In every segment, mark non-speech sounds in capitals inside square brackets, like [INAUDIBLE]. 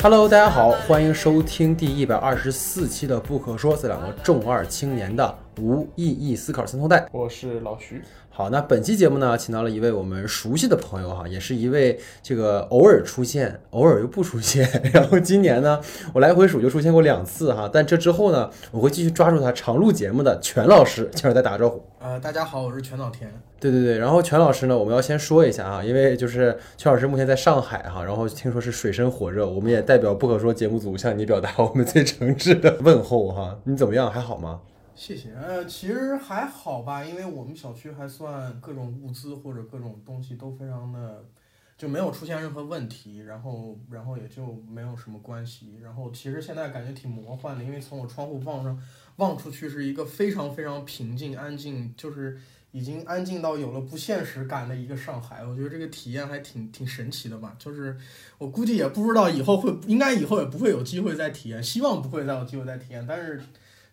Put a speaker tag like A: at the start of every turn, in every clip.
A: Hello，大家好，欢迎收听第一百二十四期的《不可说》，这两个重二青年的无意义思考三通带。
B: 我是老徐。
A: 好，那本期节目呢，请到了一位我们熟悉的朋友哈，也是一位这个偶尔出现，偶尔又不出现。然后今年呢，我 [LAUGHS] 来回数就出现过两次哈，但这之后呢，我会继续抓住他常录节目的全老师，请再打个招呼。
C: 呃，大家好，我是全老田。
A: 对对对，然后全老师呢，我们要先说一下啊，因为就是全老师目前在上海哈，然后听说是水深火热，我们也代表不可说节目组向你表达我们最诚挚的问候哈。你怎么样？还好吗？
C: 谢谢。呃，其实还好吧，因为我们小区还算各种物资或者各种东西都非常的，就没有出现任何问题，然后然后也就没有什么关系。然后其实现在感觉挺魔幻的，因为从我窗户望上望出去是一个非常非常平静安静，就是已经安静到有了不现实感的一个上海。我觉得这个体验还挺挺神奇的吧。就是我估计也不知道以后会，应该以后也不会有机会再体验，希望不会再有机会再体验，但是。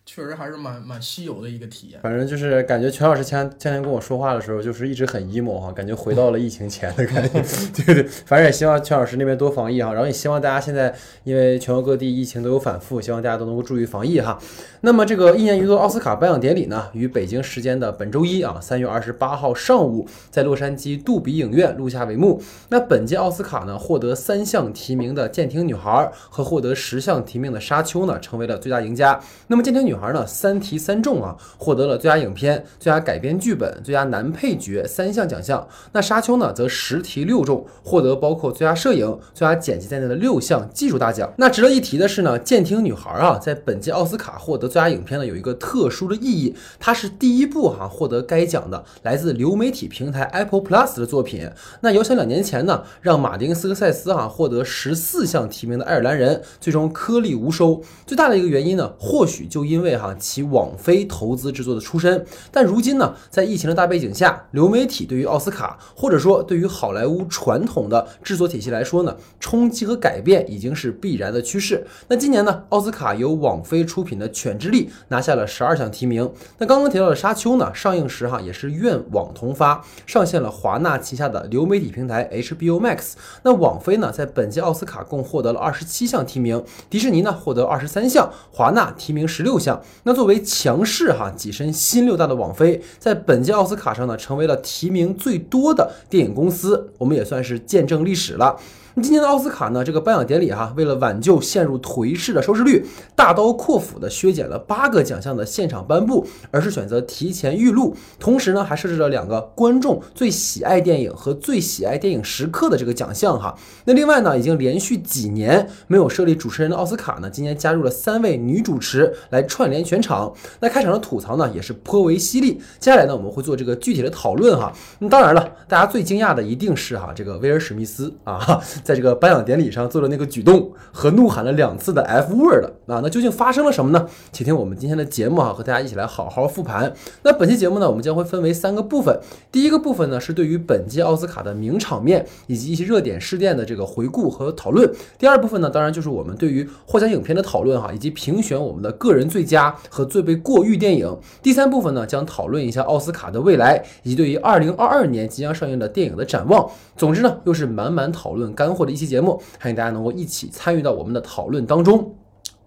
C: 确实还是蛮蛮稀有的一个体验。
A: 反正就是感觉全老师前前天跟我说话的时候，就是一直很 emo 哈，感觉回到了疫情前的感觉。[LAUGHS] 对对，反正也希望全老师那边多防疫哈，然后也希望大家现在因为全国各地疫情都有反复，希望大家都能够注意防疫哈。那么这个一年一度奥斯卡颁奖典礼呢，于北京时间的本周一啊，三月二十八号上午，在洛杉矶杜比影院录下帷幕。那本届奥斯卡呢，获得三项提名的《舰艇女孩》和获得十项提名的《沙丘》呢，成为了最佳赢家。那么《舰艇女女孩》呢，三提三中啊，获得了最佳影片、最佳改编剧本、最佳男配角三项奖项。那《沙丘》呢，则十提六中，获得包括最佳摄影、最佳剪辑在内的六项技术大奖。那值得一提的是呢，《舰艇女孩》啊，在本届奥斯卡获得。最佳影片呢有一个特殊的意义，它是第一部哈获得该奖的来自流媒体平台 Apple Plus 的作品。那遥想两年前呢，让马丁斯科塞斯哈获得十四项提名的爱尔兰人，最终颗粒无收。最大的一个原因呢，或许就因为为哈其网飞投资制作的出身。但如今呢，在疫情的大背景下，流媒体对于奥斯卡或者说对于好莱坞传统的制作体系来说呢，冲击和改变已经是必然的趋势。那今年呢，奥斯卡由网飞出品的《犬之》。力拿下了十二项提名。那刚刚提到的《沙丘》呢，上映时哈也是院网同发，上线了华纳旗下的流媒体平台 HBO Max。那网飞呢，在本届奥斯卡共获得了二十七项提名，迪士尼呢获得二十三项，华纳提名十六项。那作为强势哈跻身新六大的网飞，在本届奥斯卡上呢，成为了提名最多的电影公司，我们也算是见证历史了。今年的奥斯卡呢，这个颁奖典礼哈，为了挽救陷入颓势的收视率，大刀阔斧的削减了八个奖项的现场颁布，而是选择提前预录，同时呢，还设置了两个观众最喜爱电影和最喜爱电影时刻的这个奖项哈。那另外呢，已经连续几年没有设立主持人的奥斯卡呢，今年加入了三位女主持来串联全场。那开场的吐槽呢，也是颇为犀利。接下来呢，我们会做这个具体的讨论哈。那当然了，大家最惊讶的一定是哈，这个威尔史密斯啊。在这个颁奖典礼上做了那个举动和怒喊了两次的 F word 啊，那究竟发生了什么呢？请听我们今天的节目哈，和大家一起来好好复盘。那本期节目呢，我们将会分为三个部分。第一个部分呢，是对于本届奥斯卡的名场面以及一些热点事件的这个回顾和讨论。第二部分呢，当然就是我们对于获奖影片的讨论哈，以及评选我们的个人最佳和最被过誉电影。第三部分呢，将讨论一下奥斯卡的未来以及对于二零二二年即将上映的电影的展望。总之呢，又是满满讨论干。或者一期节目，欢迎大家能够一起参与到我们的讨论当中。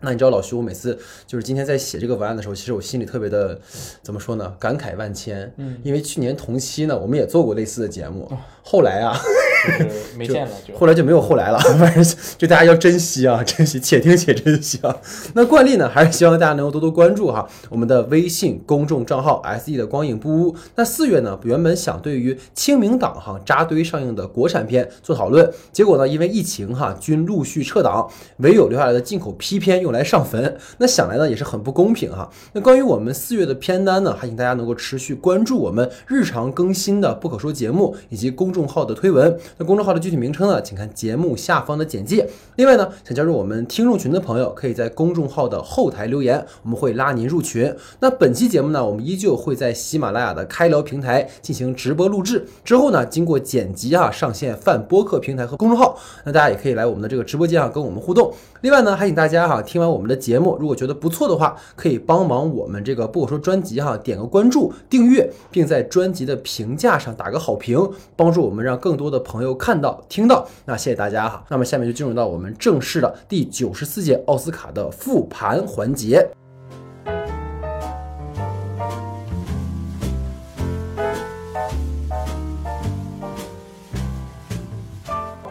A: 那你知道老徐，我每次就是今天在写这个文案的时候，其实我心里特别的怎么说呢？感慨万千。嗯，因为去年同期呢，我们也做过类似的节目，后来啊。
B: 没见了，就
A: 后来就没有后来了。反正就大家要珍惜啊，珍惜，且听且珍惜啊。那惯例呢，还是希望大家能够多多关注哈我们的微信公众账号 S E 的光影不污。那四月呢，原本想对于清明档哈扎堆上映的国产片做讨论，结果呢，因为疫情哈均陆续撤档，唯有留下来的进口批片用来上坟。那想来呢，也是很不公平哈。那关于我们四月的片单呢，还请大家能够持续关注我们日常更新的不可说节目以及公众号的推文。那公众号的具体名称呢，请看节目下方的简介。另外呢，想加入我们听众群的朋友，可以在公众号的后台留言，我们会拉您入群。那本期节目呢，我们依旧会在喜马拉雅的开聊平台进行直播录制，之后呢，经过剪辑啊，上线泛播客平台和公众号。那大家也可以来我们的这个直播间啊，跟我们互动。另外呢，还请大家哈，听完我们的节目，如果觉得不错的话，可以帮忙我们这个不可说专辑哈，点个关注、订阅，并在专辑的评价上打个好评，帮助我们让更多的朋朋友看到、听到。那谢谢大家哈。那么下面就进入到我们正式的第九十四届奥斯卡的复盘环节。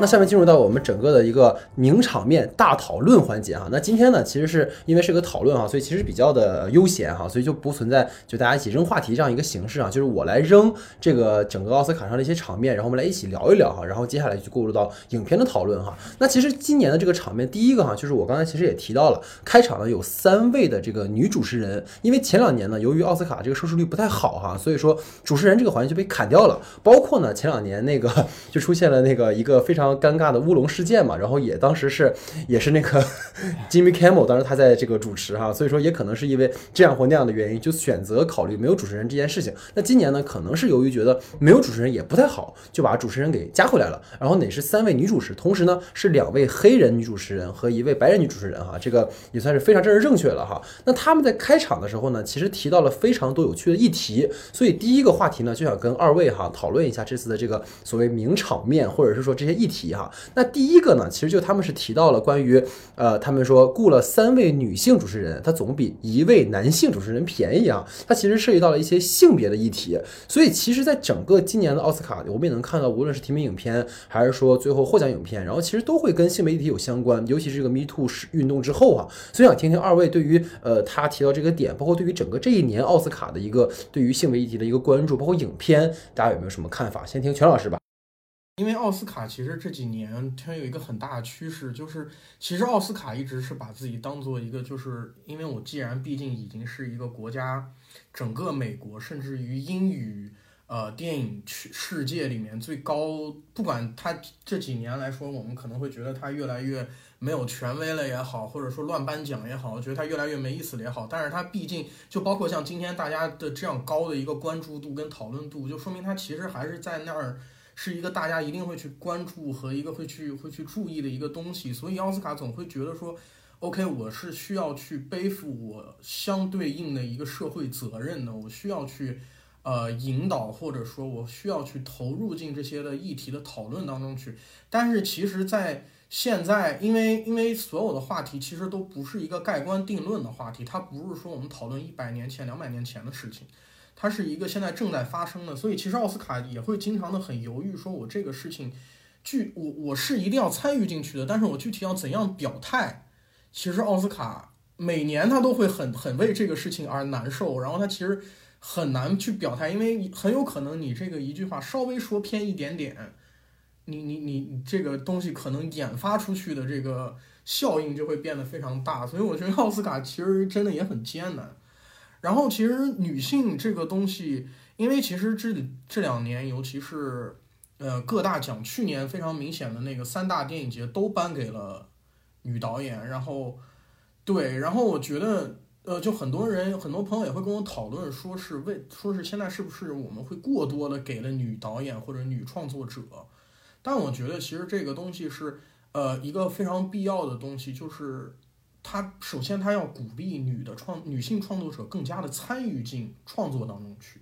A: 那下面进入到我们整个的一个名场面大讨论环节哈。那今天呢，其实是因为是个讨论哈，所以其实比较的悠闲哈，所以就不存在就大家一起扔话题这样一个形式啊。就是我来扔这个整个奥斯卡上的一些场面，然后我们来一起聊一聊哈。然后接下来就过渡到影片的讨论哈。那其实今年的这个场面，第一个哈，就是我刚才其实也提到了，开场呢有三位的这个女主持人，因为前两年呢，由于奥斯卡这个收视率不太好哈，所以说主持人这个环节就被砍掉了。包括呢前两年那个 [LAUGHS] 就出现了那个一个非常。尴尬的乌龙事件嘛，然后也当时是也是那个 [LAUGHS] Jimmy Kimmel，当时他在这个主持哈，所以说也可能是因为这样或那样的原因，就选择考虑没有主持人这件事情。那今年呢，可能是由于觉得没有主持人也不太好，就把主持人给加回来了。然后哪是三位女主持，同时呢是两位黑人女主持人和一位白人女主持人哈，这个也算是非常正式正确了哈。那他们在开场的时候呢，其实提到了非常多有趣的议题，所以第一个话题呢，就想跟二位哈讨论一下这次的这个所谓名场面，或者是说这些议题题哈。那第一个呢，其实就他们是提到了关于，呃，他们说雇了三位女性主持人，他总比一位男性主持人便宜啊。它其实涉及到了一些性别的议题，所以其实，在整个今年的奥斯卡，我们也能看到，无论是提名影片，还是说最后获奖影片，然后其实都会跟性别议题有相关，尤其是这个 Me Too 运动之后啊。所以想听听二位对于，呃，他提到这个点，包括对于整个这一年奥斯卡的一个对于性别议题的一个关注，包括影片，大家有没有什么看法？先听全老师吧。
C: 因为奥斯卡其实这几年它有一个很大的趋势，就是其实奥斯卡一直是把自己当做一个，就是因为我既然毕竟已经是一个国家，整个美国甚至于英语呃电影去世界里面最高，不管它这几年来说，我们可能会觉得它越来越没有权威了也好，或者说乱颁奖也好，觉得它越来越没意思了也好，但是它毕竟就包括像今天大家的这样高的一个关注度跟讨论度，就说明它其实还是在那儿。是一个大家一定会去关注和一个会去会去注意的一个东西，所以奥斯卡总会觉得说，OK，我是需要去背负我相对应的一个社会责任的，我需要去呃引导或者说我需要去投入进这些的议题的讨论当中去。但是其实，在现在，因为因为所有的话题其实都不是一个盖棺定论的话题，它不是说我们讨论一百年前、两百年前的事情。它是一个现在正在发生的，所以其实奥斯卡也会经常的很犹豫，说我这个事情具我我是一定要参与进去的，但是我具体要怎样表态，其实奥斯卡每年他都会很很为这个事情而难受，然后他其实很难去表态，因为很有可能你这个一句话稍微说偏一点点，你你你这个东西可能引发出去的这个效应就会变得非常大，所以我觉得奥斯卡其实真的也很艰难。然后其实女性这个东西，因为其实这这两年，尤其是呃各大奖，去年非常明显的那个三大电影节都颁给了女导演。然后对，然后我觉得呃，就很多人很多朋友也会跟我讨论，说是为说是现在是不是我们会过多的给了女导演或者女创作者？但我觉得其实这个东西是呃一个非常必要的东西，就是。他首先，他要鼓励女的创女性创作者更加的参与进创作当中去，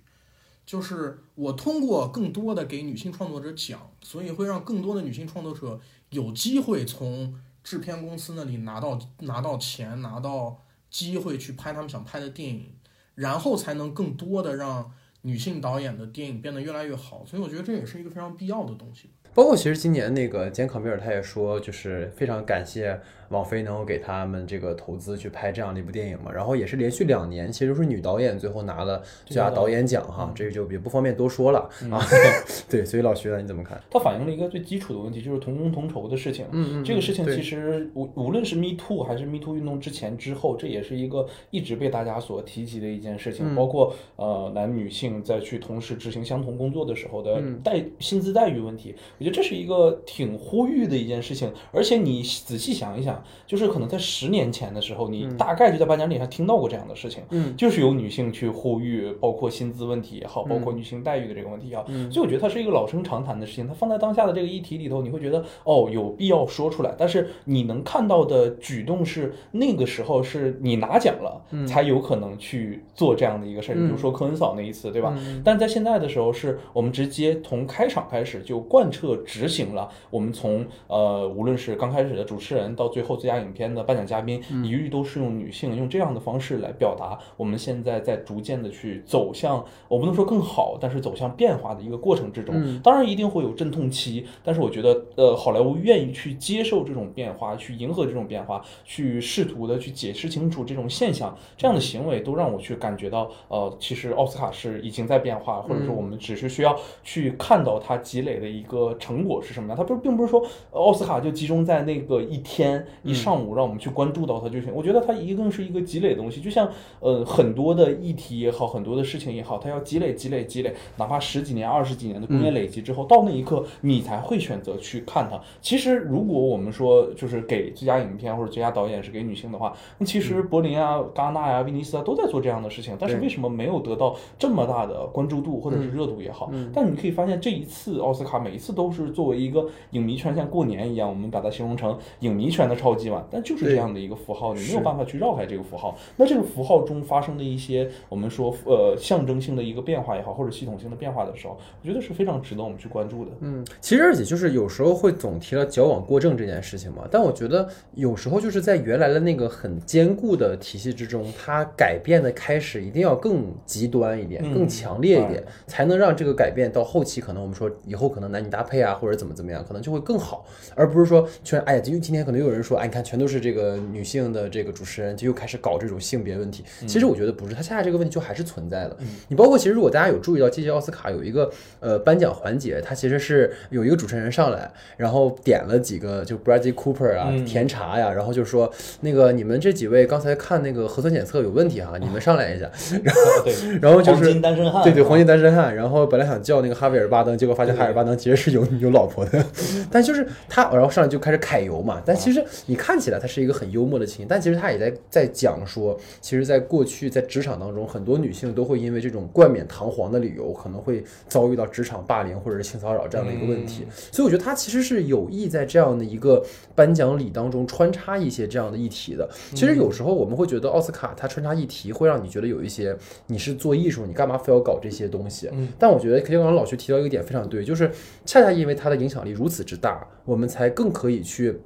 C: 就是我通过更多的给女性创作者讲，所以会让更多的女性创作者有机会从制片公司那里拿到拿到钱，拿到机会去拍他们想拍的电影，然后才能更多的让女性导演的电影变得越来越好。所以我觉得这也是一个非常必要的东西。
A: 包括其实今年那个简考米尔他也说，就是非常感谢。网飞能够给他们这个投资去拍这样的一部电影嘛？然后也是连续两年，其实是女导演最后拿了最佳导演奖哈，这个就也不方便多说了啊。[LAUGHS] 对，所以老徐呢，你怎么看？
B: 它反映了一个最基础的问题，就是同工同酬的事情。嗯嗯，这个事情其实无无论是 Me Too 还是 Me Too 运动之前之后，这也是一个一直被大家所提及的一件事情。包括呃男女性在去同时执行相同工作的时候的待薪资待遇问题，我觉得这是一个挺呼吁的一件事情。而且你仔细想一想。样，就是可能在十年前的时候，你大概就在颁奖礼上听到过这样的事情，
A: 嗯，
B: 就是有女性去呼吁，包括薪资问题也好，包括女性待遇的这个问题也好，所以我觉得它是一个老生常谈的事情。它放在当下的这个议题里头，你会觉得哦，有必要说出来。但是你能看到的举动是，那个时候是你拿奖了，才有可能去做这样的一个事儿。比如说科恩嫂那一次，对吧？但在现在的时候，是我们直接从开场开始就贯彻执行了。我们从呃，无论是刚开始的主持人，到最后最佳影片的颁奖嘉宾，一律都是用女性，用这样的方式来表达。我们现在在逐渐的去走向，我不能说更好，但是走向变化的一个过程之中。当然一定会有阵痛期，但是我觉得，呃，好莱坞愿意去接受这种变化，去迎合这种变化，去试图的去解释清楚这种现象，这样的行为都让我去感觉到，呃，其实奥斯卡是已经在变化，或者说我们只是需要去看到它积累的一个成果是什么样。它不是，并不是说奥斯卡就集中在那个一天一上午让我们去关注到它就行。我觉得它一定是一个积累的东西，就像呃很多的议题也好，很多的事情也好，它要积累、积累、积累，哪怕十几年、二十几年的工业累积之后，到那一刻你才会选择去看它。其实如果我们说就是给最佳影片或者最佳导演是给女性的话，那其实柏林啊、戛纳呀、威尼斯啊都在做这样的事情，但是为什么没有得到这么大的关注度或者是热度也好？但你可以发现这一次奥斯卡每一次都是作为一个影迷圈像过年一样，我们把它形容成影迷圈的超级嘛，但就是这样的一个符号，你没有办法去绕开这个符号。那这个符号中发生的一些我们说呃象征性的一个变化也好，或者系统性的变化的时候，我觉得是非常值得我们去关注的。
A: 嗯，其实而且就是有时候会总提到矫枉过正这件事情嘛，但我觉得有时候就是在原来的那个很坚固的体系之中，它改变的开始一定要更极端一点、更强烈一点，才能让这个改变到后期可能我们说以后可能男女搭配啊或者怎么怎么样，可能就会更好，而不是说全哎呀，就今天可能有人说，哎，你看全都是这个女性的这个主持人，就又开始搞这种性别问题。其实我觉得不是，他现在这个问题就还是存在的。你包括其实如果大家有注意到，这届奥斯卡有一个呃颁奖环节，它其实是有一个主持人上来，然后点了几个就 Bradley Cooper 啊甜茶呀，然后就说那个你们这几位刚才看那个核酸检测有问题哈，你们上来一下。然后然后就是
B: 黄金单身汉，
A: 对对黄金单身汉。然后本来想叫那个哈维尔巴登，结果发现哈维尔巴登其实是有有老婆的，[LAUGHS] 但就是他然后上来就开始揩油嘛。但其实你看起来他是一个很幽默的情景，但其实他也在在讲说，其实在过去在职场当中，很多女性都会因为这种冠冕堂皇的理由，可能会遭遇到职场霸凌或者是性骚扰这样的一个问题。所以我觉得他其实是有意在这样的一个颁奖礼当中穿插一些这样的议题的。其实有时候我们会觉得奥斯卡它穿插议题会让你觉得有一些你是做艺术，你干嘛非要搞这些东西？但我觉得刚刚老徐提到一个点非常对，就是恰恰因为它的影响力如此之大，我们才更可以去。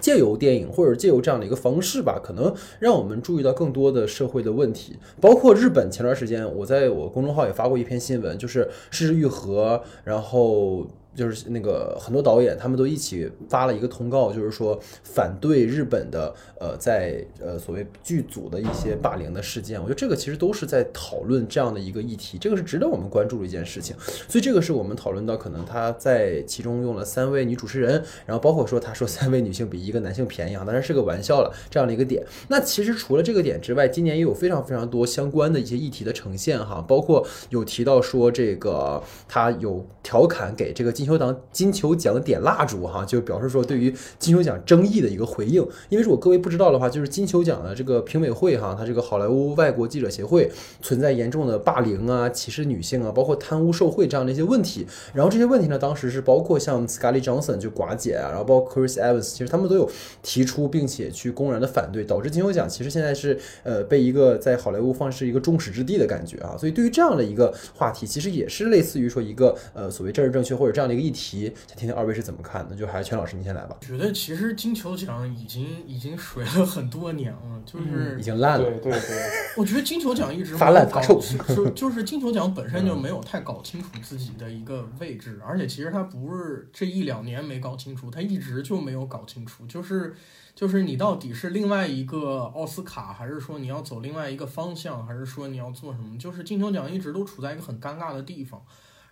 A: 借由电影或者借由这样的一个方式吧，可能让我们注意到更多的社会的问题，包括日本前段时间我在我公众号也发过一篇新闻，就是失之愈合，然后。就是那个很多导演，他们都一起发了一个通告，就是说反对日本的呃在呃所谓剧组的一些霸凌的事件。我觉得这个其实都是在讨论这样的一个议题，这个是值得我们关注的一件事情。所以这个是我们讨论到可能他在其中用了三位女主持人，然后包括说他说三位女性比一个男性便宜啊，当然是个玩笑了这样的一个点。那其实除了这个点之外，今年也有非常非常多相关的一些议题的呈现哈，包括有提到说这个他有调侃给这个。金球奖金球奖点蜡烛哈，就表示说对于金球奖争议的一个回应。因为如果各位不知道的话，就是金球奖的这个评委会哈，它这个好莱坞外国记者协会存在严重的霸凌啊、歧视女性啊、包括贪污受贿这样的一些问题。然后这些问题呢，当时是包括像 Scarlett Johansson 就寡姐啊，然后包括 Chris Evans，其实他们都有提出并且去公然的反对，导致金球奖其实现在是呃被一个在好莱坞放是一个众矢之的的感觉啊。所以对于这样的一个话题，其实也是类似于说一个呃所谓政治正确或者这样。一个议题，想听听二位是怎么看的？就还是全老师，您先来吧。
C: 觉得其实金球奖已经已经水了很多年了，就是
A: 已经烂了。
B: 对对对，[LAUGHS]
C: 我觉得金球奖一直
A: 发烂发臭，
C: 就 [LAUGHS] 就是金球奖本身就没有太搞清楚自己的一个位置，而且其实它不是这一两年没搞清楚，它一直就没有搞清楚，就是就是你到底是另外一个奥斯卡，还是说你要走另外一个方向，还是说你要做什么？就是金球奖一直都处在一个很尴尬的地方，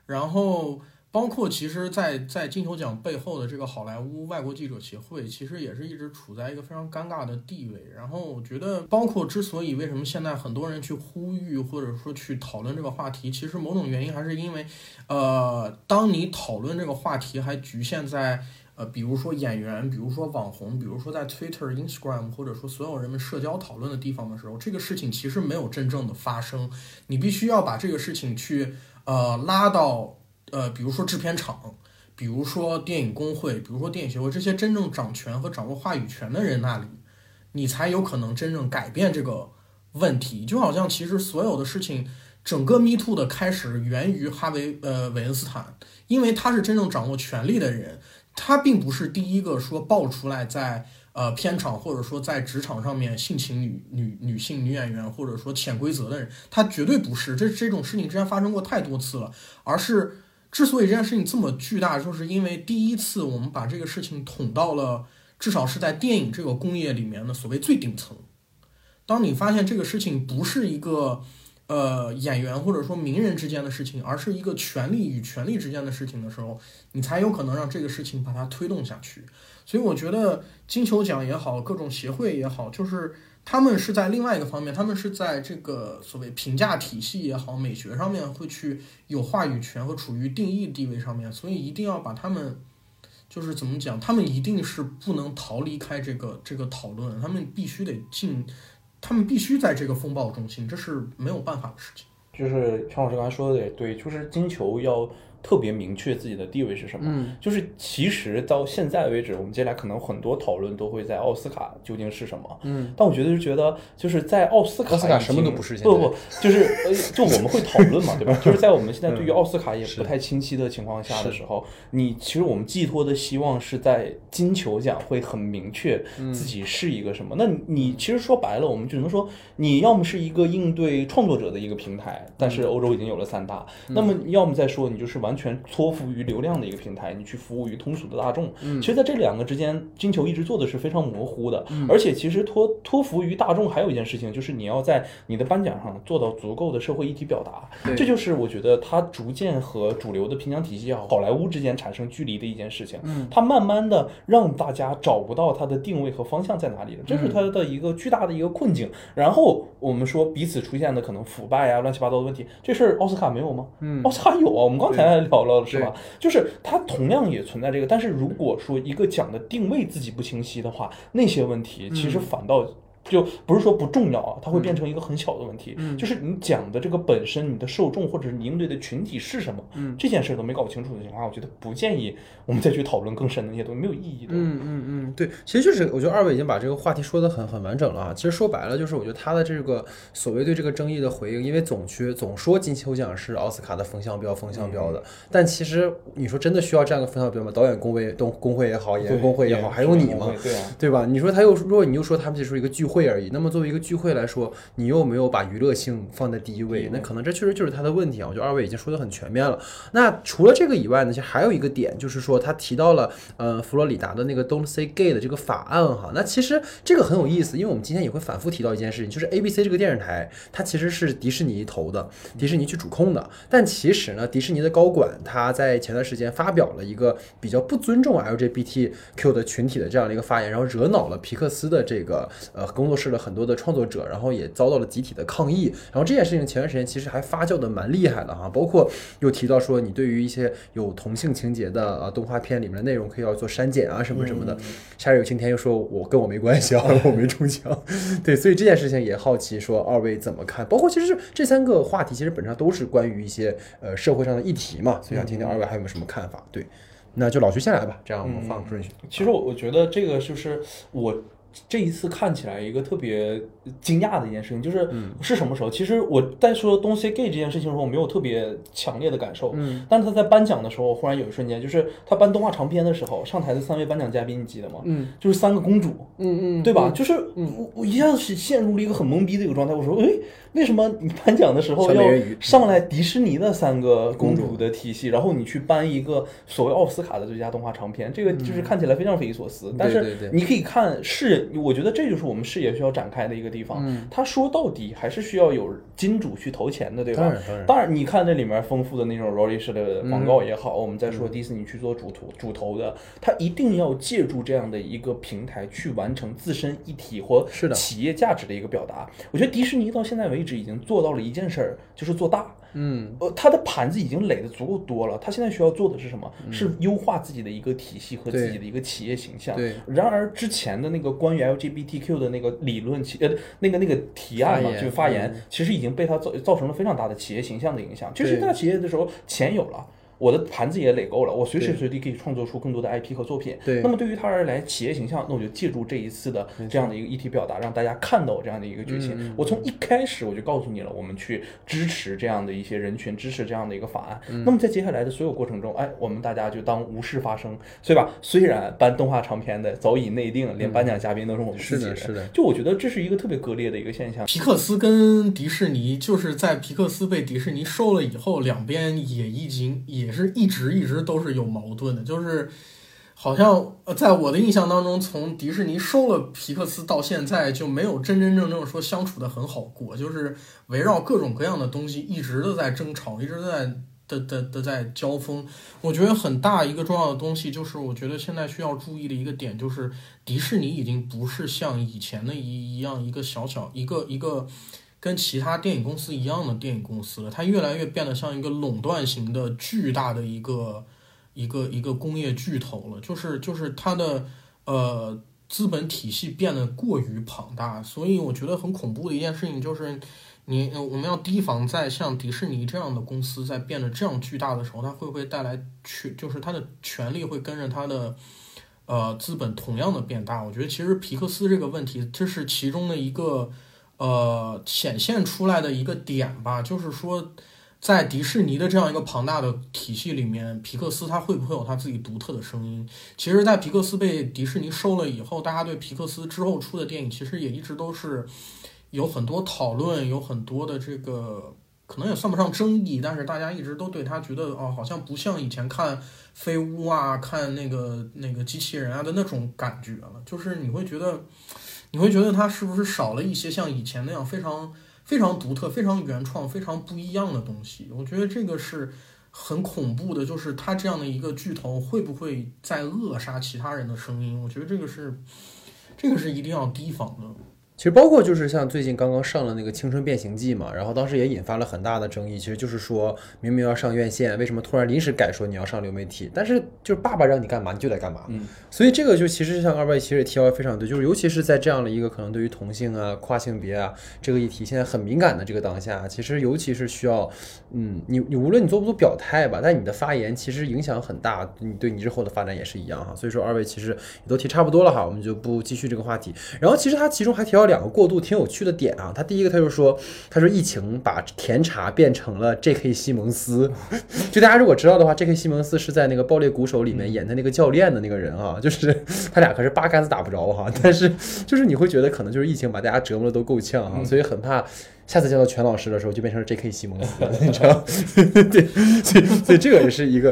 C: 然后。包括其实，在在金球奖背后的这个好莱坞外国记者协会，其实也是一直处在一个非常尴尬的地位。然后我觉得，包括之所以为什么现在很多人去呼吁或者说去讨论这个话题，其实某种原因还是因为，呃，当你讨论这个话题还局限在。呃，比如说演员，比如说网红，比如说在 Twitter、Instagram 或者说所有人们社交讨论的地方的时候，这个事情其实没有真正的发生。你必须要把这个事情去呃拉到呃，比如说制片厂，比如说电影工会，比如说电影协会这些真正掌权和掌握话语权的人那里，你才有可能真正改变这个问题。就好像其实所有的事情，整个 Me Too 的开始源于哈维呃韦恩斯坦，因为他是真正掌握权力的人。他并不是第一个说爆出来在呃片场或者说在职场上面性侵女女女性女演员或者说潜规则的人，他绝对不是。这这种事情之前发生过太多次了，而是之所以这件事情这么巨大，就是因为第一次我们把这个事情捅到了至少是在电影这个工业里面的所谓最顶层。当你发现这个事情不是一个。呃，演员或者说名人之间的事情，而是一个权力与权力之间的事情的时候，你才有可能让这个事情把它推动下去。所以我觉得金球奖也好，各种协会也好，就是他们是在另外一个方面，他们是在这个所谓评价体系也好、美学上面会去有话语权和处于定义地位上面，所以一定要把他们，就是怎么讲，他们一定是不能逃离开这个这个讨论，他们必须得进。他们必须在这个风暴中心，这是没有办法的事情。
B: 就是陈老师刚才说的也对，就是金球要。特别明确自己的地位是什么？嗯，就是其实到现在为止，我们接下来可能很多讨论都会在奥斯卡究竟是什么？嗯，但我觉得是觉得就是在奥斯卡，
A: 奥斯卡什么都不是。
B: 不不，就是呃，就我们会讨论嘛，[LAUGHS] 对吧？就是在我们现在对于奥斯卡也不太清晰的情况下的时候，你其实我们寄托的希望是在金球奖会很明确自己是一个什么。那你其实说白了，我们只能说你要么是一个应对创作者的一个平台，但是欧洲已经有了三大，那么要么再说你就是完。完全托付于流量的一个平台，你去服务于通俗的大众。嗯，其实在这两个之间，金球一直做的是非常模糊的。嗯，而且其实托托付于大众还有一件事情，就是你要在你的颁奖上做到足够的社会议题表达。这就是我觉得它逐渐和主流的评奖体系也好，好莱坞之间产生距离的一件事情。嗯，它慢慢的让大家找不到它的定位和方向在哪里了，这是它的一个巨大的一个困境。然后我们说彼此出现的可能腐败啊、乱七八糟的问题，这事儿奥斯卡没有吗？嗯，奥斯卡有啊，我们刚才。聊了是吧？就是它同样也存在这个，但是如果说一个讲的定位自己不清晰的话，那些问题其实反倒。就不是说不重要啊，它会变成一个很小的问题。嗯，就是你讲的这个本身，你的受众或者是你应对的群体是什么，嗯，这件事都没搞清楚的情况下，我觉得不建议我们再去讨论更深的那些东西，没有意义的。
A: 嗯嗯嗯，对，其实就是我觉得二位已经把这个话题说的很很完整了啊。其实说白了，就是我觉得他的这个所谓对这个争议的回应，因为总缺总说金球奖是奥斯卡的风向标，风向标的，但其实你说真的需要这样个风向标吗？导演工会、东工会也好，演员工会也好，还有你吗？
B: 对
A: 啊，对吧？你说他又如果你又说他们这是一个聚会而已，那么作为一个聚会来说，你又没有把娱乐性放在第一位，那可能这确实就是他的问题啊。我觉得二位已经说的很全面了。那除了这个以外呢，其实还有一个点，就是说他提到了呃佛罗里达的那个 Don't Say Gay 的这个法案哈。那其实这个很有意思，因为我们今天也会反复提到一件事情，就是 ABC 这个电视台它其实是迪士尼投的，迪士尼去主控的。但其实呢，迪士尼的高管他在前段时间发表了一个比较不尊重 LGBTQ 的群体的这样的一个发言，然后惹恼了皮克斯的这个呃工作室的很多的创。作者，然后也遭到了集体的抗议。然后这件事情前段时间其实还发酵的蛮厉害的哈，包括又提到说你对于一些有同性情节的啊动画片里面的内容可以要做删减啊什么什么的。夏日有晴天又说我跟我没关系啊，我没中奖。对，所以这件事情也好奇说二位怎么看？包括其实这三个话题其实本质上都是关于一些呃社会上的议题嘛，所以想听听二位还有没有什么看法？对，那就老徐先来吧，这样我们放顺序。
B: 其实我我觉得这个就是我。这一次看起来一个特别惊讶的一件事情，就是是什么时候？其实我在说东西 gay 这件事情的时候，我没有特别强烈的感受。嗯，但是他在颁奖的时候，忽然有一瞬间，就是他颁动画长片的时候，上台的三位颁奖嘉宾，你记得吗？嗯，就是三个公主。嗯嗯，对吧？就是我我一下子是陷入了一个很懵逼的一个状态。我说，哎。为什么你颁奖的时候要上来迪士尼的三个公主的体系，然后你去颁一个所谓奥斯卡的最佳动画长片？这个就是看起来非常匪夷所思。但是你可以看视，我觉得这就是我们视野需要展开的一个地方。他说到底还是需要有金主去投钱的，对吧？当然，
A: 当然。
B: 当然，你看这里面丰富的那种 rolly 式的广告也好，我们再说迪士尼去做主图主投的，他一定要借助这样的一个平台去完成自身一体或企业价值的一个表达。我觉得迪士尼到现在为止。已经做到了一件事儿，就是做大。
A: 嗯，
B: 呃，他的盘子已经垒的足够多了，他现在需要做的是什么？是优化自己的一个体系和自己的一个企业形象。
A: 对。
B: 然而之前的那个关于 LGBTQ 的那个理论，其呃那个那个提案嘛，就发言，其实已经被他造造成了非常大的企业形象的影响。就是大企业的时候，钱有了。我的盘子也垒够了，我随时随地可以创作出更多的 IP 和作品。
A: 对，
B: 那么对于他而来，企业形象，那我就借助这一次的这样的一个议题表达，让大家看到我这样的一个决心。我从一开始我就告诉你了，我们去支持这样的一些人群，支持这样的一个法案。那么在接下来的所有过程中，哎，我们大家就当无事发生，对吧？虽然颁动画长片的早已内定，连颁奖嘉宾都是我们自己
A: 人，是的。
B: 就我觉得这是一个特别割裂的一个现象。
C: 皮克斯跟迪士尼，就是在皮克斯被迪士尼收了以后，两边也已经也也是一直一。直都是有矛盾的，就是好像在我的印象当中，从迪士尼收了皮克斯到现在，就没有真真正正说相处的很好过，就是围绕各种各样的东西一直都在争吵，一直在的的的在交锋。我觉得很大一个重要的东西，就是我觉得现在需要注意的一个点，就是迪士尼已经不是像以前的一一样一个小小一个一个。跟其他电影公司一样的电影公司了，它越来越变得像一个垄断型的巨大的一个一个一个工业巨头了，就是就是它的呃资本体系变得过于庞大，所以我觉得很恐怖的一件事情就是，你我们要提防在像迪士尼这样的公司在变得这样巨大的时候，它会不会带来权，就是它的权力会跟着它的呃资本同样的变大？我觉得其实皮克斯这个问题，这是其中的一个。呃，显现出来的一个点吧，就是说，在迪士尼的这样一个庞大的体系里面，皮克斯它会不会有它自己独特的声音？其实，在皮克斯被迪士尼收了以后，大家对皮克斯之后出的电影，其实也一直都是有很多讨论，有很多的这个可能也算不上争议，但是大家一直都对他觉得哦，好像不像以前看飞屋啊、看那个那个机器人啊的那种感觉了，就是你会觉得。你会觉得它是不是少了一些像以前那样非常非常独特、非常原创、非常不一样的东西？我觉得这个是很恐怖的，就是它这样的一个巨头会不会在扼杀其他人的声音？我觉得这个是这个是一定要提防的。
A: 其实包括就是像最近刚刚上了那个《青春变形记》嘛，然后当时也引发了很大的争议。其实就是说明明要上院线，为什么突然临时改说你要上流媒体？但是就是爸爸让你干嘛你就得干嘛。
B: 嗯，
A: 所以这个就其实像二位其实也提到非常对，就是尤其是在这样的一个可能对于同性啊、跨性别啊这个议题现在很敏感的这个当下，其实尤其是需要，嗯，你你无论你做不做表态吧，但你的发言其实影响很大，你对你日后的发展也是一样哈。所以说二位其实也都提差不多了哈，我们就不继续这个话题。然后其实他其中还提到。两个过渡挺有趣的点啊，他第一个他就说，他说疫情把甜茶变成了 J.K. 西蒙斯，[LAUGHS] 就大家如果知道的话，J.K. 西蒙斯是在那个爆裂鼓手里面演的那个教练的那个人啊，[LAUGHS] 就是他俩可是八竿子打不着哈，但是就是你会觉得可能就是疫情把大家折磨的都够呛啊，所以很怕。下次见到全老师的时候，就变成了 J.K. 西蒙斯了，[LAUGHS] 你知道？[LAUGHS] 对，所以所以这个也是一个，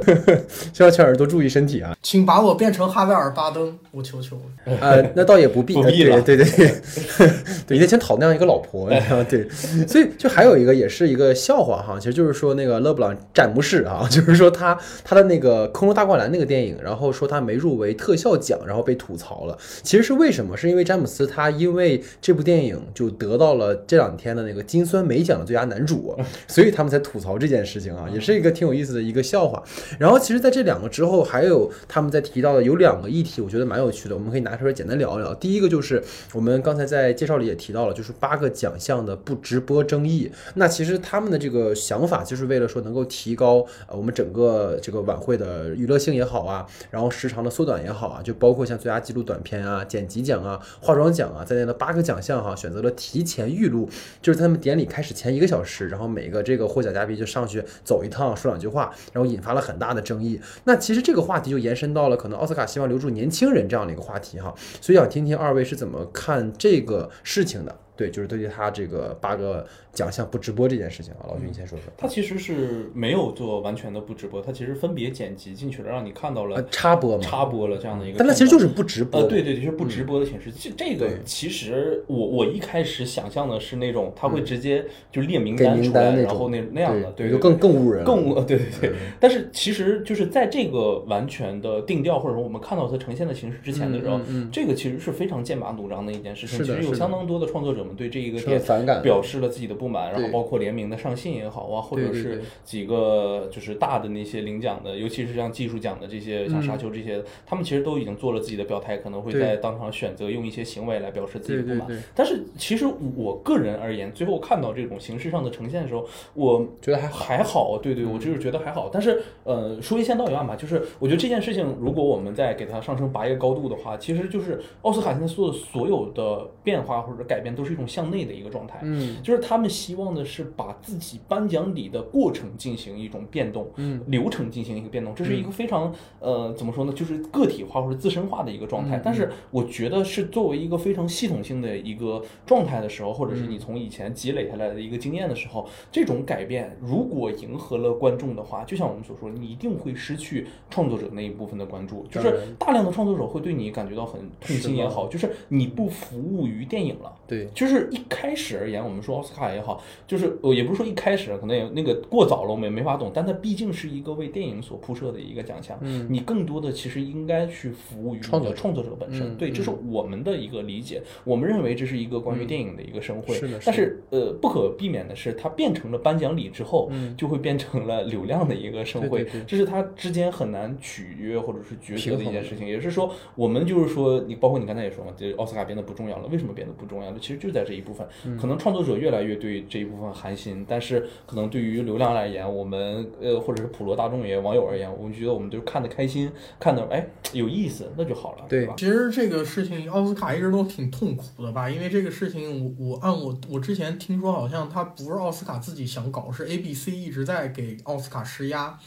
A: 希望全老师多注意身体啊！
C: 请把我变成哈维尔巴登，我求求。
A: 呃，那倒也不必，[LAUGHS]
B: 不必了。
A: 对对对，对，你得先讨那样一个老婆，你知道？对，所以就还有一个，也是一个笑话哈，其实就是说那个勒布朗詹姆士啊，就是说他他的那个《空中大灌篮》那个电影，然后说他没入围特效奖，然后被吐槽了。其实是为什么？是因为詹姆斯他因为这部电影就得到了这两天的那个。金酸梅奖的最佳男主，[LAUGHS] 所以他们才吐槽这件事情啊，也是一个挺有意思的一个笑话。然后其实，在这两个之后，还有他们在提到的有两个议题，我觉得蛮有趣的，我们可以拿出来简单聊一聊。第一个就是我们刚才在介绍里也提到了，就是八个奖项的不直播争议。那其实他们的这个想法，就是为了说能够提高呃我们整个这个晚会的娱乐性也好啊，然后时长的缩短也好啊，就包括像最佳纪录短片啊、剪辑奖啊、化妆奖啊在内的八个奖项哈，选择了提前预录，就是他们。典礼开始前一个小时，然后每个这个获奖嘉宾就上去走一趟，说两句话，然后引发了很大的争议。那其实这个话题就延伸到了可能奥斯卡希望留住年轻人这样的一个话题哈，所以想听听二位是怎么看这个事情的。对，就是对于他这个八个奖项不直播这件事情啊，老徐你先说说。
B: 他其实是没有做完全的不直播，他其实分别剪辑进去了，让你看到了
A: 插播
B: 插播了这样的一个。
A: 但他其实就是不直播。
B: 呃，对对，就是不直播的形式。这这个其实我我一开始想象的是那种他会直接就列名单出来，然后那那样的，对，
A: 就更更误人，
B: 更对对对。但是其实就是在这个完全的定调或者说我们看到它呈现的形式之前的时候，这个其实是非常剑拔弩张的一件事情。其实有相当多的创作者。们对这一个点
A: 反感，
B: 表示了自己的不满，然后包括联名的上信也好啊，或者是几个就是大的那些领奖的，尤其是像技术奖的这些，像沙丘这些，他们其实都已经做了自己的表态，可能会在当场选择用一些行为来表示自己的不满。但是其实我个人而言，最后看到这种形式上的呈现的时候，我
A: 觉得还。
B: 还好，对对，
A: 嗯
B: 我就是觉得还好。但是呃，说一千道一万吧，就是我觉得这件事情，如果我们再给它上升拔一个高度的话，其实就是奥斯卡现在做的所有的变化或者改变，都是一种向内的一个状态。
A: 嗯
B: 就是他们希望的是把自己颁奖礼的过程进行一种变动，
A: 嗯，
B: 流程进行一个变动，这是一个非常呃怎么说呢，就是个体化或者自身化的一个状态。
A: 嗯
B: 但是我觉得是作为一个非常系统性的一个状态的时候，或者是
A: 嗯。
B: 你从以前积累下来的一个经验的时候，这种改变如果迎合了观众的话，就像我们所说，你一定会失去创作者那一部分的关注，就是大量的创作者会对你感觉到很痛心也好，就是你不服务于电影了。
A: 对，
B: 就是一开始而言，我们说奥斯卡也好，就是呃，也不是说一开始可能也那个过早了，我们也没法懂，但它毕竟是一个为电影所铺设的一个奖项。
A: 嗯，
B: 你更多的其实应该去服务于
A: 创作
B: 创作者本身，
A: 嗯
B: 对，这是我们的一个理解。我们认为这是一个关于电影的一个盛会，
A: 是的
B: 但是呃，不可避免的是，它变成了颁奖礼之后，
A: 嗯
B: 就会变成了流量的一个盛会，
A: 对对对
B: 这是它之间很难取约或者是抉择的一件事情。也是说，我们就是说，你包括你刚才也说嘛，这奥斯卡变得不重要了，为什么变得不重要了？其实就在这一部分。
A: 嗯
B: 可能创作者越来越对这一部分寒心，但是可能对于流量而言，我们呃或者是普罗大众也网友而言，我们觉得我们都看的开心，看的哎有意思，那就好了，
A: 对
B: 吧？
C: 其实这个事情奥斯卡一直都挺痛苦的吧，因为这个事情我我按我我之前听说好像他不是奥斯卡自己想搞，是 ABC 一直在给奥斯卡施压，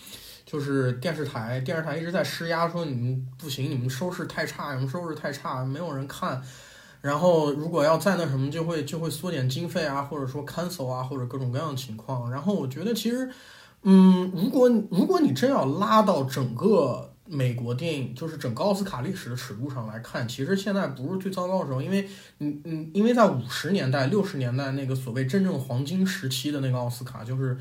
C: 就是电视台电视台一直在施压说你们不行，你们收视太差，你们收视太差，没有人看。然后如果要再那什么，就会就会缩减经费啊，或者说 cancel 啊，或者各种各样的情况。然后我觉得其实，嗯，如果如果你真要拉到整个美国电影，就是整个奥斯卡历史的尺度上来看，其实现在不是最糟糕的时候，因为嗯嗯，因为在五十年代、六十年代那个所谓真正黄金时期的那个奥斯卡，就是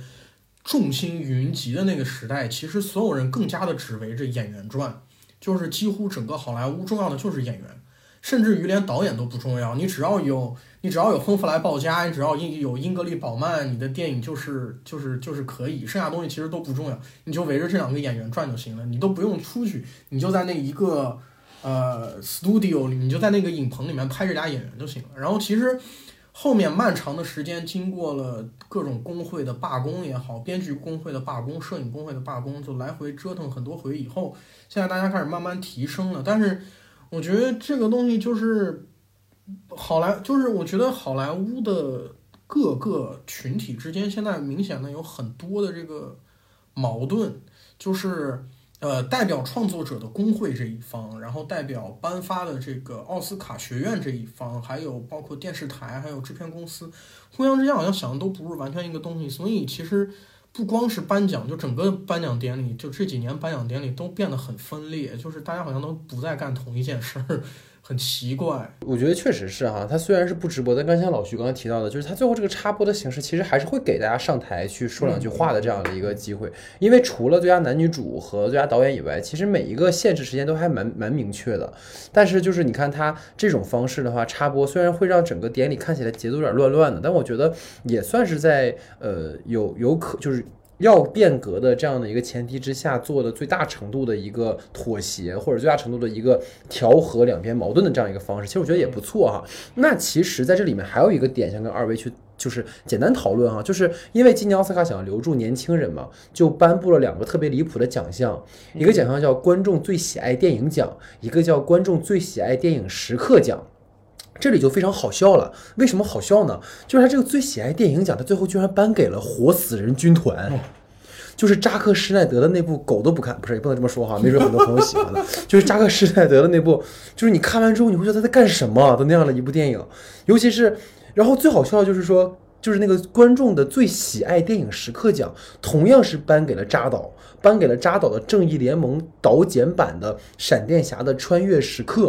C: 众星云集的那个时代，其实所有人更加的只围着演员转，就是几乎整个好莱坞重要的就是演员。甚至于连导演都不重要，你只要有你只要有亨弗莱鲍嘉，你只要英有英格丽宝曼，你的电影就是就是就是可以，剩下东西其实都不重要，你就围着这两个演员转就行了，你都不用出去，你就在那一个呃 studio 里，你就在那个影棚里面拍这俩演员就行了。然后其实后面漫长的时间，经过了各种工会的罢工也好，编剧工会的罢工、摄影工会的罢工，就来回折腾很多回以后，现在大家开始慢慢提升了，但是。我觉得这个东西就是好莱，就是我觉得好莱坞的各个群体之间现在明显的有很多的这个矛盾，就是呃代表创作者的工会这一方，然后代表颁发的这个奥斯卡学院这一方，还有包括电视台，还有制片公司，互相之间好像想的都不是完全一个东西，所以其实。不光是颁奖，就整个颁奖典礼，就这几年颁奖典礼都变得很分裂，就是大家好像都不再干同一件事儿，很奇怪。
A: 我觉得确实是哈，它虽然是不直播，但刚像老徐刚刚提到的，就是它最后这个插播的形式，其实还是会给大家上台去说两句话的这样的一个机会。因为除了最佳男女主和最佳导演以外，其实每一个限制时间都还蛮蛮明确的。但是就是你看它这种方式的话，插播虽然会让整个典礼看起来节奏有点乱乱的，但我觉得也算是在呃有有可就是。要变革的这样的一个前提之下，做的最大程度的一个妥协，或者最大程度的一个调和两边矛盾的这样一个方式，其实我觉得也不错哈。那其实在这里面还有一个点想跟二位去就是简单讨论哈，就是因为今年奥斯卡想要留住年轻人嘛，就颁布了两个特别离谱的奖项，一个奖项叫观众最喜爱电影奖，一个叫观众最喜爱电影时刻奖。这里就非常好笑了，为什么好笑呢？就是他这个最喜爱电影奖，他最后居然颁给了《活死人军团》。就是扎克施耐德的那部狗都不看，不是也不能这么说哈，没准很多朋友喜欢的。就是扎克施耐德的那部，就是你看完之后你会觉得他在干什么的那样的一部电影，尤其是，然后最好笑的就是说，就是那个观众的最喜爱电影时刻奖，同样是颁给了扎导，颁给了扎导的《正义联盟》导剪版的《闪电侠的穿越时刻》，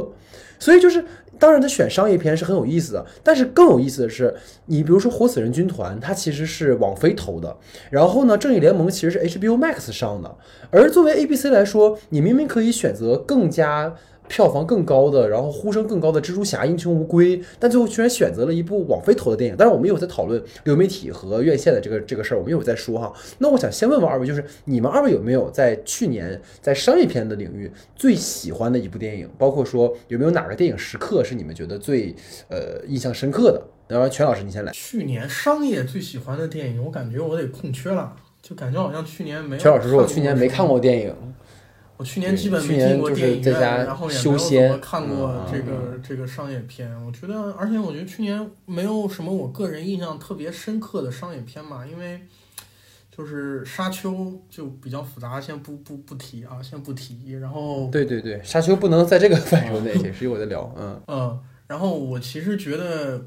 A: 所以就是。当然，他选商业片是很有意思的，但是更有意思的是，你比如说《活死人军团》，它其实是网飞投的，然后呢，《正义联盟》其实是 HBO Max 上的。而作为 ABC 来说，你明明可以选择更加票房更高的，然后呼声更高的《蜘蛛侠：英雄无归》，但最后居然选择了一部网飞投的电影。但是，我们有在讨论流媒体和院线的这个这个事儿，我们有在说哈。那我想先问问二位，就是你们二位有没有在去年在商业片的领域最喜欢的一部电影？包括说有没有哪个电影时刻是你们觉得最呃印象深刻的？然后全老师你先来。
C: 去年商业最喜欢的电影，我感觉我得空缺了，就感觉好像去年没有。
A: 全老师说我去年没看过电影。
C: 我去年基本没进过电影院，然后也没有怎么看过这个这个商业片。我觉得，而且我觉得去年没有什么我个人印象特别深刻的商业片嘛，因为就是《沙丘》就比较复杂，先不不不提啊，先不提。然后
A: 对对对，《沙丘》不能在这个范畴内，也是有的聊。嗯
C: 嗯，然后我其实觉得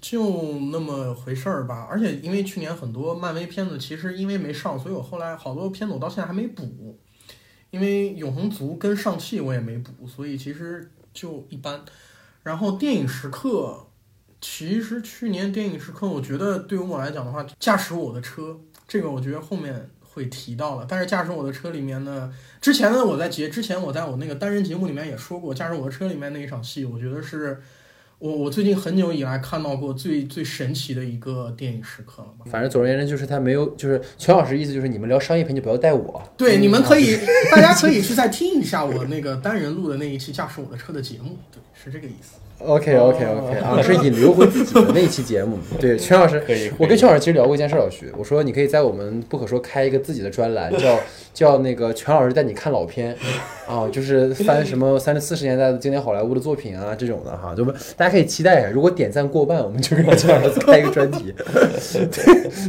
C: 就那么回事儿吧。而且因为去年很多漫威片子其实因为没上，所以我后来好多片子我到现在还没补。因为永恒族跟上汽我也没补，所以其实就一般。然后电影时刻，其实去年电影时刻，我觉得对于我来讲的话，驾驶我的车，这个我觉得后面会提到了。但是驾驶我的车里面呢，之前呢我在节之前我在我那个单人节目里面也说过，驾驶我的车里面那一场戏，我觉得是。我我最近很久以来看到过最最神奇的一个电影时刻了吧？
A: 反正总而言之，就是他没有，就是全老师意思就是你们聊商业片就不要带我。
C: 对，你们可以，[LAUGHS] 大家可以去再听一下我那个单人录的那一期驾驶我的车的节目，对，是这个意思。
A: OK OK OK 啊，是引流回自己的那一期节目。[LAUGHS] 对，全老师，我跟全老师其实聊过一件事，老徐，我说你可以在我们不可说开一个自己的专栏，叫 [LAUGHS] 叫那个全老师带你看老片啊，就是翻什么 [LAUGHS] 三十四十年代的经典好莱坞的作品啊这种的哈，就大家可以期待一下。如果点赞过半，我们就给全老师开一个专题。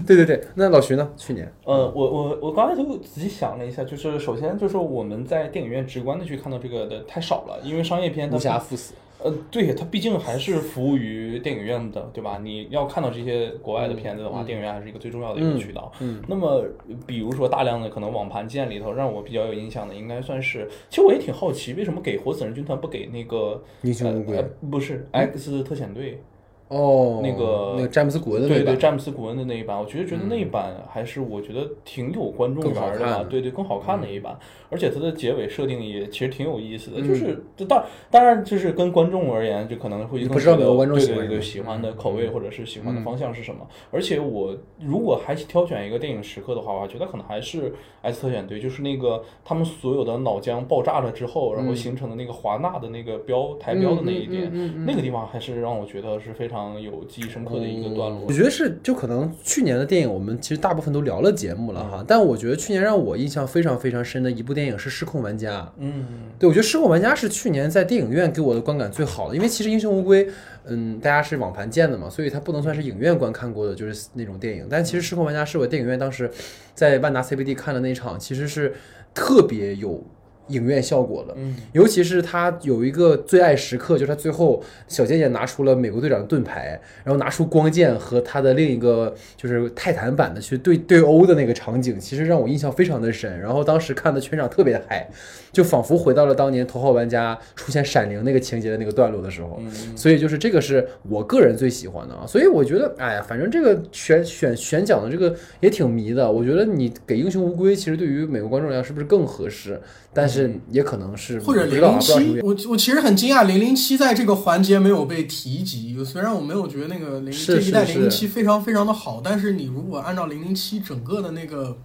A: 对对对，那老徐呢？去年，
B: 呃，我我我刚才就仔细想了一下，就是首先就是我们在电影院直观的去看到这个的太少了，因为商业片
A: 无暇赴死。
B: 呃，对，它毕竟还是服务于电影院的，对吧？你要看到这些国外的片子的话，电影院还是一个最重要的一个渠道。
A: 嗯，
B: 那么比如说大量的可能网盘建里头，让我比较有印象的，应该算是，其实我也挺好奇，为什么给活死人军团不给那个
A: 英雄无归？
B: 不是 X 特遣队。
A: 哦，
B: 那个
A: 那个詹姆斯古恩的那
B: 对对詹姆斯古恩的那一版，我觉得觉得那一版还是我觉得挺有观众缘的吧，对对，更好看的一版，而且它的结尾设定也其实挺有意思的，就是当当然就是跟观众而言，就可能会
A: 不知道哪个观众
B: 喜欢对喜欢的口味或者是喜欢的方向是什么。而且我如果还挑选一个电影时刻的话，我觉得可能还是 X 特选队，就是那个他们所有的脑浆爆炸了之后，然后形成的那个华纳的那个标台标的那一点，那个地方还是让我觉得是非常。有记忆深刻的一个段落，
A: 我觉得是，就可能去年的电影，我们其实大部分都聊了节目了哈。但我觉得去年让我印象非常非常深的一部电影是《失控玩家》。
B: 嗯，
A: 对，我觉得《失控玩家》是去年在电影院给我的观感最好的，因为其实《英雄无归》，嗯，大家是网盘见的嘛，所以它不能算是影院观看过的，就是那种电影。但其实《失控玩家》是我电影院当时在万达 CBD 看的那场，其实是特别有。影院效果了，
B: 嗯，
A: 尤其是他有一个最爱时刻，就是他最后小贱贱拿出了美国队长的盾牌，然后拿出光剑和他的另一个就是泰坦版的去对对殴的那个场景，其实让我印象非常的深。然后当时看的全场特别的嗨，就仿佛回到了当年头号玩家出现闪灵那个情节的那个段落的时候。所以就是这个是我个人最喜欢的啊。所以我觉得，哎呀，反正这个选选选奖的这个也挺迷的。我觉得你给英雄无归，其实对于美国观众来讲是不是更合适？但是也可能是
C: 或者零零七，我我其实很惊讶，零零七在这个环节没有被提及。虽然我没有觉得那个零这一代零零七非常非常的好，但是你如果按照零零七整个的那个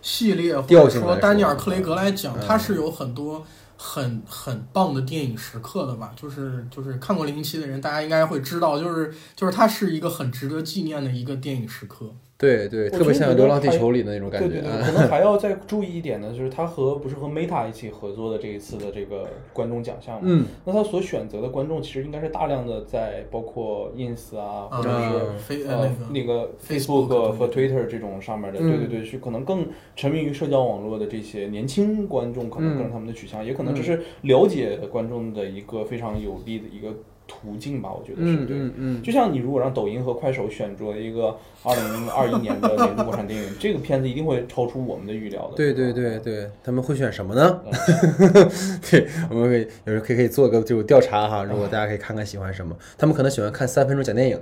C: 系列，或者说丹尼尔·克雷格来讲，它是有很多很很棒的电影时刻的吧？就是就是看过零零七的人，大家应该会知道，就是就是它是一个很值得纪念的一个电影时刻。
A: 对对，特别像《流浪地球》里的那种感觉。
B: 对对对，可能还要再注意一点呢，就是他和不是和 Meta 一起合作的这一次的这个观众奖项嘛。
A: 嗯。
B: 那他所选择的观众其实应该是大量的在包括 Ins 啊，或者是呃那个 Facebook 和 Twitter 这种上面的。对对对，是可能更沉迷于社交网络的这些年轻观众，可能更是他们的取向，也可能这是了解观众的一个非常有利的一个。途径吧，我觉得是对。
A: 嗯嗯
B: 就像你如果让抖音和快手选择一个二零二一年的年度国产电影，这个片子一定会超出我们的预料的。
A: 对对对对，他们会选什么呢？
B: 嗯 [LAUGHS]
A: 对，我们可以有时候可以可以做个就调查哈，如果大家可以看看喜欢什么，他们可能喜欢看三分钟讲电影，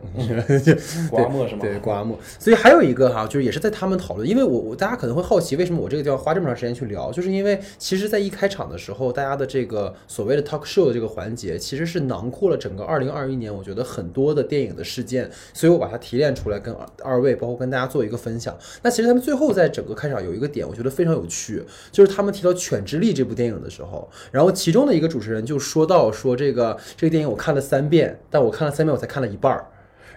A: [LAUGHS]
B: 刮墨是吗？
A: 对，刮目。所以还有一个哈，就是也是在他们讨论，因为我我大家可能会好奇，为什么我这个地方花这么长时间去聊，就是因为其实，在一开场的时候，大家的这个所谓的 talk show 的这个环节，其实是囊括了整整个二零二一年，我觉得很多的电影的事件，所以我把它提炼出来，跟二二位包括跟大家做一个分享。那其实他们最后在整个开场有一个点，我觉得非常有趣，就是他们提到《犬之力》这部电影的时候，然后其中的一个主持人就说到说这个这个电影我看了三遍，但我看了三遍我才看了一半儿。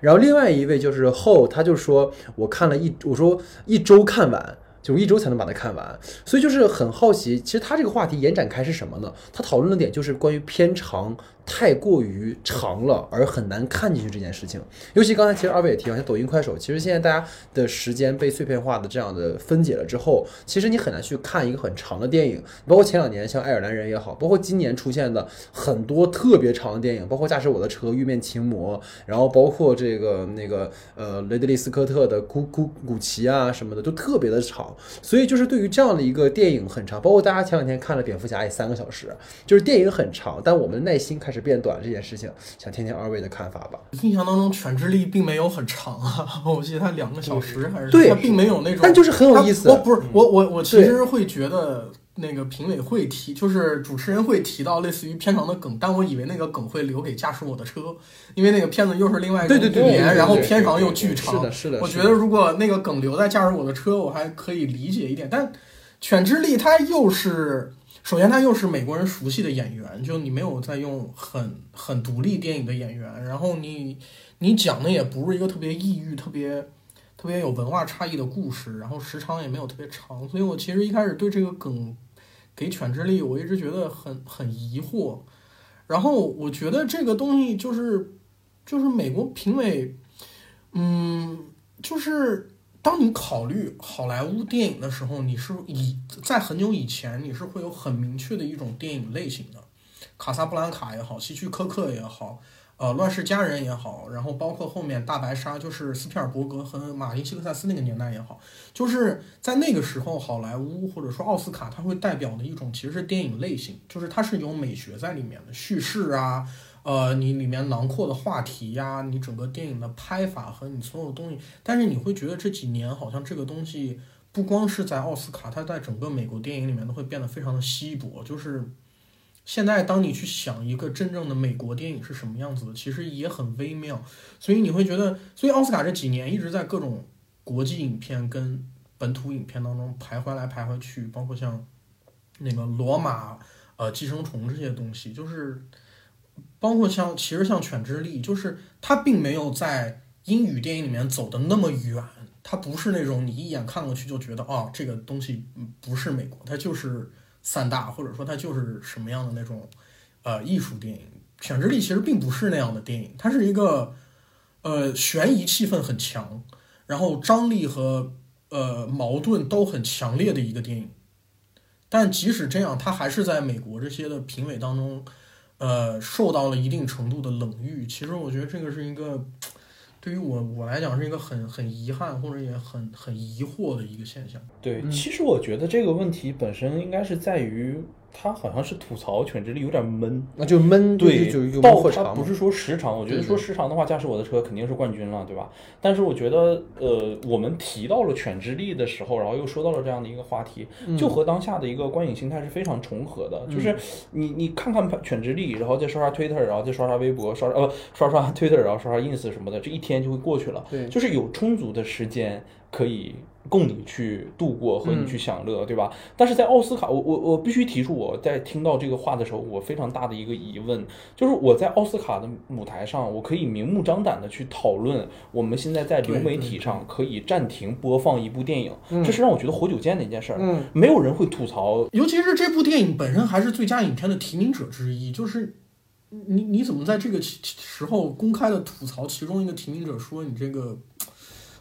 A: 然后另外一位就是后，他就说我看了一，我说一周看完。就一周才能把它看完，所以就是很好奇，其实他这个话题延展开是什么呢？他讨论的点就是关于片长太过于长了，而很难看进去这件事情。尤其刚才其实二位也提到，像抖音、快手，其实现在大家的时间被碎片化的这样的分解了之后，其实你很难去看一个很长的电影。包括前两年像《爱尔兰人》也好，包括今年出现的很多特别长的电影，包括《驾驶我的车》《玉面情魔》，然后包括这个那个呃雷德利·斯科特的《古古古奇》啊什么的，都特别的长。所以就是对于这样的一个电影很长，包括大家前两天看了《蝙蝠侠》也三个小时，就是电影很长，但我们的耐心开始变短这件事情，想听听二位的看法吧。
C: 印象当中，《犬之力》并没有很长啊，[LAUGHS] 我记得它两个小时还是
A: 对
C: 它并没有那种，
A: 但就是很有意思
C: 我不是我我我其实会觉得那个评委会提，就是主持人会提到类似于片长的梗，但我以为那个梗会留给驾驶我的车，因为那个片子又是另外一种
A: 对对对
C: 语言，然后
A: 对
C: 片长又巨
A: 是
C: 长。
A: 的，是的，
C: 我觉得如果那个梗留在驾驶我的车，我还可以理解一点。但《犬之力》它又是，首先它又是美国人熟悉的演员，就你没有在用很很独立电影的演员，然后你你讲的也不是一个特别抑郁、特别特别有文化差异的故事，然后时长也没有特别长，所以我其实一开始对这个梗给《犬之力》，我一直觉得很很疑惑。然后我觉得这个东西就是就是美国评委，嗯，就是当你考虑好莱坞电影的时候，你是以在很久以前你是会有很明确的一种电影类型的，卡萨布兰卡也好，希区柯克也好，呃，乱世佳人也好，然后包括后面大白鲨，就是斯皮尔伯格和马丁西克萨斯那个年代也好，就是在那个时候，好莱坞或者说奥斯卡，它会代表的一种其实是电影类型，就是它是有美学在里面的，叙事啊，呃，你里面囊括的话题呀、你整个电影的拍法和你所有东西，但是你会觉得这几年好像这个东西不光是在奥斯卡，它在整个美国电影里面都会变得非常的稀薄。就是现在当你去想一个真正的美国电影是什么样子的，其实也很微妙。所以你会觉得，所以奥斯卡这几年一直在各种国际影片跟本土影片当中徘徊来徘徊去，包括像那个罗马、呃寄生虫这些东西，就是。包括像其实像《犬之力》，就是它并没有在英语电影里面走的那么远，它不是那种你一眼看过去就觉得哦这个东西不是美国，它就是三大或者说它就是什么样的那种呃艺术电影。《犬之力》其实并不是那样的电影，它是一个呃悬疑气氛很强，然后张力和呃矛盾都很强烈的一个电影。但即使这样，它还是在美国这些的评委当中。呃，受到了一定程度的冷遇。其实我觉得这个是一个，对于我我来讲是一个很很遗憾或者也很很疑惑的一个现象。
B: 对，
A: 嗯
B: 其实我觉得这个问题本身应该是在于他好像是吐槽《犬之力》有点闷。
A: 那就闷，
B: 对，
A: 就就就
B: 到
A: 闷或长嘛
B: 它不是说时长，我觉得说时长的话，驾驶我的车肯定是冠军了，对吧？但是我觉得，呃，我们提到了犬之力的时候，然后又说到了这样的一个话题，
A: 嗯
B: 就和当下的一个观影心态是非常重合的。就是你你看看犬之力，然后再刷刷 Twitter，然后再刷刷微博，刷呃刷刷 Twitter，然后刷刷 Ins 什么的，这一天就会过去了。
A: 对
B: 就是有充足的时间可以供你去度过和你去享乐，对吧？但是在奥斯卡，我我我必须提出我在听到这个话的时候，我非常大的一个疑问，就是我在奥斯卡的舞台上，我可以明目张胆的去讨论我们现在在流媒体上可以暂停播放一部电影，这是让我觉得活久见的一件事儿。
A: 嗯，
B: 没有人会吐槽
C: 尤其是这部电影本身还是最佳影片的提名者之一，就是你你怎么在这个时候公开的吐槽其中一个提名者，说你这个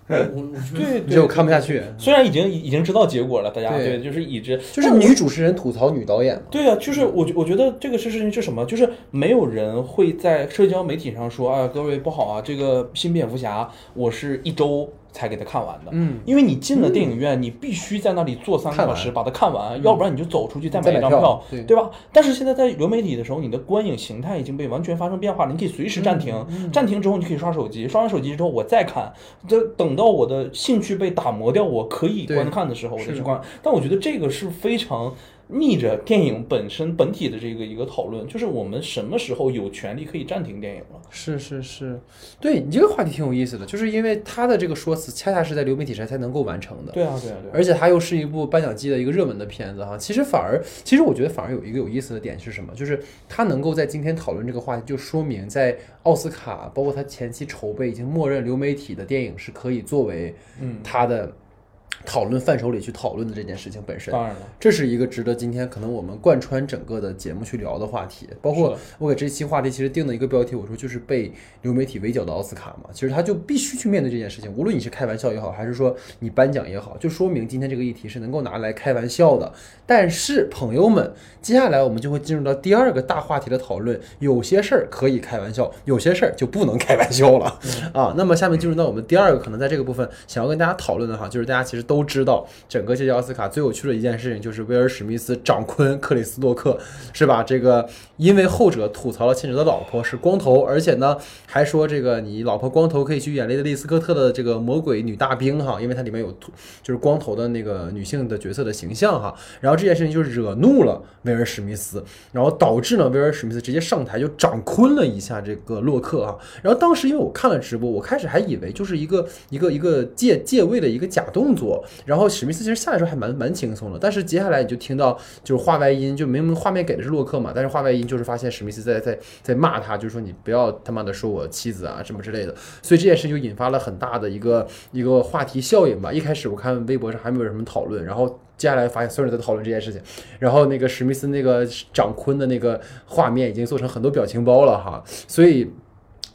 C: 我我觉得
B: 对
A: 你就看不下去。
B: 虽然已经已经知道结果了，大家
A: 对，
B: 就是已知，
A: 就是女主持人吐槽女导演嘛，
B: 对啊，就是我我觉得这个事情是什么？就是没有人会在社交媒体上说啊，各位不好啊，这个新蝙蝠侠我是一周才给他看完的。
A: 嗯，
B: 因为你进了电影院，你必须在那里坐三个小时把它看完，要不然你就走出去再
A: 再买
B: 一张票，
A: 对
B: 对吧？但是现在在流媒体的时候，你的观影形态已经被完全发生变化了，你可以随时暂停，暂停之后你可以刷手机，刷完手机之后我再看，这等到我的兴趣被打磨掉，我可以观看的时候，我再去观。但我觉得这个是非常。逆着电影本身本体的这个一个讨论，就是我们什么时候有权利可以暂停电影了？
A: 是是是，对你这个话题挺有意思的，就是因为他的这个说辞恰恰是在流媒体上才能够完成的。
B: 对啊，对啊，对啊。
A: 而且它又是一部颁奖季的一个热门的片子哈，其实反而，其实我觉得反而有一个有意思的点是什么？就是他能够在今天讨论这个话题，就说明在奥斯卡，包括他前期筹备，已经默认流媒体的电影是可以作为
B: 嗯，
A: 他的讨论范畴里去讨论的这件事情本身。
B: 当然了，
A: 这是一个值得今天可能我们贯穿整个的节目去聊的话题，包括我给这期话题其实定的一个标题，我说就是被流媒体围剿的奥斯卡嘛，其实他就必须去面对这件事情，无论你是开玩笑也好，还是说你颁奖也好，就说明今天这个议题是能够拿来开玩笑的。但是朋友们，接下来我们就会进入到第二个大话题的讨论，有些事儿可以开玩笑，有些事儿就不能开玩笑了啊。那么下面进入到我们第二个可能在这个部分想要跟大家讨论的哈，就是大家其实都都知道，整个这届奥斯卡最有趣的一件事情就是威尔史密斯掌昆克里斯洛克，是吧？这个因为后者吐槽了前者的老婆是光头，而且呢还说这个你老婆光头可以去演雷德利·斯科特的这个魔鬼女大兵哈，因为它里面有就是光头的那个女性的角色的形象哈。然后这件事情就惹怒了威尔史密斯，然后导致呢威尔史密斯直接上台就掌昆了一下这个洛克啊。然后当时因为我看了直播，我开始还以为就是一个一个一个借借位的一个假动作，然后史密斯其实下来时候还蛮蛮轻松的，但是接下来你就听到就是画外音，就明明画面给的是洛克嘛，但是画外音就是发现史密斯在在在骂他，就是说你不要他妈的说我妻子啊什么之类的，所以这件事就引发了很大的一个一个话题效应吧。一开始我看微博上还没有什么讨论，然后。接下来发现所有人都在讨论这件事情，然后那个史密斯那个掌坤的那个画面已经做成很多表情包了哈，所以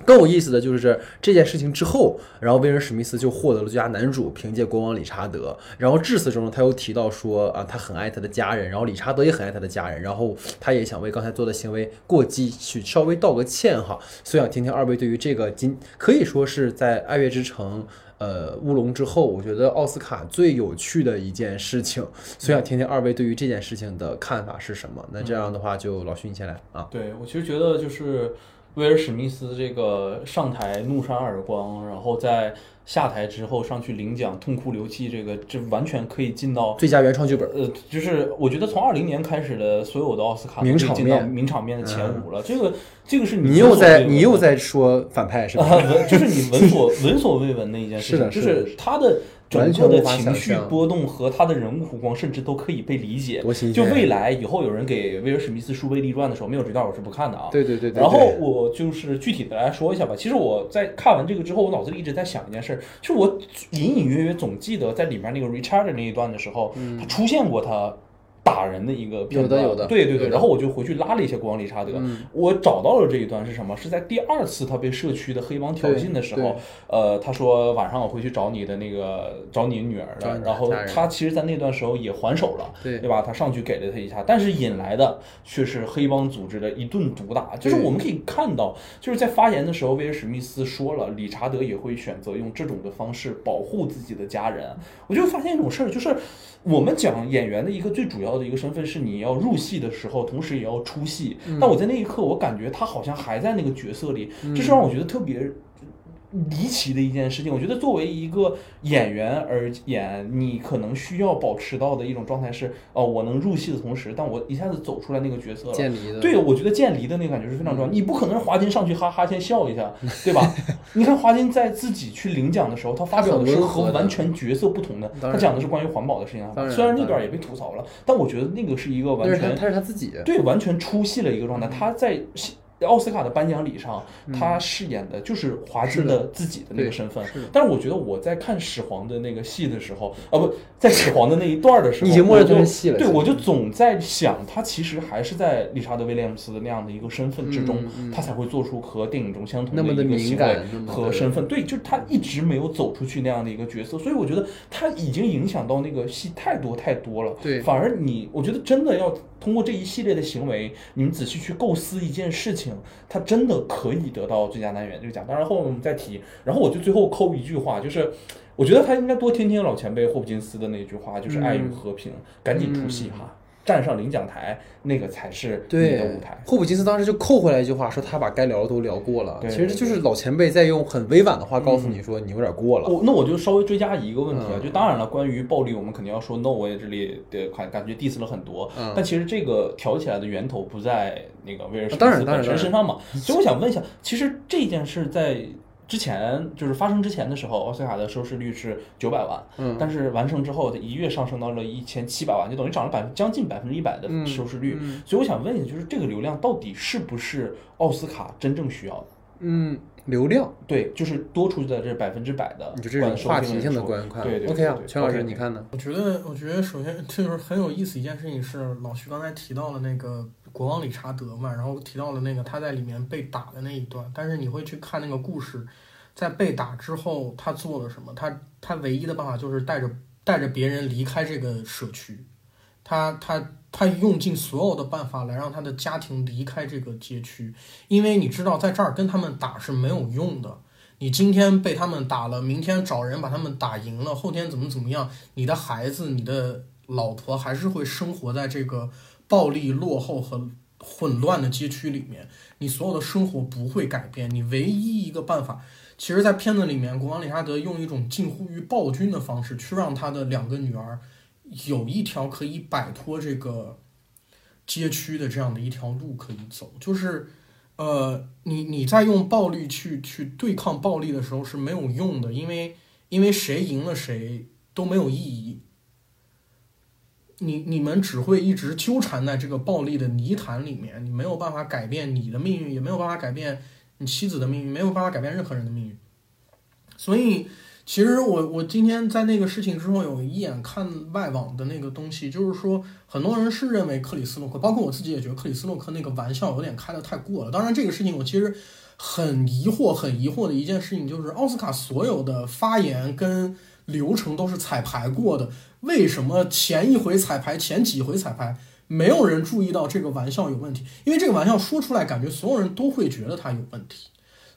A: 更有意思的就是这件事情之后，然后威尔史密斯就获得了最佳男主，凭借《国王理查德》。然后致辞中呢，他又提到说啊，他很爱他的家人，然后理查德也很爱他的家人，然后他也想为刚才做的行为过激去稍微道个歉哈。所以想听听二位对于这个今可以说是在《爱乐之城》。呃，乌龙之后，我觉得奥斯卡最有趣的一件事情，所以想听听二位对于这件事情的看法是什么。那这样的话，就老徐你先来啊。
B: 对我其实觉得就是威尔史密斯这个上台怒扇耳光，然后在下台之后上去领奖痛哭流涕，这个这完全可以进到
A: 最佳原创剧本，
B: 呃，就是我觉得从二零年开始的所有的奥斯卡
A: 名场面
B: 名场面的前五了。这个这个是
A: 你又在你又在说反派是吧？[LAUGHS]
B: 就是你闻所闻所未闻的一件事
A: 是的
B: 情，就是
A: 是
B: 他的整个的情绪波动和他的人物弧光，甚至都可以被理解。就未来以后有人给威尔史密斯书《碑立传》的时候，没有这段我是不看的啊。
A: 对对对对，
B: 然后我就是具体的来说一下吧。其实我在看完这个之后，我脑子里一直在想一件事，就是我隐隐约约总记得在里面那个 Richard 那一段的时候，他出现过他打人的一个片段。
A: 嗯有的有的
B: 对对对。然后我就回去拉了一些国王理查德，
A: 嗯
B: 我找到了这一段是什么？是在第二次他被社区的黑帮挑衅的时候，呃，他说晚上我会去找你的那个找你女儿
A: 的
B: 然后他其实，在那段时候也还手了。
A: 对
B: 对吧？他上去给了他一下，但是引来的却是黑帮组织的一顿毒打。就是我们可以看到，就是在发言的时候，威尔史密斯说了，理查德也会选择用这种的方式保护自己的家人。我就发现一种事儿，就是我们讲演员的一个最主要的一个身份是你要入戏的时候，同时也要出戏。但我在那一刻，我感觉他好像还在那个角色里，这是让我觉得特别。离奇的一件事情，我觉得作为一个演员而言，你可能需要保持到的一种状态是，哦，我能入戏的同时，但我一下子走出来那个角色了。
A: 建离的，
B: 对，我觉得渐离的那个感觉是非常重要。你不可能华金上去哈哈先笑一下，对吧？[LAUGHS] 你看华金在自己去领奖的时候，他发表的是和完全角色不同的，他讲的是关于环保的事情虽然那段也被吐槽了，但我觉得那个是一个完全
A: 他他是他自己，
B: 对完全出戏了一个状态。他在奥斯卡的颁奖礼上，他饰演的就是华金的自己的那个身份。但是我觉得我在看始皇的那个戏的时候，啊不在始皇的那一段的时候，
A: 已经默认成戏了。
B: 对，我就总在想，他其实还是在理查德威廉姆斯的那样的一个身份之中，他才会做出和电影中相同的一个行为和身份。对，就是他一直没有走出去那样的一个角色，所以我觉得他已经影响到那个戏太多太多了。
A: 对，
B: 反而你，我觉得真的要。通过这一系列的行为，你们仔细去构思一件事情，他真的可以得到最佳男演员这个奖。当然后面我们再提。然后我就最后扣一句话，就是我觉得他应该多听听老前辈霍普金斯的那句话，就是爱与和平，赶紧出戏哈。站上领奖台，那个才是你的舞台。
A: 霍普金斯当时就扣回来一句话，说他把该聊的都聊过了。其实就是老前辈在用很委婉的话告诉你说，你有点过了。
B: 我那我就稍微追加一个问题啊，就当然了，关于暴力，我们肯定要说 no，我也这里的感感觉 diss 了很多。但其实这个挑起来的源头不在那个威尔史密斯本身身上嘛。所以我想问一下，其实这件事在。之前就是发生之前的时候，奥斯卡的收视率是九百万，嗯，但是完成之后，它一跃上升到了一千七百万，就等于涨了百分将近百分之一百的收视率。所以我想问一下，就是这个流量到底是不是奥斯卡真正需要的？
A: 嗯，流量
B: 对，就是多出去的这百分之百的，你
A: 就这种话题性的观看。
B: 对对
A: ，OK 啊，全老师你看呢？
C: 我觉得，我觉得首先就是很有意思一件事情是，老徐刚才提到了那个国王理查德嘛，然后提到了那个他在里面被打的那一段，但是你会去看那个故事。在被打之后，他做了什么？他他唯一的办法就是带着带着别人离开这个社区，他他他用尽所有的办法来让他的家庭离开这个街区，因为你知道在这儿跟他们打是没有用的。你今天被他们打了，明天找人把他们打赢了，后天怎么怎么样，你的孩子、你的老婆还是会生活在这个暴力、落后和混乱的街区里面，你所有的生活不会改变。你唯一一个办法。其实，在片子里面，国王理查德用一种近乎于暴君的方式，去让他的两个女儿有一条可以摆脱这个街区的这样的一条路可以走。就是，呃，你你在用暴力去去对抗暴力的时候是没有用的，因为因为谁赢了谁都没有意义。你你们只会一直纠缠在这个暴力的泥潭里面，你没有办法改变你的命运，也没有办法改变。你妻子的命运没有办法改变任何人的命运，所以其实我我今天在那个事情之后有一眼看外网的那个东西，就是说很多人是认为克里斯洛克，包括我自己也觉得克里斯洛克那个玩笑有点开的太过了。当然这个事情我其实很疑惑，很疑惑的一件事情就是奥斯卡所有的发言跟流程都是彩排过的，为什么前一回彩排前几回彩排？没有人注意到这个玩笑有问题，因为这个玩笑说出来，感觉所有人都会觉得他有问题。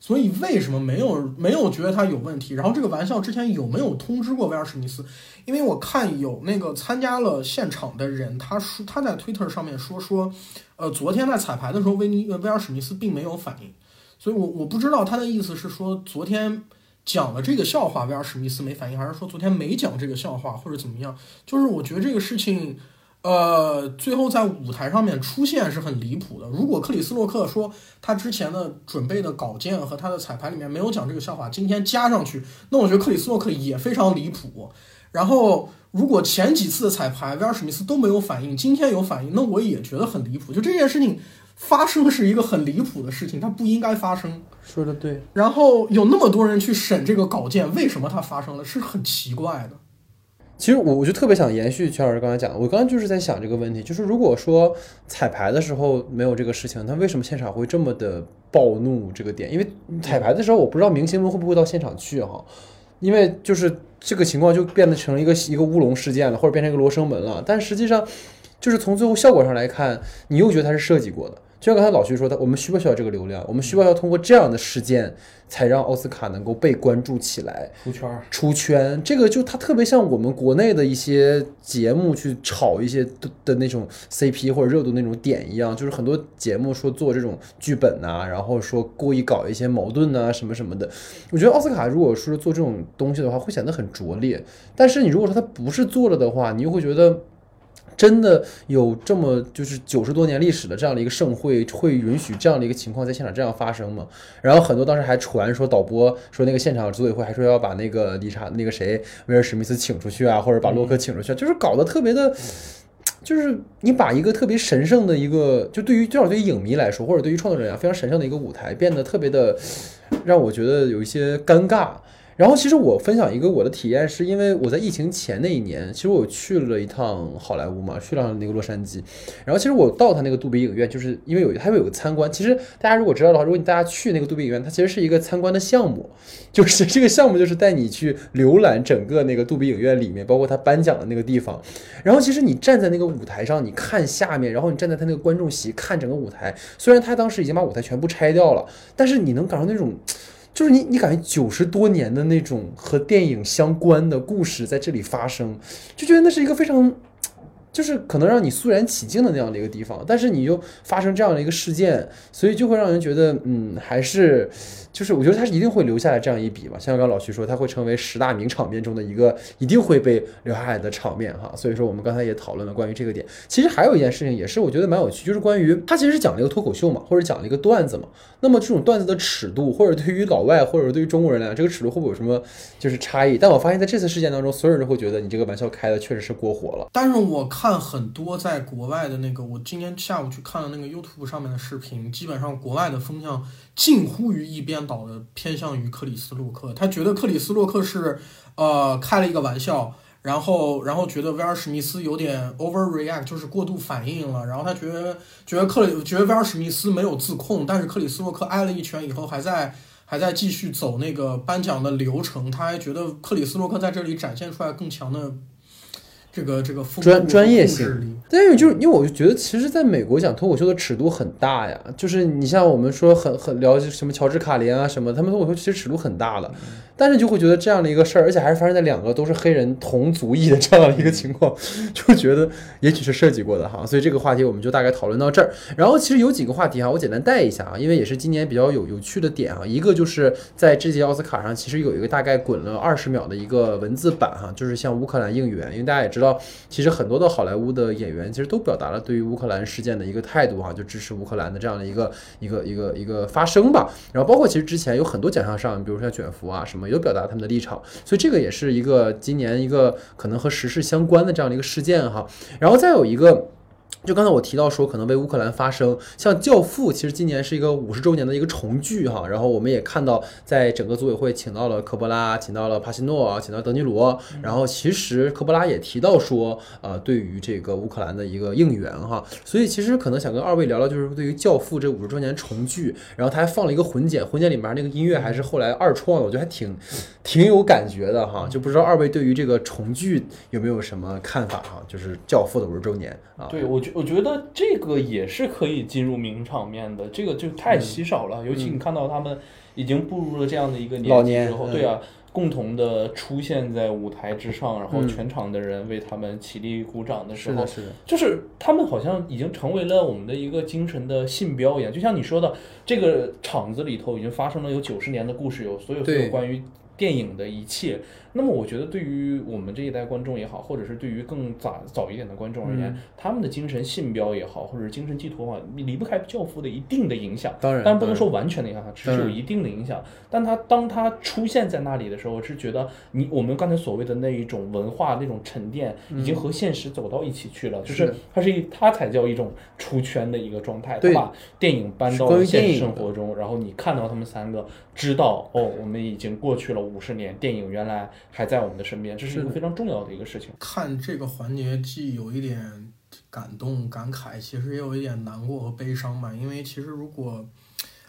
C: 所以为什么没有没有觉得他有问题？然后这个玩笑之前有没有通知过威尔史密斯？因为我看有那个参加了现场的人，他说他在 Twitter 上面说说，呃，昨天在彩排的时候，威尼威尔史密斯并没有反应。所以我我不知道他的意思是说昨天讲了这个笑话，威尔史密斯没反应，还是说昨天没讲这个笑话，或者怎么样？就是我觉得这个事情。呃，最后在舞台上面出现是很离谱的。如果克里斯洛克说他之前的准备的稿件和他的彩排里面没有讲这个笑话，今天加上去，那我觉得克里斯洛克也非常离谱。然后，如果前几次的彩排威尔史密斯都没有反应，今天有反应，那我也觉得很离谱。就这件事情发生是一个很离谱的事情，它不应该发生。
A: 说的对。
C: 然后有那么多人去审这个稿件，为什么它发生了，是很奇怪的。
A: 其实我我就特别想延续全老师刚才讲的，我刚刚就是在想这个问题，就是如果说彩排的时候没有这个事情，他为什么现场会这么的暴怒这个点？因为彩排的时候，我不知道明星们会不会到现场去哈，因为就是这个情况就变得成了一个一个乌龙事件了，或者变成一个罗生门了。但实际上，就是从最后效果上来看，你又觉得它是设计过的。就像刚才老徐说的，我们需不需要这个流量？我们需不需要通过这样的事件，才让奥斯卡能够被关注起来，
B: 出圈儿。
A: 出圈，这个就它特别像我们国内的一些节目去炒一些的的那种 CP 或者热度那种点一样，就是很多节目说做这种剧本呐，然后说故意搞一些矛盾呐什么什么的。我觉得奥斯卡如果说做这种东西的话，会显得很拙劣。但是你如果说他不是做了的话，你又会觉得。真的有这么就是九十多年历史的这样的一个盛会，会允许这样的一个情况在现场这样发生吗？然后很多当时还传说导播说那个现场组委会还说要把那个理查那个谁威尔史密斯请出去啊，或者把洛克请出去，就是搞得特别的，就是你把一个特别神圣的一个，就对于至少对于影迷来说，或者对于创作者来讲非常神圣的一个舞台，变得特别的让我觉得有一些尴尬。然后其实我分享一个我的体验，是因为我在疫情前那一年，其实我去了一趟好莱坞嘛，去了那个洛杉矶。然后其实我到他那个杜比影院，就是因为有他会有个参观。其实大家如果知道的话，如果你大家去那个杜比影院，它其实是一个参观的项目，[LAUGHS] 就是这个项目就是带你去浏览整个那个杜比影院里面，包括他颁奖的那个地方。然后其实你站在那个舞台上，你看下面，然后你站在他那个观众席看整个舞台。虽然他当时已经把舞台全部拆掉了，但是你能感受那种。就是你，你感觉九十多年的那种和电影相关的故事在这里发生，就觉得那是一个非常，就是可能让你肃然起敬的那样的一个地方。但是你又发生这样的一个事件，所以就会让人觉得，嗯，还是。就是我觉得他是一定会留下来这样一笔吧，像刚刚老徐说，他会成为十大名场面中的一个，一定会被留下来的场面哈。所以说我们刚才也讨论了关于这个点。其实还有一件事情也是我觉得蛮有趣，就是关于他其实是讲了一个脱口秀嘛，或者讲了一个段子嘛。那么这种段子的尺度，或者对于老外，或者对于中国人来讲，这个尺度会不会有什么就是差异？但我发现在这次事件当中，所有人都会觉得你这个玩笑开的确实是过火了。
C: 但是我看很多在国外的那个，我今天下午去看了那个 YouTube 上面的视频，基本上国外的风向。近乎于一边倒的偏向于克里斯洛克，他觉得克里斯洛克是，呃，开了一个玩笑，然后，然后觉得威尔史密斯有点 overreact，就是过度反应了，然后他觉得，觉得克里，觉得威尔史密斯没有自控，但是克里斯洛克挨了一拳以后，还在，还在继续走那个颁奖的流程，他还觉得克里斯洛克在这里展现出来更强的。这个这个
A: 专专业性，但是就是因为我就觉得，其实在美国讲脱口秀的尺度很大呀。就是你像我们说很很了解什么乔治卡林啊什么，他们脱口秀其实尺度很大了。但是就会觉得这样的一个事儿，而且还是发生在两个都是黑人同族裔的这样的一个情况，[LAUGHS] 就觉得也许是设计过的哈。所以这个话题我们就大概讨论到这儿。然后其实有几个话题哈，我简单带一下啊，因为也是今年比较有有趣的点啊。一个就是在这届奥斯卡上，其实有一个大概滚了二十秒的一个文字版哈，就是像乌克兰应援。因为大家也知道，其实很多的好莱坞的演员其实都表达了对于乌克兰事件的一个态度哈，就支持乌克兰的这样的一个一个一个一个发声吧。然后包括其实之前有很多奖项上，比如说像卷福啊什么。有表达他们的立场，所以这个也是一个今年一个可能和时事相关的这样的一个事件哈，然后再有一个。就刚才我提到说，可能为乌克兰发声，像《教父》其实今年是一个五十周年的一个重聚哈，然后我们也看到，在整个组委会请到了科波拉，请到了帕西诺，请到德尼罗，然后其实科波拉也提到说，呃，对于这个乌克兰的一个应援哈，所以其实可能想跟二位聊聊，就是对于《教父》这五十周年重聚，然后他还放了一个混剪，混剪里面那个音乐还是后来二创的，我觉得还挺挺有感觉的哈，就不知道二位对于这个重聚有没有什么看法哈？就是《教父》的五十周年啊，
B: 对我觉。我觉得这个也是可以进入名场面的，这个就太稀少了。尤其你看到他们已经步入了这样的一个年纪之后，对啊，共同的出现在舞台之上，然后全场的人为他们起立鼓掌的时候，
A: 是的，
B: 就是他们好像已经成为了我们的一个精神的信标一样。就像你说的，这个场子里头已经发生了有九十年的故事，有所有所有关于电影的一切。那么我觉得，对于我们这一代观众也好，或者是对于更早早一点的观众而言，他们的精神信标也好，或者是精神寄托啊，离不开教父的一定的影响。
A: 当然，
B: 但不能说完全的影响，只是有一定的影响。但他当他出现在那里的时候，是觉得你我们刚才所谓的那一种文化那种沉淀，已经和现实走到一起去了。就是它是一，它才叫一种出圈的一个状态。对把电影搬到了现实生活中，然后你看到他们三个，知道哦，我们已经过去了五十年，电影原来。还在我们的身边，这是一个非常重要的一个事情。
C: 看这个环节，既有一点感动、感慨，其实也有一点难过和悲伤吧。因为其实如果，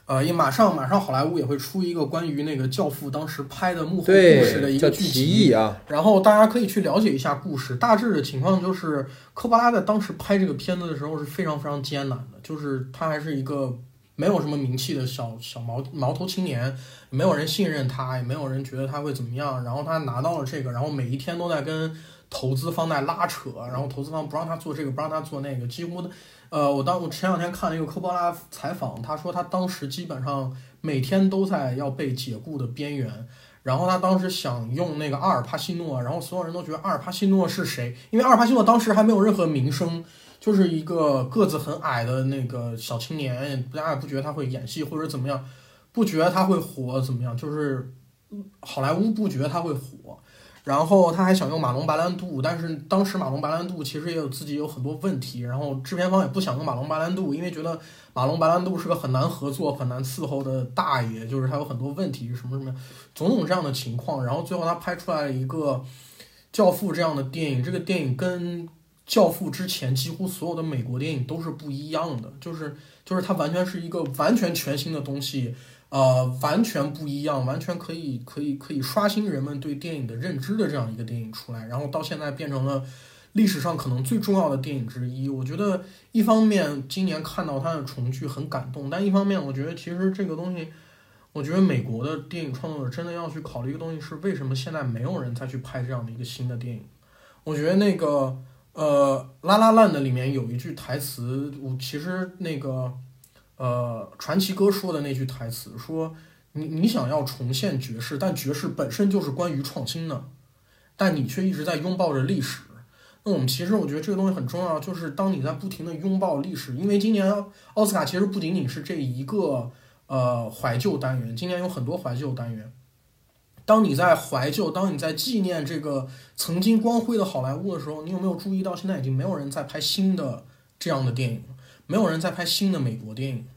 C: 呃，因马上马上好莱坞也会出一个关于那个《教父》当时拍的幕后故事的一个剧集
A: 啊，
C: 然后大家可以去了解一下故事。大致的情况就是，科巴拉在当时拍这个片子的时候是非常非常艰难的，就是他还是一个。没有什么名气的小小毛毛头青年，没有人信任他，也没有人觉得他会怎么样。然后他拿到了这个，然后每一天都在跟投资方在拉扯，然后投资方不让他做这个，不让他做那个，几乎。呃，我当我前两天看了一个科波拉采访，他说他当时基本上每天都在要被解雇的边缘。然后他当时想用那个阿尔帕西诺，然后所有人都觉得阿尔帕西诺是谁？因为阿尔帕西诺当时还没有任何名声。就是一个个子很矮的那个小青年，大家也不觉得他会演戏或者怎么样，不觉得他会火怎么样，就是好莱坞不觉得他会火。然后他还想用马龙白兰度，但是当时马龙白兰度其实也有自己有很多问题，然后制片方也不想用马龙白兰度，因为觉得马龙白兰度是个很难合作、很难伺候的大爷，就是他有很多问题，什么什么种种这样的情况。然后最后他拍出来了一个《教父》这样的电影，这个电影跟《教父》之前几乎所有的美国电影都是不一样的，就是就是它完全是一个完全全新的东西。呃，完全不一样，完全可以可以可以刷新人们对电影的认知的这样一个电影出来，然后到现在变成了历史上可能最重要的电影之一。我觉得一方面今年看到它的重聚很感动，但一方面我觉得其实这个东西，我觉得美国的电影创作者真的要去考虑一个东西是为什么现在没有人再去拍这样的一个新的电影。我觉得那个呃《拉拉烂》的里面有一句台词，我其实那个。呃，传奇哥说的那句台词说：“你你想要重现爵士，但爵士本身就是关于创新的，但你却一直在拥抱着历史。”那我们其实我觉得这个东西很重要，就是当你在不停的拥抱历史，因为今年奥斯卡其实不仅仅是这一个呃怀旧单元，今年有很多怀旧单元。当你在怀旧，当你在纪念这个曾经光辉的好莱坞的时候，你有没有注意到现在已经没有人在拍新的这样的电影？没有人在拍新的美国电影，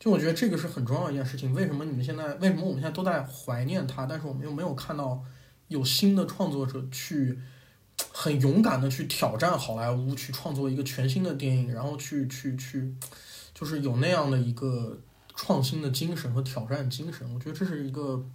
C: 就我觉得这个是很重要一件事情。为什么你们现在，为什么我们现在都在怀念他，但是我们又没有看到有新的创作者去很勇敢的去挑战好莱坞，去创作一个全新的电影，然后去去去，就是有那样的一个创新的精神和挑战精神。我觉得这是一个。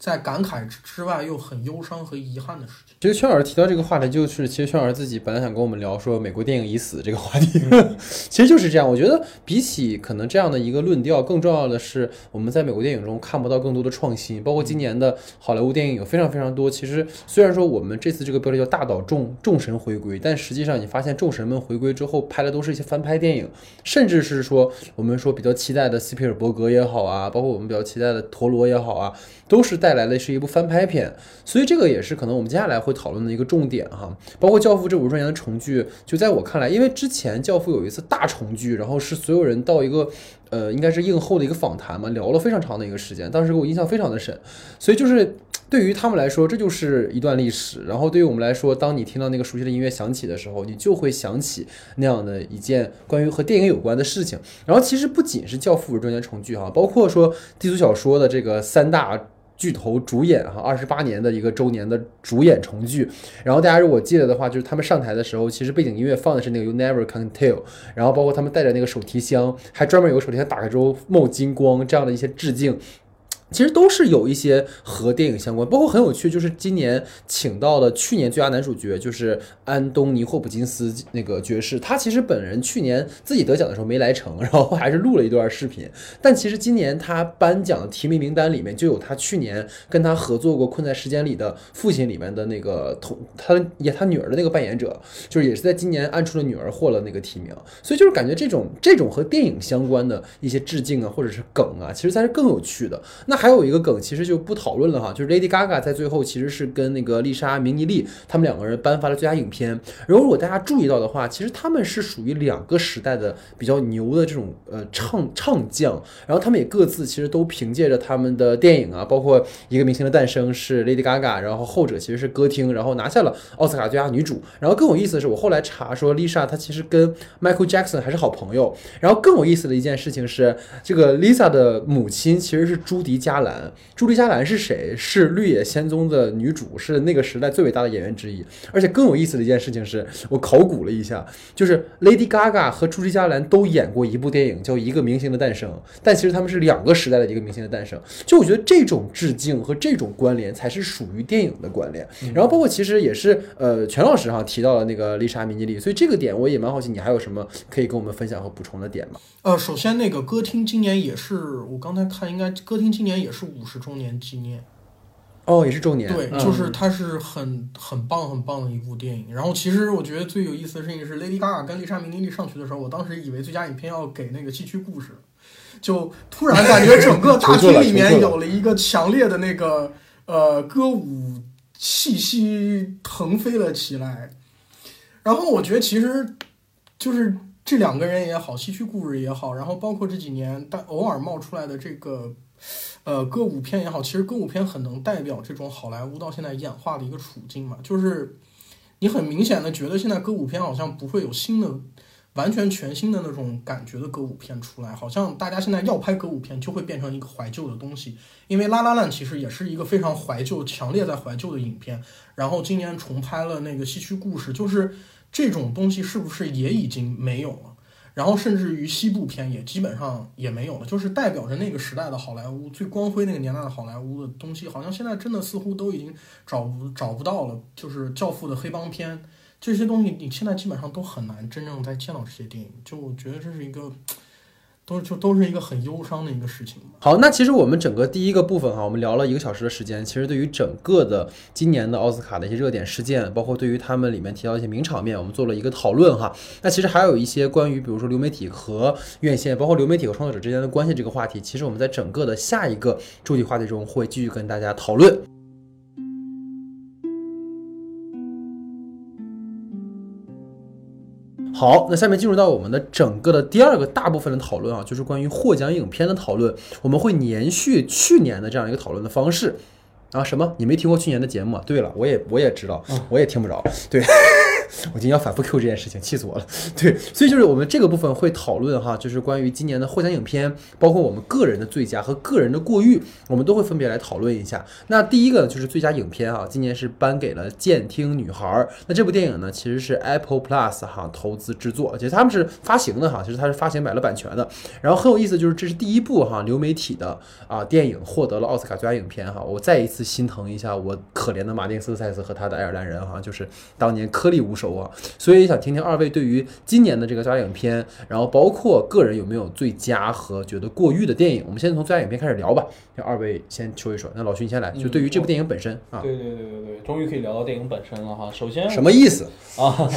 C: 在感慨之外，又很忧伤和遗憾的事情。
A: 其实，圈老师提到这个话题，就是其实圈老师自己本来想跟我们聊说美国电影已死这个话题，[LAUGHS] 其实就是这样。我觉得比起可能这样的一个论调，更重要的是我们在美国电影中看不到更多的创新。包括今年的好莱坞电影有非常非常多。其实虽然说我们这次这个标题叫大岛众众神回归，但实际上你发现众神们回归之后拍的都是一些翻拍电影，甚至是说我们说比较期待的斯皮尔伯格也好啊，包括我们比较期待的陀螺也好啊，都是带来的是一部翻拍片，所以这个也是可能我们接下来会讨论的一个重点哈。包括《教父》这五十周年的重聚，就在我看来，因为之前《教父》有一次大重聚，然后是所有人到一个呃，应该是映后的一个访谈嘛，聊了非常长的一个时间，当时给我印象非常的深。所以就是对于他们来说，这就是一段历史；然后对于我们来说，当你听到那个熟悉的音乐响起的时候，你就会想起那样的一件关于和电影有关的事情。然后其实不仅是《教父》五十周年重聚哈，包括说低俗小说的这个三大。巨头主演哈，二十八年的一个周年的主演重聚，然后大家如果记得的话，就是他们上台的时候，其实背景音乐放的是那个 You Never Can Tell，然后包括他们带着那个手提箱，还专门有个手提箱打开之后冒金光这样的一些致敬。其实都是有一些和电影相关，包括很有趣，就是今年请到了去年最佳男主角，就是安东尼·霍普金斯那个爵士，他其实本人去年自己得奖的时候没来成，然后还是录了一段视频。但其实今年他颁奖的提名名单里面就有他去年跟他合作过《困在时间里的父亲》里面的那个同他演他女儿的那个扮演者，就是也是在今年暗处的女儿获了那个提名。所以就是感觉这种这种和电影相关的一些致敬啊，或者是梗啊，其实才是更有趣的。那还有一个梗，其实就不讨论了哈，就是 Lady Gaga 在最后其实是跟那个丽莎明尼利他们两个人颁发了最佳影片。然后如果大家注意到的话，其实他们是属于两个时代的比较牛的这种呃唱唱将。然后他们也各自其实都凭借着他们的电影啊，包括一个明星的诞生是 Lady Gaga，然后后者其实是歌厅，然后拿下了奥斯卡最佳女主。然后更有意思的是，我后来查说丽莎她其实跟 Michael Jackson 还是好朋友。然后更有意思的一件事情是，这个 Lisa 的母亲其实是朱迪加兰。朱莉·加兰是谁？是《绿野仙踪》的女主，是那个时代最伟大的演员之一。而且更有意思的一件事情是，我考古了一下，就是 Lady Gaga 和朱莉·加兰都演过一部电影，叫《一个明星的诞生》。但其实他们是两个时代的一个明星的诞生。就我觉得这种致敬和这种关联才是属于电影的关联。然后包括其实也是呃，全老师哈提到了那个丽莎·米尼利，所以这个点我也蛮好奇，你还有什么可以跟我们分享和补充的点吗？
C: 呃，首先那个歌厅今年也是，我刚才看应该歌厅今年也是五十周年纪念。
A: 哦，也是周年。
C: 对，就是它是很很棒很棒的一部电影。然后其实我觉得最有意思的事情是，Lady Gaga 跟丽莎明尼利上去的时候，我当时以为最佳影片要给那个《戏曲故事》，就突然感觉整个大 [LAUGHS] 厅里面有了一个强烈的那个呃歌舞气息腾飞了起来。然后我觉得其实就是。这两个人也好，戏曲故事也好，然后包括这几年但偶尔冒出来的这个，呃，歌舞片也好，其实歌舞片很能代表这种好莱坞到现在演化的一个处境嘛，就是你很明显的觉得现在歌舞片好像不会有新的。完全全新的那种感觉的歌舞片出来，好像大家现在要拍歌舞片就会变成一个怀旧的东西，因为《拉拉烂》其实也是一个非常怀旧、强烈在怀旧的影片。然后今年重拍了那个《西区故事》，就是这种东西是不是也已经没有了？然后甚至于西部片也基本上也没有了，就是代表着那个时代的好莱坞最光辉那个年代的好莱坞的东西，好像现在真的似乎都已经找不找不到了。就是《教父》的黑帮片。这些东西你现在基本上都很难真正再见到这些电影，就我觉得这是一个，都就都是一个很忧伤的一个事情。
A: 好，那其实我们整个第一个部分哈，我们聊了一个小时的时间，其实对于整个的今年的奥斯卡的一些热点事件，包括对于他们里面提到一些名场面，我们做了一个讨论哈。那其实还有一些关于比如说流媒体和院线，包括流媒体和创作者之间的关系这个话题，其实我们在整个的下一个主题话题中会继续跟大家讨论。好，那下面进入到我们的整个的第二个大部分的讨论啊，就是关于获奖影片的讨论。我们会延续去年的这样一个讨论的方式啊。什么？你没听过去年的节目？对了，我也我也知道，我也听不着。对。我今天要反复 Q 这件事情，气死我了。对，所以就是我们这个部分会讨论哈，就是关于今年的获奖影片，包括我们个人的最佳和个人的过誉，我们都会分别来讨论一下。那第一个就是最佳影片哈，今年是颁给了《监听女孩》。那这部电影呢，其实是 Apple Plus 哈投资制作，其实他们是发行的哈，其实它是发行买了版权的。然后很有意思，就是这是第一部哈流媒体的啊电影获得了奥斯卡最佳影片哈。我再一次心疼一下我可怜的马丁斯塞斯和他的爱尔兰人哈，就是当年颗粒无收。啊，所以想听听二位对于今年的这个最佳影片，然后包括个人有没有最佳和觉得过誉的电影？我们先从最佳影片开始聊吧。让二位先说一说。那老徐你先来，就对于这部电影本身啊。
B: 对对对对对，终于可以聊到电影本身了哈。首先
A: 什么意思
B: 啊？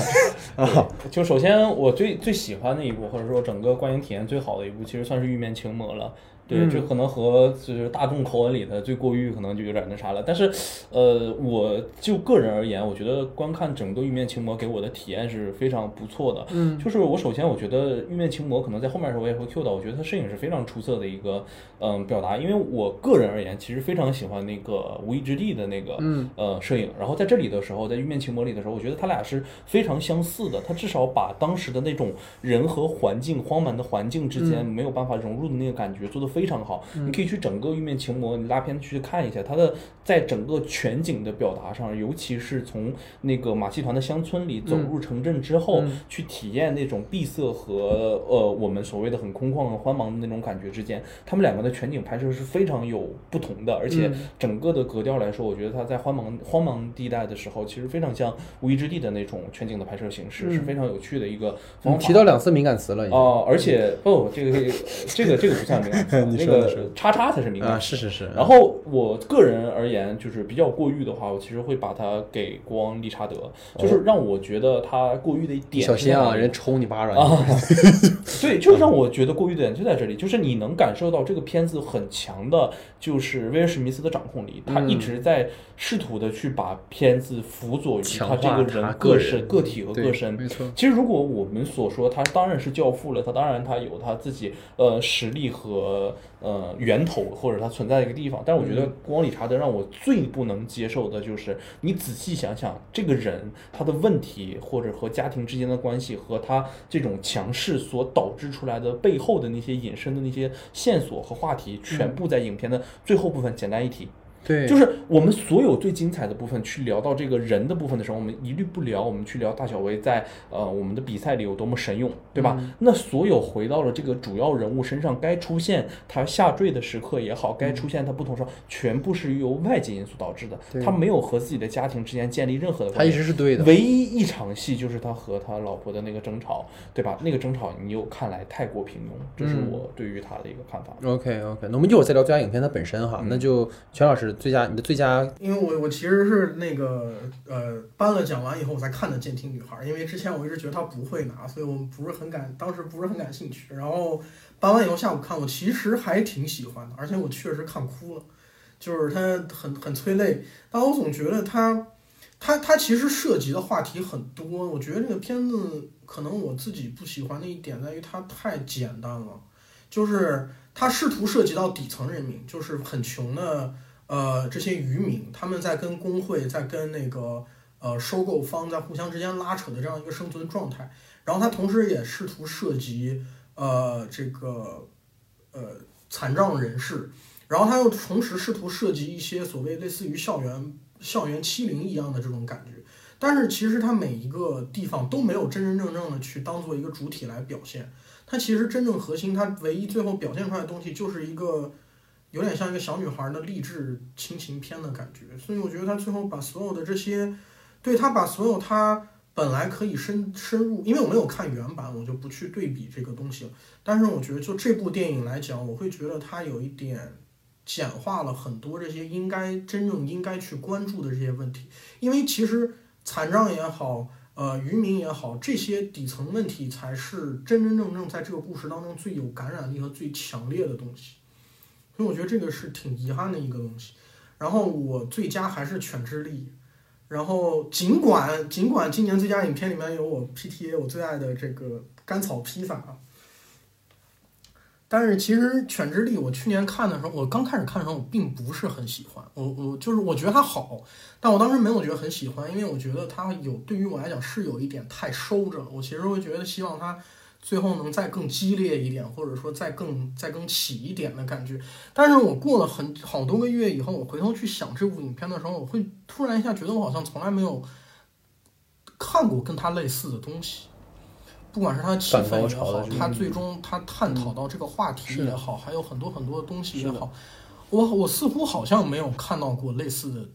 B: 啊，就首先我最最喜欢的一部，或者说整个观影体验最好的一部，其实算是《玉面情魔》了。对，这可能和就是大众口吻里的最过誉，可能就有点那啥了。但是，呃，我就个人而言，我觉得观看整个《玉面情魔》给我的体验是非常不错的。
A: 嗯，
B: 就是我首先我觉得《玉面情魔》可能在后面的时候我也会 Q 到，我觉得它摄影是非常出色的一个嗯表达。因为我个人而言，其实非常喜欢那个《无意之地》的那个呃摄影。然后在这里的时候，在《玉面情魔》里的时候，我觉得他俩是非常相似的。他至少把当时的那种人和环境荒蛮的环境之间没有办法融入的那个感觉做得非常好，你可以去整个《玉面情魔》，你拉片去看一下它的在整个全景的表达上，尤其是从那个马戏团的乡村里走入城镇之后，去体验那种闭塞和呃我们所谓的很空旷、很荒茫的那种感觉之间，他们两个的全景拍摄是非常有不同的，而且整个的格调来说，我觉得它在荒茫荒茫地带的时候，其实非常像《无依之地》的那种全景的拍摄形式，是非常有趣的一个方法。
A: 提到两次敏感词了
B: 哦，而且不，这个这个这个不算敏感词，那个。叉叉才是敏感，
A: 是是是。
B: 然后我个人而言，就是比较过誉的话，我其实会把它给国王理查德，就是让我觉得他过誉的一点。
A: 小心啊，人抽你巴掌
B: 啊！[LAUGHS] 对，就让我觉得过誉的点就在这里，就是你能感受到这个片子很强的，就是威尔史密斯的掌控力，他一直在试图的去把片子辅佐于他这个人个身、个体和个身。
A: 没错。
B: 其实如果我们所说，他当然是教父了，他当然他有他自己呃实力和呃源。头或者它存在的一个地方，但是我觉得国王理查德让我最不能接受的就是，你仔细想想，这个人他的问题或者和家庭之间的关系，和他这种强势所导致出来的背后的那些隐身的那些线索和话题，全部在影片的最后部分简单一提。
A: 对，
B: 就是我们所有最精彩的部分，去聊到这个人的部分的时候，我们一律不聊。我们去聊大小威在呃我们的比赛里有多么神勇，对吧？那所有回到了这个主要人物身上，该出现他下坠的时刻也好，该出现他不同时候，全部是由外界因素导致的。他没有和自己的家庭之间建立任何的关
A: 系。他一直是对的。
B: 唯一一场戏就是他和他老婆的那个争吵，对吧？那个争吵你又看来太过平庸，这是我对于他的一个看法。
A: OK OK，那我们一会儿再聊最佳影片它本身哈。那就全老师。最佳，你的最佳，
C: 因为我我其实是那个呃颁了奖完以后我才看的《监听女孩》，因为之前我一直觉得她不会拿，所以我不是很感，当时不是很感兴趣。然后颁完以后下午看，我其实还挺喜欢的，而且我确实看哭了，就是它很很催泪，但我总觉得它它它其实涉及的话题很多，我觉得这个片子可能我自己不喜欢的一点在于它太简单了。就是他试图涉及到底层人民，就是很穷的呃这些渔民，他们在跟工会在跟那个呃收购方在互相之间拉扯的这样一个生存状态。然后他同时也试图涉及呃这个呃残障人士，然后他又同时试图涉及一些所谓类似于校园校园欺凌一样的这种感觉。但是其实它每一个地方都没有真真正正的去当做一个主体来表现，它其实真正核心，它唯一最后表现出来的东西就是一个有点像一个小女孩的励志亲情片的感觉。所以我觉得他最后把所有的这些，对他把所有他本来可以深深入，因为我没有看原版，我就不去对比这个东西了。但是我觉得就这部电影来讲，我会觉得它有一点简化了很多这些应该真正应该去关注的这些问题，因为其实。残障也好，呃，渔民也好，这些底层问题才是真真正正在这个故事当中最有感染力和最强烈的东西。所以我觉得这个是挺遗憾的一个东西。然后我最佳还是《犬之力》，然后尽管尽管今年最佳影片里面有我 PTA 我最爱的这个《甘草披萨》啊。但是其实《犬之力》，我去年看的时候，我刚开始看的时候，我并不是很喜欢。我我就是我觉得它好，但我当时没有觉得很喜欢，因为我觉得它有对于我来讲是有一点太收着了。我其实会觉得希望它最后能再更激烈一点，或者说再更再更起一点的感觉。但是我过了很好多个月以后，我回头去想这部影片的时候，我会突然一下觉得我好像从来没有看过跟他类似的东西。不管是它气氛也好，他最终他探讨到这个话题也好，还有很多很多的东西也好，我我似乎好像没有看到过类似的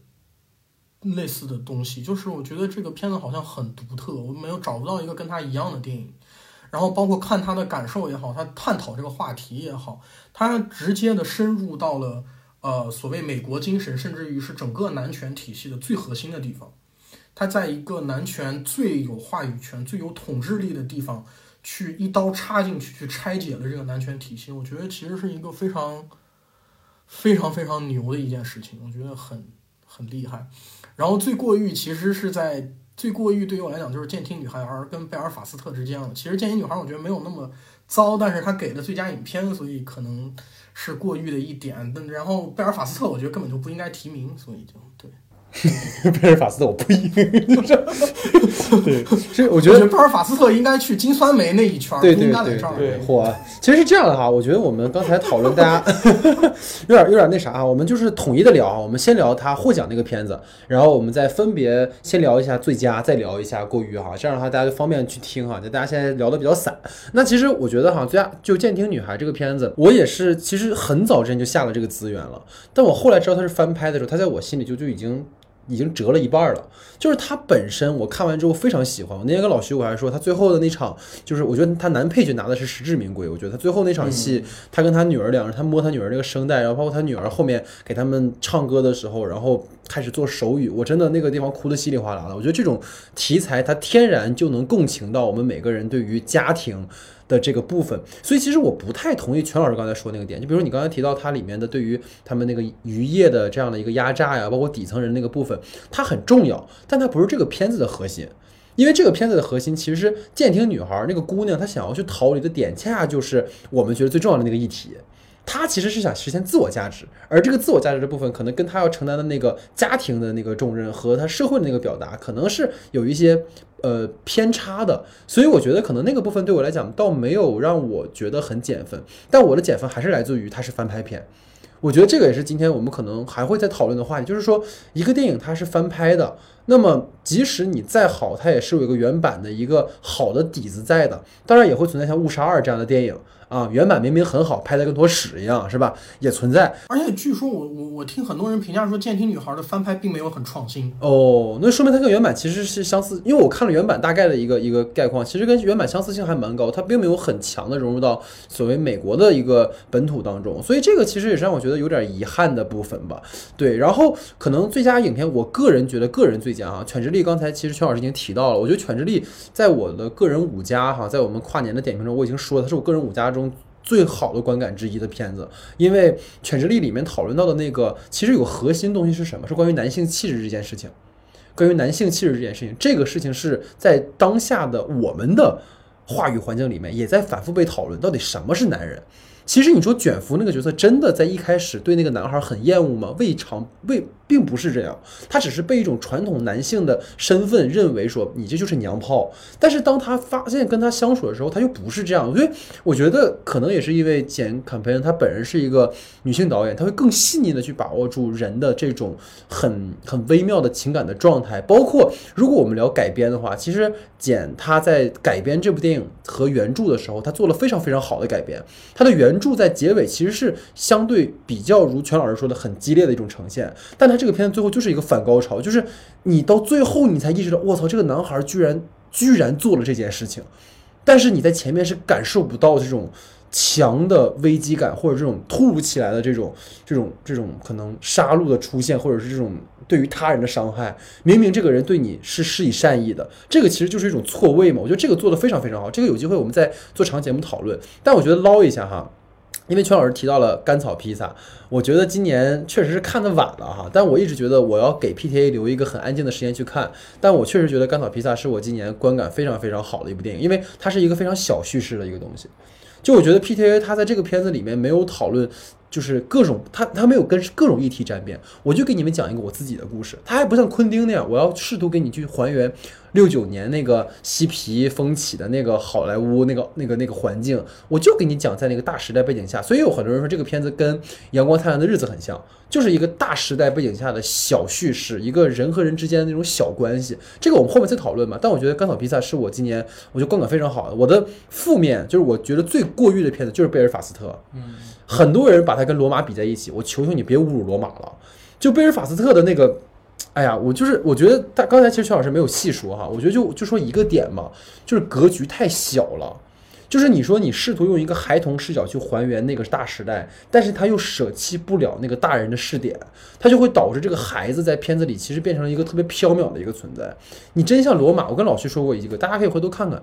C: 类似的东西。就是我觉得这个片子好像很独特，我没有找不到一个跟他一样的电影。然后包括看他的感受也好，他探讨这个话题也好，他直接的深入到了呃所谓美国精神，甚至于是整个男权体系的最核心的地方。他在一个男权最有话语权、最有统治力的地方，去一刀插进去，去拆解了这个男权体系。我觉得其实是一个非常、非常、非常牛的一件事情，我觉得很很厉害。然后最过誉其实是在最过誉对于我来讲就是《监听女孩》儿跟贝尔法斯特之间了。其实《监听女孩》我觉得没有那么糟，但是他给的最佳影片，所以可能是过誉的一点。但然后贝尔法斯特我觉得根本就不应该提名，所以就对。[LAUGHS]
A: 贝尔法斯特我不赢，[LAUGHS] 对，所以
C: 我
A: 觉得
C: 贝尔法斯特应该去金酸梅那一圈，
A: 对对对对，火。其实是这样的哈，我觉得我们刚才讨论大家有点有点那啥啊，我们就是统一的聊啊，我们先聊他获奖那个片子，然后我们再分别先聊一下最佳，再聊一下过于哈，这样的话大家就方便去听哈。就大家现在聊的比较散，那其实我觉得哈，最佳就《监听女孩》这个片子，我也是其实很早之前就下了这个资源了，但我后来知道它是翻拍的时候，它在我心里就就已经。已经折了一半了，就是他本身，我看完之后非常喜欢。我那天跟老徐我还说，他最后的那场，就是我觉得他男配角拿的是实至名归。我觉得他最后那场戏，他跟他女儿两人，他摸他女儿那个声带，然后包括他女儿后面给他们唱歌的时候，然后开始做手语，我真的那个地方哭得稀里哗啦的。我觉得这种题材，它天然就能共情到我们每个人对于家庭。的这个部分，所以其实我不太同意全老师刚才说那个点。就比如你刚才提到它里面的对于他们那个渔业的这样的一个压榨呀，包括底层人那个部分，它很重要，但它不是这个片子的核心。因为这个片子的核心其实是舰艇女孩那个姑娘，她想要去逃离的点，恰恰就是我们觉得最重要的那个议题。他其实是想实现自我价值，而这个自我价值的部分，可能跟他要承担的那个家庭的那个重任和他社会的那个表达，可能是有一些。呃，偏差的，所以我觉得可能那个部分对我来讲倒没有让我觉得很减分，但我的减分还是来自于它是翻拍片。我觉得这个也是今天我们可能还会再讨论的话题，就是说一个电影它是翻拍的，那么即使你再好，它也是有一个原版的一个好的底子在的，当然也会存在像《误杀二》这样的电影。啊，原版明明很好，拍的跟坨屎一样，是吧？也存在。
C: 而且据说我我我听很多人评价说，《监听女孩》的翻拍并没有很创新。
A: 哦，那说明它跟原版其实是相似。因为我看了原版大概的一个一个概况，其实跟原版相似性还蛮高，它并没有很强的融入到所谓美国的一个本土当中。所以这个其实也是让我觉得有点遗憾的部分吧。对，然后可能最佳影片，我个人觉得个人最佳啊，《犬之力》刚才其实全老师已经提到了，我觉得《犬之力》在我的个人五佳哈，在我们跨年的点评中我已经说了，它是我个人五家中。中最好的观感之一的片子，因为《犬之力》里面讨论到的那个，其实有核心东西是什么？是关于男性气质这件事情。关于男性气质这件事情，这个事情是在当下的我们的话语环境里面也在反复被讨论，到底什么是男人？其实你说卷福那个角色真的在一开始对那个男孩很厌恶吗？未尝未并不是这样，他只是被一种传统男性的身份认为说你这就是娘炮。但是当他发现跟他相处的时候，他又不是这样。所以我觉得可能也是因为简坎培恩他本人是一个女性导演，他会更细腻的去把握住人的这种很很微妙的情感的状态。包括如果我们聊改编的话，其实简他在改编这部电影和原著的时候，他做了非常非常好的改编。他的原著在结尾其实是相对比较如全老师说的很激烈的一种呈现，但他这个片子最后就是一个反高潮，就是你到最后你才意识到，我操，这个男孩居然居然做了这件事情，但是你在前面是感受不到这种强的危机感，或者这种突如其来的这种这种这种可能杀戮的出现，或者是这种对于他人的伤害。明明这个人对你是施以善意的，这个其实就是一种错位嘛。我觉得这个做的非常非常好，这个有机会我们再做长节目讨论。但我觉得捞一下哈。因为全老师提到了甘草披萨，我觉得今年确实是看的晚了哈，但我一直觉得我要给 PTA 留一个很安静的时间去看，但我确实觉得甘草披萨是我今年观感非常非常好的一部电影，因为它是一个非常小叙事的一个东西，就我觉得 PTA 它在这个片子里面没有讨论。就是各种他他没有跟各种议题沾边，我就给你们讲一个我自己的故事。他还不像昆汀那样，我要试图给你去还原六九年那个嬉皮风起的那个好莱坞那个那个那个环境，我就给你讲在那个大时代背景下。所以有很多人说这个片子跟《阳光灿烂的日子》很像，就是一个大时代背景下的小叙事，一个人和人之间的那种小关系。这个我们后面再讨论嘛。但我觉得《甘草披萨》是我今年我觉得观感非常好的。我的负面就是我觉得最过誉的片子就是贝尔法斯特。
B: 嗯。
A: 很多人把它跟罗马比在一起，我求求你别侮辱罗马了。就贝尔法斯特的那个，哎呀，我就是我觉得他刚才其实邱老师没有细说哈，我觉得就就说一个点嘛，就是格局太小了。就是你说你试图用一个孩童视角去还原那个大时代，但是他又舍弃不了那个大人的视点，他就会导致这个孩子在片子里其实变成了一个特别缥缈的一个存在。你真像罗马，我跟老徐说过一个，大家可以回头看看。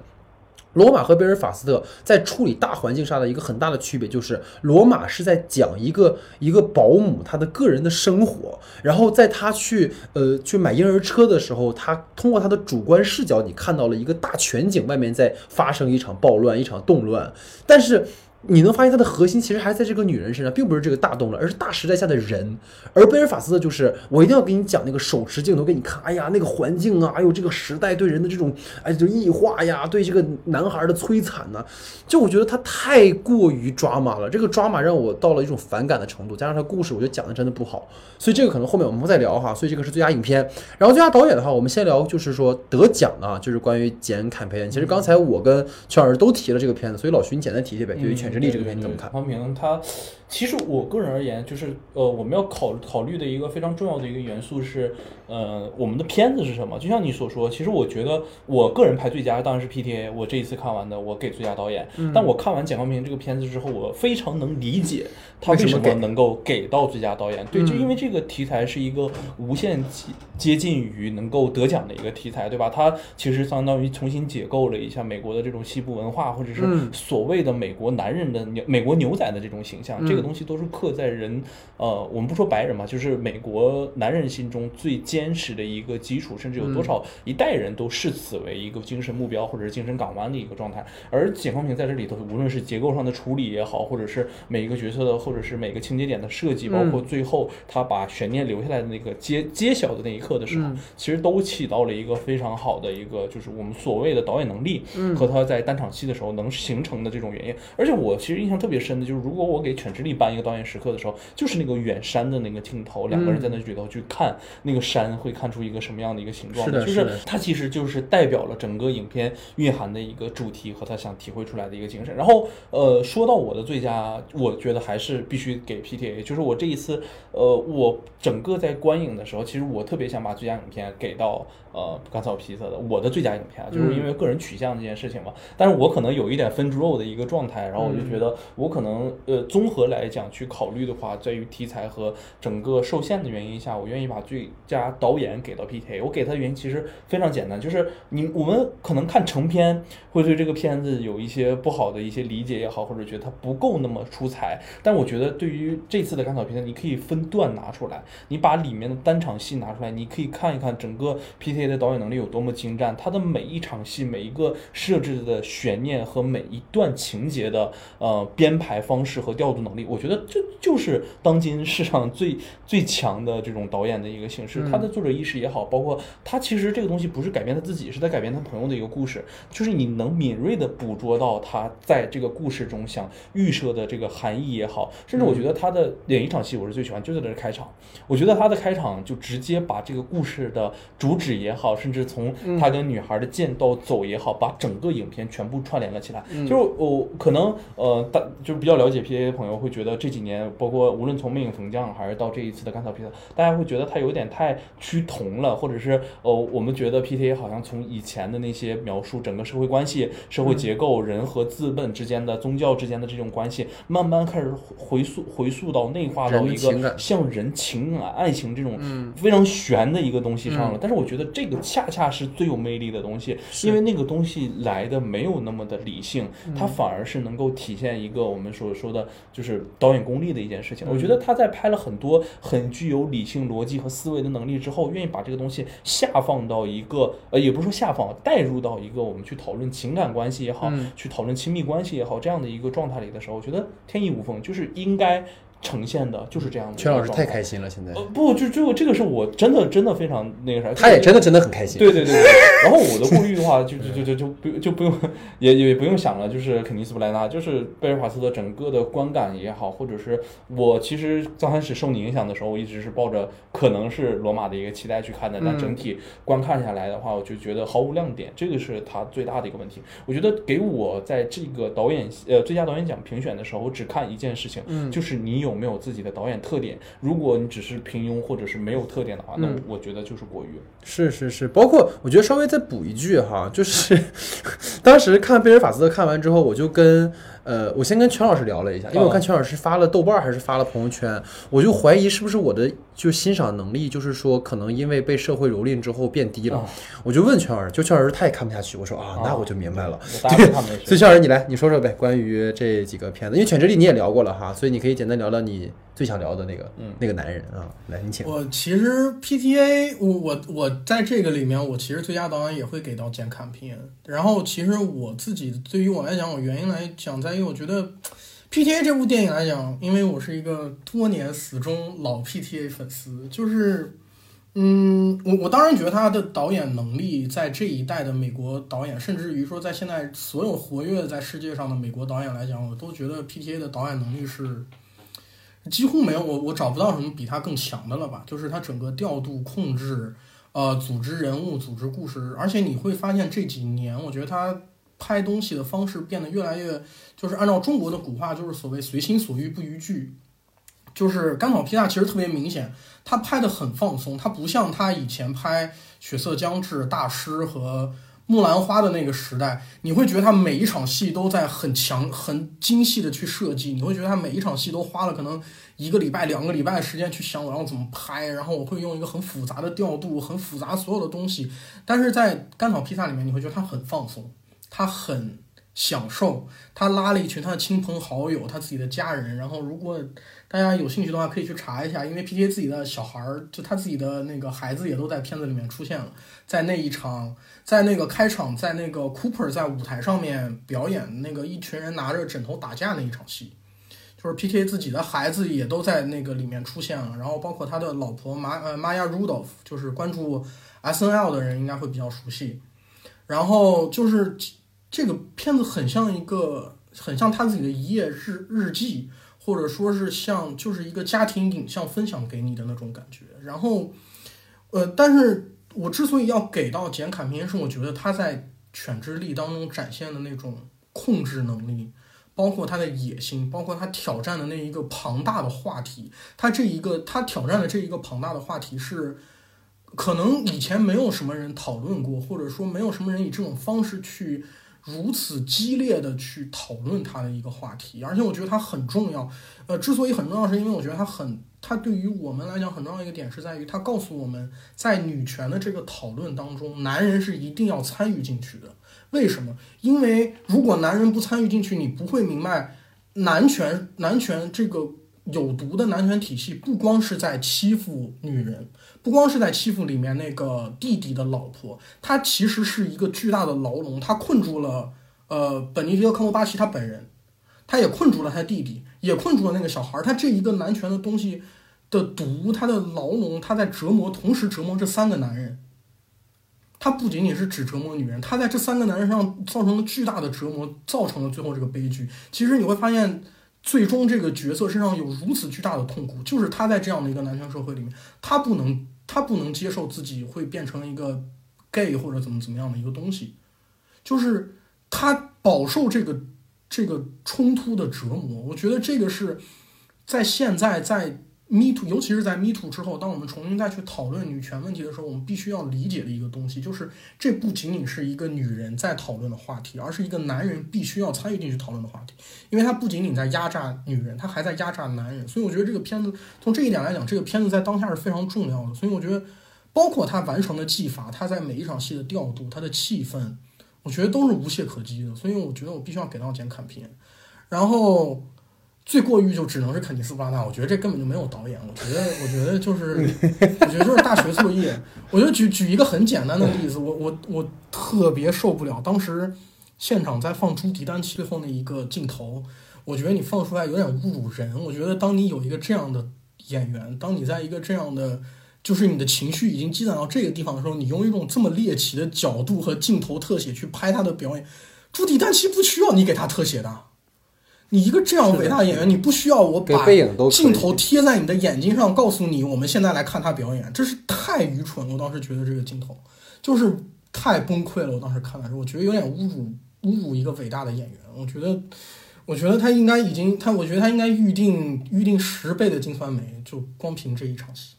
A: 罗马和贝尔法斯特在处理大环境上的一个很大的区别，就是罗马是在讲一个一个保姆她的个人的生活，然后在她去呃去买婴儿车的时候，她通过她的主观视角，你看到了一个大全景，外面在发生一场暴乱，一场动乱，但是。你能发现它的核心其实还在这个女人身上，并不是这个大动了，而是大时代下的人。而贝尔法斯特就是我一定要给你讲那个手持镜头给你看，哎呀，那个环境啊，哎呦这个时代对人的这种哎就异化呀，对这个男孩的摧残呢，就我觉得他太过于抓马了。这个抓马让我到了一种反感的程度，加上他故事我觉得讲的真的不好，所以这个可能后面我们会再聊哈。所以这个是最佳影片，然后最佳导演的话，我们先聊就是说得奖的啊，就是关于简·坎培恩。其实刚才我跟邱老师都提了这个片子，所以老徐你简单提提呗，对于全。力这个片你怎么看？
B: 黄平他，其实我个人而言，就是呃，我们要考考虑的一个非常重要的一个元素是，呃，我们的片子是什么？就像你所说，其实我觉得我个人排最佳当然是 PTA。我这一次看完的，我给最佳导演。但我看完简光平这个片子之后，我非常能理解他为什么能够给到最佳导演。对，就因为这个题材是一个无限接接近于能够得奖的一个题材，对吧？它其实相当于重新解构了一下美国的这种西部文化，或者是所谓的美国男人。的牛美国牛仔的这种形象，这个东西都是刻在人，呃，我们不说白人嘛，就是美国男人心中最坚实的一个基础，甚至有多少一代人都视此为一个精神目标或者是精神港湾的一个状态。而解放平在这里头，无论是结构上的处理也好，或者是每一个角色的，或者是每个情节点的设计，包括最后他把悬念留下来的那个揭揭晓的那一刻的时候，其实都起到了一个非常好的一个，就是我们所谓的导演能力和他在单场戏的时候能形成的这种原因。而且我。其实印象特别深的就是，如果我给犬之力颁一个导演时刻的时候，就是那个远山的那个镜头，两个人在那里头去看那个山，会看出一个什么样的一个形状？
A: 是的，
B: 就是它其实就是代表了整个影片蕴含的一个主题和他想体会出来的一个精神。然后，呃，说到我的最佳，我觉得还是必须给 PTA。就是我这一次，呃，我整个在观影的时候，其实我特别想把最佳影片给到。呃，甘草披萨的我的最佳影片啊，就是因为个人取向这件事情嘛。但是我可能有一点分猪肉的一个状态，然后我就觉得我可能呃综合来讲去考虑的话，在于题材和整个受限的原因下，我愿意把最佳导演给到 PTA。我给他的原因其实非常简单，就是你我们可能看成片会对这个片子有一些不好的一些理解也好，或者觉得它不够那么出彩。但我觉得对于这次的甘草披萨，你可以分段拿出来，你把里面的单场戏拿出来，你可以看一看整个 PTA。的导演能力有多么精湛，他的每一场戏、每一个设置的悬念和每一段情节的呃编排方式和调度能力，我觉得这就是当今世上最 [LAUGHS] 最强的这种导演的一个形式。他的作者意识也好，包括他其实这个东西不是改变他自己，是在改变他朋友的一个故事，就是你能敏锐的捕捉到他在这个故事中想预设的这个含义也好，甚至我觉得他的演一场戏我是最喜欢，就在这开场，我觉得他的开场就直接把这个故事的主旨也好，甚至从他跟女孩的剑到走也好，把整个影片全部串联了起来。就是我可能呃大就是比较了解 P A 的朋友会觉得这几年，包括无论从《魅影逢将》还是到这一次的《甘草披萨》，大家会觉得他有点太趋同了，或者是呃我们觉得 P T A 好像从以前的那些描述整个社会关系、社会结构、人和资本之间的、宗教之间的这种关系，慢慢开始回溯回溯到内化到一个像人情感、爱情这种非常玄的一个东西上了。但是我觉得这个恰恰是最有魅力的东西，因为那个东西来的没有那么的理性，它反而是能够体现一个我们所说的就是导演功力的一件事情。我觉得他在拍了很多很具有理性逻辑和思维的能力之后，愿意把这个东西下放到一个呃，也不是说下放，带入到一个我们去讨论情感关系也好，去讨论亲密关系也好这样的一个状态里的时候，我觉得天衣无缝，就是应该。呈现的就是这样的。
A: 全老师太开心了，现在。
B: 呃，不，就就这个是我真的真的非常那个啥。
A: 他也真的真的很开心。
B: 对对对。[LAUGHS] 然后我的顾虑的话，就就就就就不就不用也也不用想了，就是肯尼斯布莱纳，就是贝尔法斯的整个的观感也好，或者是我其实刚开始受你影响的时候，我一直是抱着可能是罗马的一个期待去看的，但整体观看下来的话，我就觉得毫无亮点，这个是他最大的一个问题。我觉得给我在这个导演呃最佳导演奖评选的时候，我只看一件事情，就是你有。没有自己的导演特点，如果你只是平庸或者是没有特点的话，那我觉得就是过誉。
A: 是是是，包括我觉得稍微再补一句哈，就是 [LAUGHS] 当时看贝尔法斯特看完之后，我就跟。呃，我先跟全老师聊了一下，因为我看全老师发了豆瓣还是发了朋友圈，我就怀疑是不是我的就欣赏能力，就是说可能因为被社会蹂躏之后变低了。我就问全老师，就全老师他也看不下去，我说啊，那我就明白了。对，所以全老师你来，你说说呗，关于这几个片子，因为犬之力你也聊过了哈，所以你可以简单聊聊你。最想聊的那个，嗯，那个男人啊，来，你请。
C: 我其实 PTA，我我我在这个里面，我其实最佳导演也会给到简·坎皮恩。然后，其实我自己对于我来讲，我原因来讲，在因为我觉得 PTA 这部电影来讲，因为我是一个多年死忠老 PTA 粉丝，就是，嗯，我我当然觉得他的导演能力在这一代的美国导演，甚至于说在现在所有活跃在世界上的美国导演来讲，我都觉得 PTA 的导演能力是。几乎没有我，我找不到什么比他更强的了吧？就是他整个调度、控制，呃，组织人物、组织故事，而且你会发现这几年，我觉得他拍东西的方式变得越来越，就是按照中国的古话，就是所谓随心所欲不逾矩。就是甘草披萨其实特别明显，他拍的很放松，他不像他以前拍《血色将至》大师和。木兰花的那个时代，你会觉得他每一场戏都在很强、很精细的去设计。你会觉得他每一场戏都花了可能一个礼拜、两个礼拜的时间去想我要怎么拍，然后我会用一个很复杂的调度、很复杂所有的东西。但是在甘草披萨里面，你会觉得他很放松，他很享受。他拉了一群他的亲朋好友、他自己的家人。然后，如果大家有兴趣的话，可以去查一下，因为 P.T.A 自己的小孩儿，就他自己的那个孩子也都在片子里面出现了，在那一场。在那个开场，在那个 Cooper 在舞台上面表演那个一群人拿着枕头打架那一场戏，就是 P.K. 自己的孩子也都在那个里面出现了，然后包括他的老婆玛呃 Maya Rudolph，就是关注 S.N.L 的人应该会比较熟悉。然后就是这个片子很像一个很像他自己的一页日日记，或者说是像就是一个家庭影像分享给你的那种感觉。然后呃，但是。我之所以要给到简·坎皮恩，是我觉得他在《犬之力》当中展现的那种控制能力，包括他的野心，包括他挑战的那一个庞大的话题。他这一个他挑战的这一个庞大的话题是，可能以前没有什么人讨论过，或者说没有什么人以这种方式去如此激烈的去讨论他的一个话题。而且我觉得他很重要。呃，之所以很重要，是因为我觉得他很。它对于我们来讲很重要一个点是在于，它告诉我们在女权的这个讨论当中，男人是一定要参与进去的。为什么？因为如果男人不参与进去，你不会明白男权男权这个有毒的男权体系不光是在欺负女人，不光是在欺负里面那个弟弟的老婆，它其实是一个巨大的牢笼，它困住了呃本尼迪克·科莫巴奇他本人，他也困住了他弟弟，也困住了那个小孩儿。他这一个男权的东西的毒，他的牢笼，他在折磨，同时折磨这三个男人。他不仅仅是只折磨女人，他在这三个男人上造成了巨大的折磨，造成了最后这个悲剧。其实你会发现。最终，这个角色身上有如此巨大的痛苦，就是他在这样的一个男权社会里面，他不能，他不能接受自己会变成一个 gay 或者怎么怎么样的一个东西，就是他饱受这个这个冲突的折磨。我觉得这个是在现在在。Me Too，尤其是在 Me Too 之后，当我们重新再去讨论女权问题的时候，我们必须要理解的一个东西，就是这不仅仅是一个女人在讨论的话题，而是一个男人必须要参与进去讨论的话题，因为他不仅仅在压榨女人，他还在压榨男人。所以我觉得这个片子从这一点来讲，这个片子在当下是非常重要的。所以我觉得，包括他完成的技法，他在每一场戏的调度，他的气氛，我觉得都是无懈可击的。所以我觉得我必须要给到简坎片，然后。最过誉就只能是肯尼斯布拉纳，我觉得这根本就没有导演，我觉得，我觉得就是，[LAUGHS] 我觉得就是大学作业。我就举举一个很简单的例子，我我我特别受不了，当时现场在放朱迪丹奇最后那一个镜头，我觉得你放出来有点侮辱人。我觉得当你有一个这样的演员，当你在一个这样的，就是你的情绪已经积攒到这个地方的时候，你用一种这么猎奇的角度和镜头特写去拍他的表演，朱迪丹奇不需要你给他特写的。你一个这样伟大的演员，你不需要我把镜头贴在你的眼睛上，告诉你我们现在来看他表演，这是太愚蠢。我当时觉得这个镜头就是太崩溃了。我当时看的时候，我觉得有点侮辱侮辱一个伟大的演员。我觉得，我觉得他应该已经他，我觉得他应该预定预定十倍的金酸梅，就光凭这一场戏。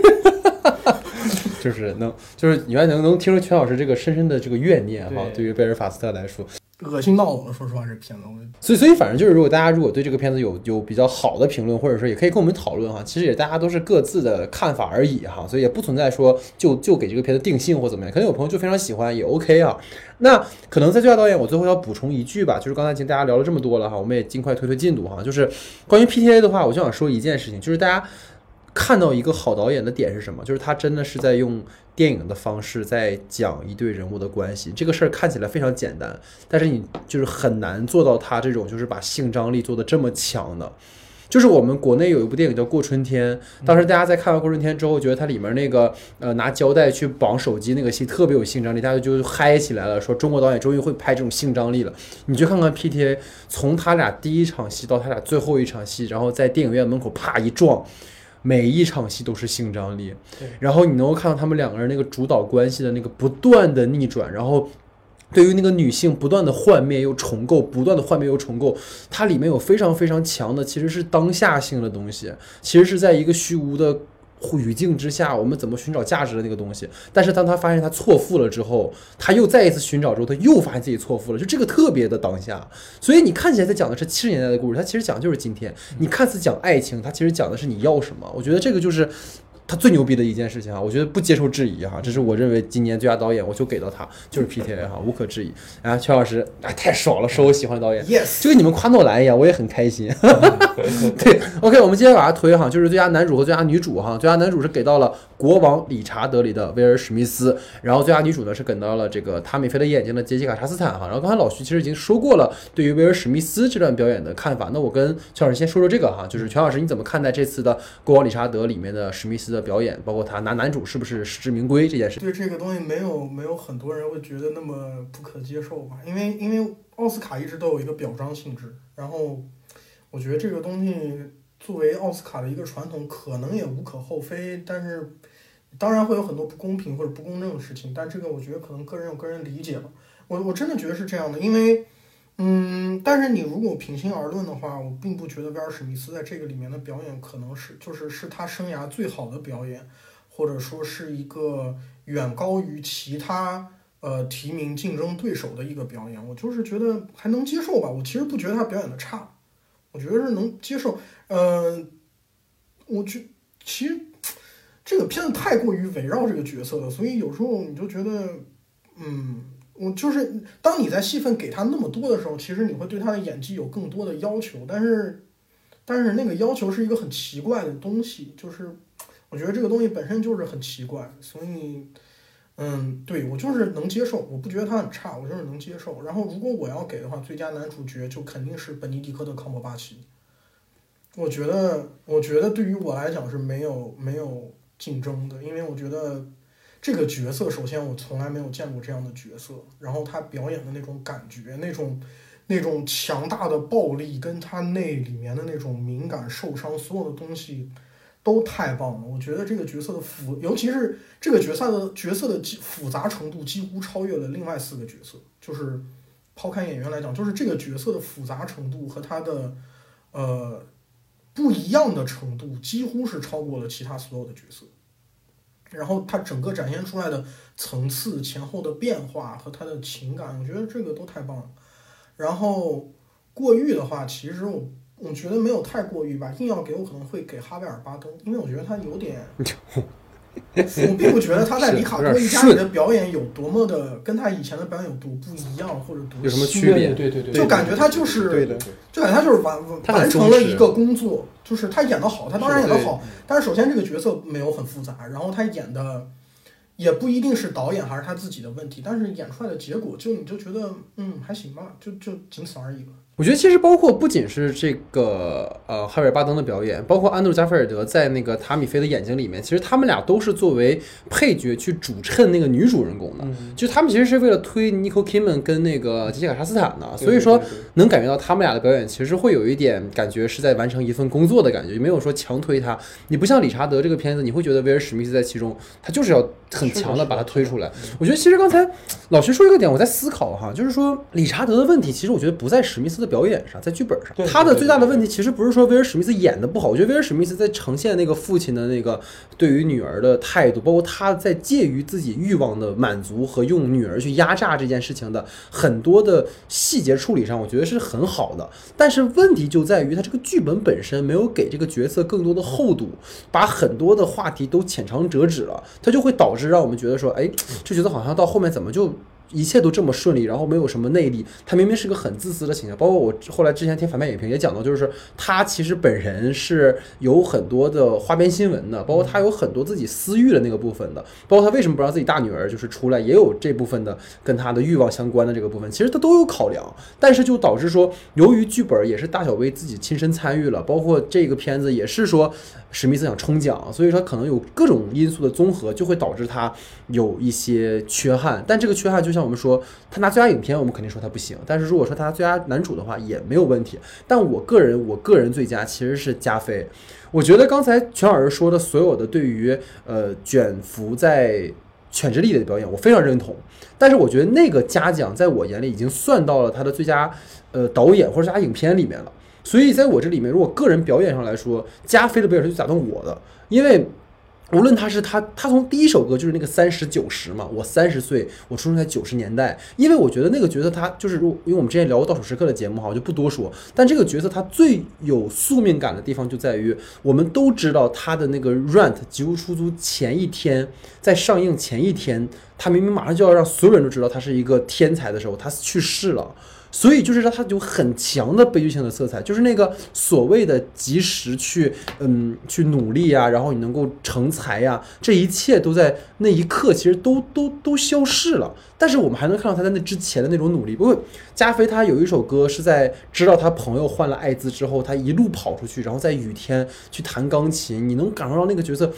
C: [LAUGHS]
A: 就是能，就是你还能能听出全老师这个深深的这个怨念哈。对于贝尔法斯特来说。
C: 恶心到我了，说实话，这片子，
A: 所以所以反正就是，如果大家如果对这个片子有有比较好的评论，或者说也可以跟我们讨论哈，其实也大家都是各自的看法而已哈，所以也不存在说就就给这个片子定性或怎么样，可能有朋友就非常喜欢也 OK 啊。那可能在最佳导演，我最后要补充一句吧，就是刚才已经大家聊了这么多了哈，我们也尽快推推进度哈，就是关于 PTA 的话，我就想说一件事情，就是大家。看到一个好导演的点是什么？就是他真的是在用电影的方式在讲一对人物的关系。这个事儿看起来非常简单，但是你就是很难做到他这种就是把性张力做的这么强的。就是我们国内有一部电影叫《过春天》，当时大家在看完《过春天》之后，觉得它里面那个呃拿胶带去绑手机那个戏特别有性张力，大家就嗨起来了，说中国导演终于会拍这种性张力了。你去看看 P.T.A，从他俩第一场戏到他俩最后一场戏，然后在电影院门口啪一撞。每一场戏都是性张力，然后你能够看到他们两个人那个主导关系的那个不断的逆转，然后对于那个女性不断的幻灭又重构，不断的幻灭又重构，它里面有非常非常强的其实是当下性的东西，其实是在一个虚无的。语境之下，我们怎么寻找价值的那个东西？但是当他发现他错付了之后，他又再一次寻找之后，他又发现自己错付了，就这个特别的当下。所以你看起来在讲的是七十年代的故事，他其实讲的就是今天。你看似讲爱情，他其实讲的是你要什么。我觉得这个就是。他最牛逼的一件事情啊，我觉得不接受质疑哈，这是我认为今年最佳导演，我就给到他，就是 P T A 哈，无可置疑。啊，邱老师，哎，太爽了，说我喜欢的导演
C: ，yes，
A: 就跟你们夸诺兰一样，我也很开心。[LAUGHS] 对，OK，我们接着往下推哈，就是最佳男主和最佳女主哈，最佳男主是给到了《国王理查德》里的威尔史密斯，然后最佳女主呢是给到了这个他米菲的眼睛的杰西卡查斯坦哈。然后刚才老徐其实已经说过了，对于威尔史密斯这段表演的看法，那我跟邱老师先说说这个哈，就是全老师你怎么看待这次的《国王理查德》里面的史密斯的表演，包括他。拿男主是不是实至名归这件事？
C: 对这个东西没有没有很多人会觉得那么不可接受吧？因为因为奥斯卡一直都有一个表彰性质，然后我觉得这个东西作为奥斯卡的一个传统，可能也无可厚非。但是当然会有很多不公平或者不公正的事情，但这个我觉得可能个人有个人理解吧。我我真的觉得是这样的，因为嗯，但是你如果平心而论的话，我并不觉得威尔史密斯在这个里面的表演可能是就是是他生涯最好的表演。或者说是一个远高于其他呃提名竞争对手的一个表演，我就是觉得还能接受吧。我其实不觉得他表演的差，我觉得是能接受。嗯，我觉其实这个片子太过于围绕这个角色了，所以有时候你就觉得，嗯，我就是当你在戏份给他那么多的时候，其实你会对他的演技有更多的要求，但是。但是那个要求是一个很奇怪的东西，就是我觉得这个东西本身就是很奇怪，所以，嗯，对我就是能接受，我不觉得他很差，我就是能接受。然后如果我要给的话，最佳男主角就肯定是本尼迪克特康伯巴奇。我觉得，我觉得对于我来讲是没有没有竞争的，因为我觉得这个角色，首先我从来没有见过这样的角色，然后他表演的那种感觉，那种那种强大的暴力，跟他那里面的那种敏感、受伤，所有的东西都太棒了。我觉得这个角色的复，尤其是这个角色的角色的复杂程度，几乎超越了另外四个角色。就是抛开演员来讲，就是这个角色的复杂程度和他的呃。不一样的程度几乎是超过了其他所有的角色，然后他整个展现出来的层次、前后的变化和他的情感，我觉得这个都太棒了。然后过誉的话，其实我我觉得没有太过誉吧，硬要给我可能会给哈维尔·巴登，因为我觉得他有点。[LAUGHS] [LAUGHS] 我并不觉得他在《里卡多一家》里的表演有多么的跟他以前的表演有多不一样，或者多
A: 有什么区别？
B: 对对对，
C: 就感觉他就是就感觉他就是完完成了一个工作，就是他演的好，他当然演的好，但是首先这个角色没有很复杂，然后他演的也不一定是导演还是他自己的问题，但是演出来的结果就你就觉得嗯还行吧，就就仅此而已了。
A: 我觉得其实包括不仅是这个呃哈维尔巴登的表演，包括安德鲁加菲尔德在那个塔米菲的眼睛里面，其实他们俩都是作为配角去主衬那个女主人公的。就他们其实是为了推尼可基曼跟那个杰西卡沙斯坦的，所以说能感觉到他们俩的表演其实会有一点感觉是在完成一份工作的感觉，没有说强推他。你不像理查德这个片子，你会觉得威尔史密斯在其中，他就是要很强的把他推出来。我觉得其实刚才老徐说一个点，我在思考哈，就是说理查德的问题，其实我觉得不在史密斯的。表演上，在剧本上，他的最大的问题其实不是说威尔史密斯演的不好，我觉得威尔史密斯在呈现那个父亲的那个对于女儿的态度，包括他在介于自己欲望的满足和用女儿去压榨这件事情的很多的细节处理上，我觉得是很好的。但是问题就在于他这个剧本本身没有给这个角色更多的厚度，把很多的话题都浅尝辄止了，它就会导致让我们觉得说，哎，这角色好像到后面怎么就。一切都这么顺利，然后没有什么内力，他明明是个很自私的形象。包括我后来之前听反面影评也讲到，就是他其实本人是有很多的花边新闻的，包括他有很多自己私欲的那个部分的，包括他为什么不让自己大女儿就是出来，也有这部分的跟他的欲望相关的这个部分，其实他都有考量。但是就导致说，由于剧本也是大小薇自己亲身参与了，包括这个片子也是说史密斯想冲奖，所以说可能有各种因素的综合，就会导致他有一些缺憾。但这个缺憾就像。我们说，他拿最佳影片，我们肯定说他不行。但是如果说他最佳男主的话，也没有问题。但我个人，我个人最佳其实是加菲。我觉得刚才全老师说的所有的对于呃卷福在犬之力的表演，我非常认同。但是我觉得那个嘉奖在我眼里已经算到了他的最佳呃导演或者最佳影片里面了。所以在我这里面，如果个人表演上来说，加菲的表演是最打动我的，因为。无论他是他，他从第一首歌就是那个三十九十嘛，我三十岁，我出生在九十年代，因为我觉得那个角色他就是，如因为我们之前聊过倒数时刻的节目哈，我就不多说。但这个角色他最有宿命感的地方就在于，我们都知道他的那个 rent 吉屋出租前一天，在上映前一天，他明明马上就要让所有人都知道他是一个天才的时候，他去世了。所以就是说，它有很强的悲剧性的色彩，就是那个所谓的及时去，嗯，去努力啊，然后你能够成才呀，这一切都在那一刻其实都都都消逝了。但是我们还能看到他在那之前的那种努力。不过加菲他有一首歌是在知道他朋友患了艾滋之后，他一路跑出去，然后在雨天去弹钢琴，你能感受到那个角色。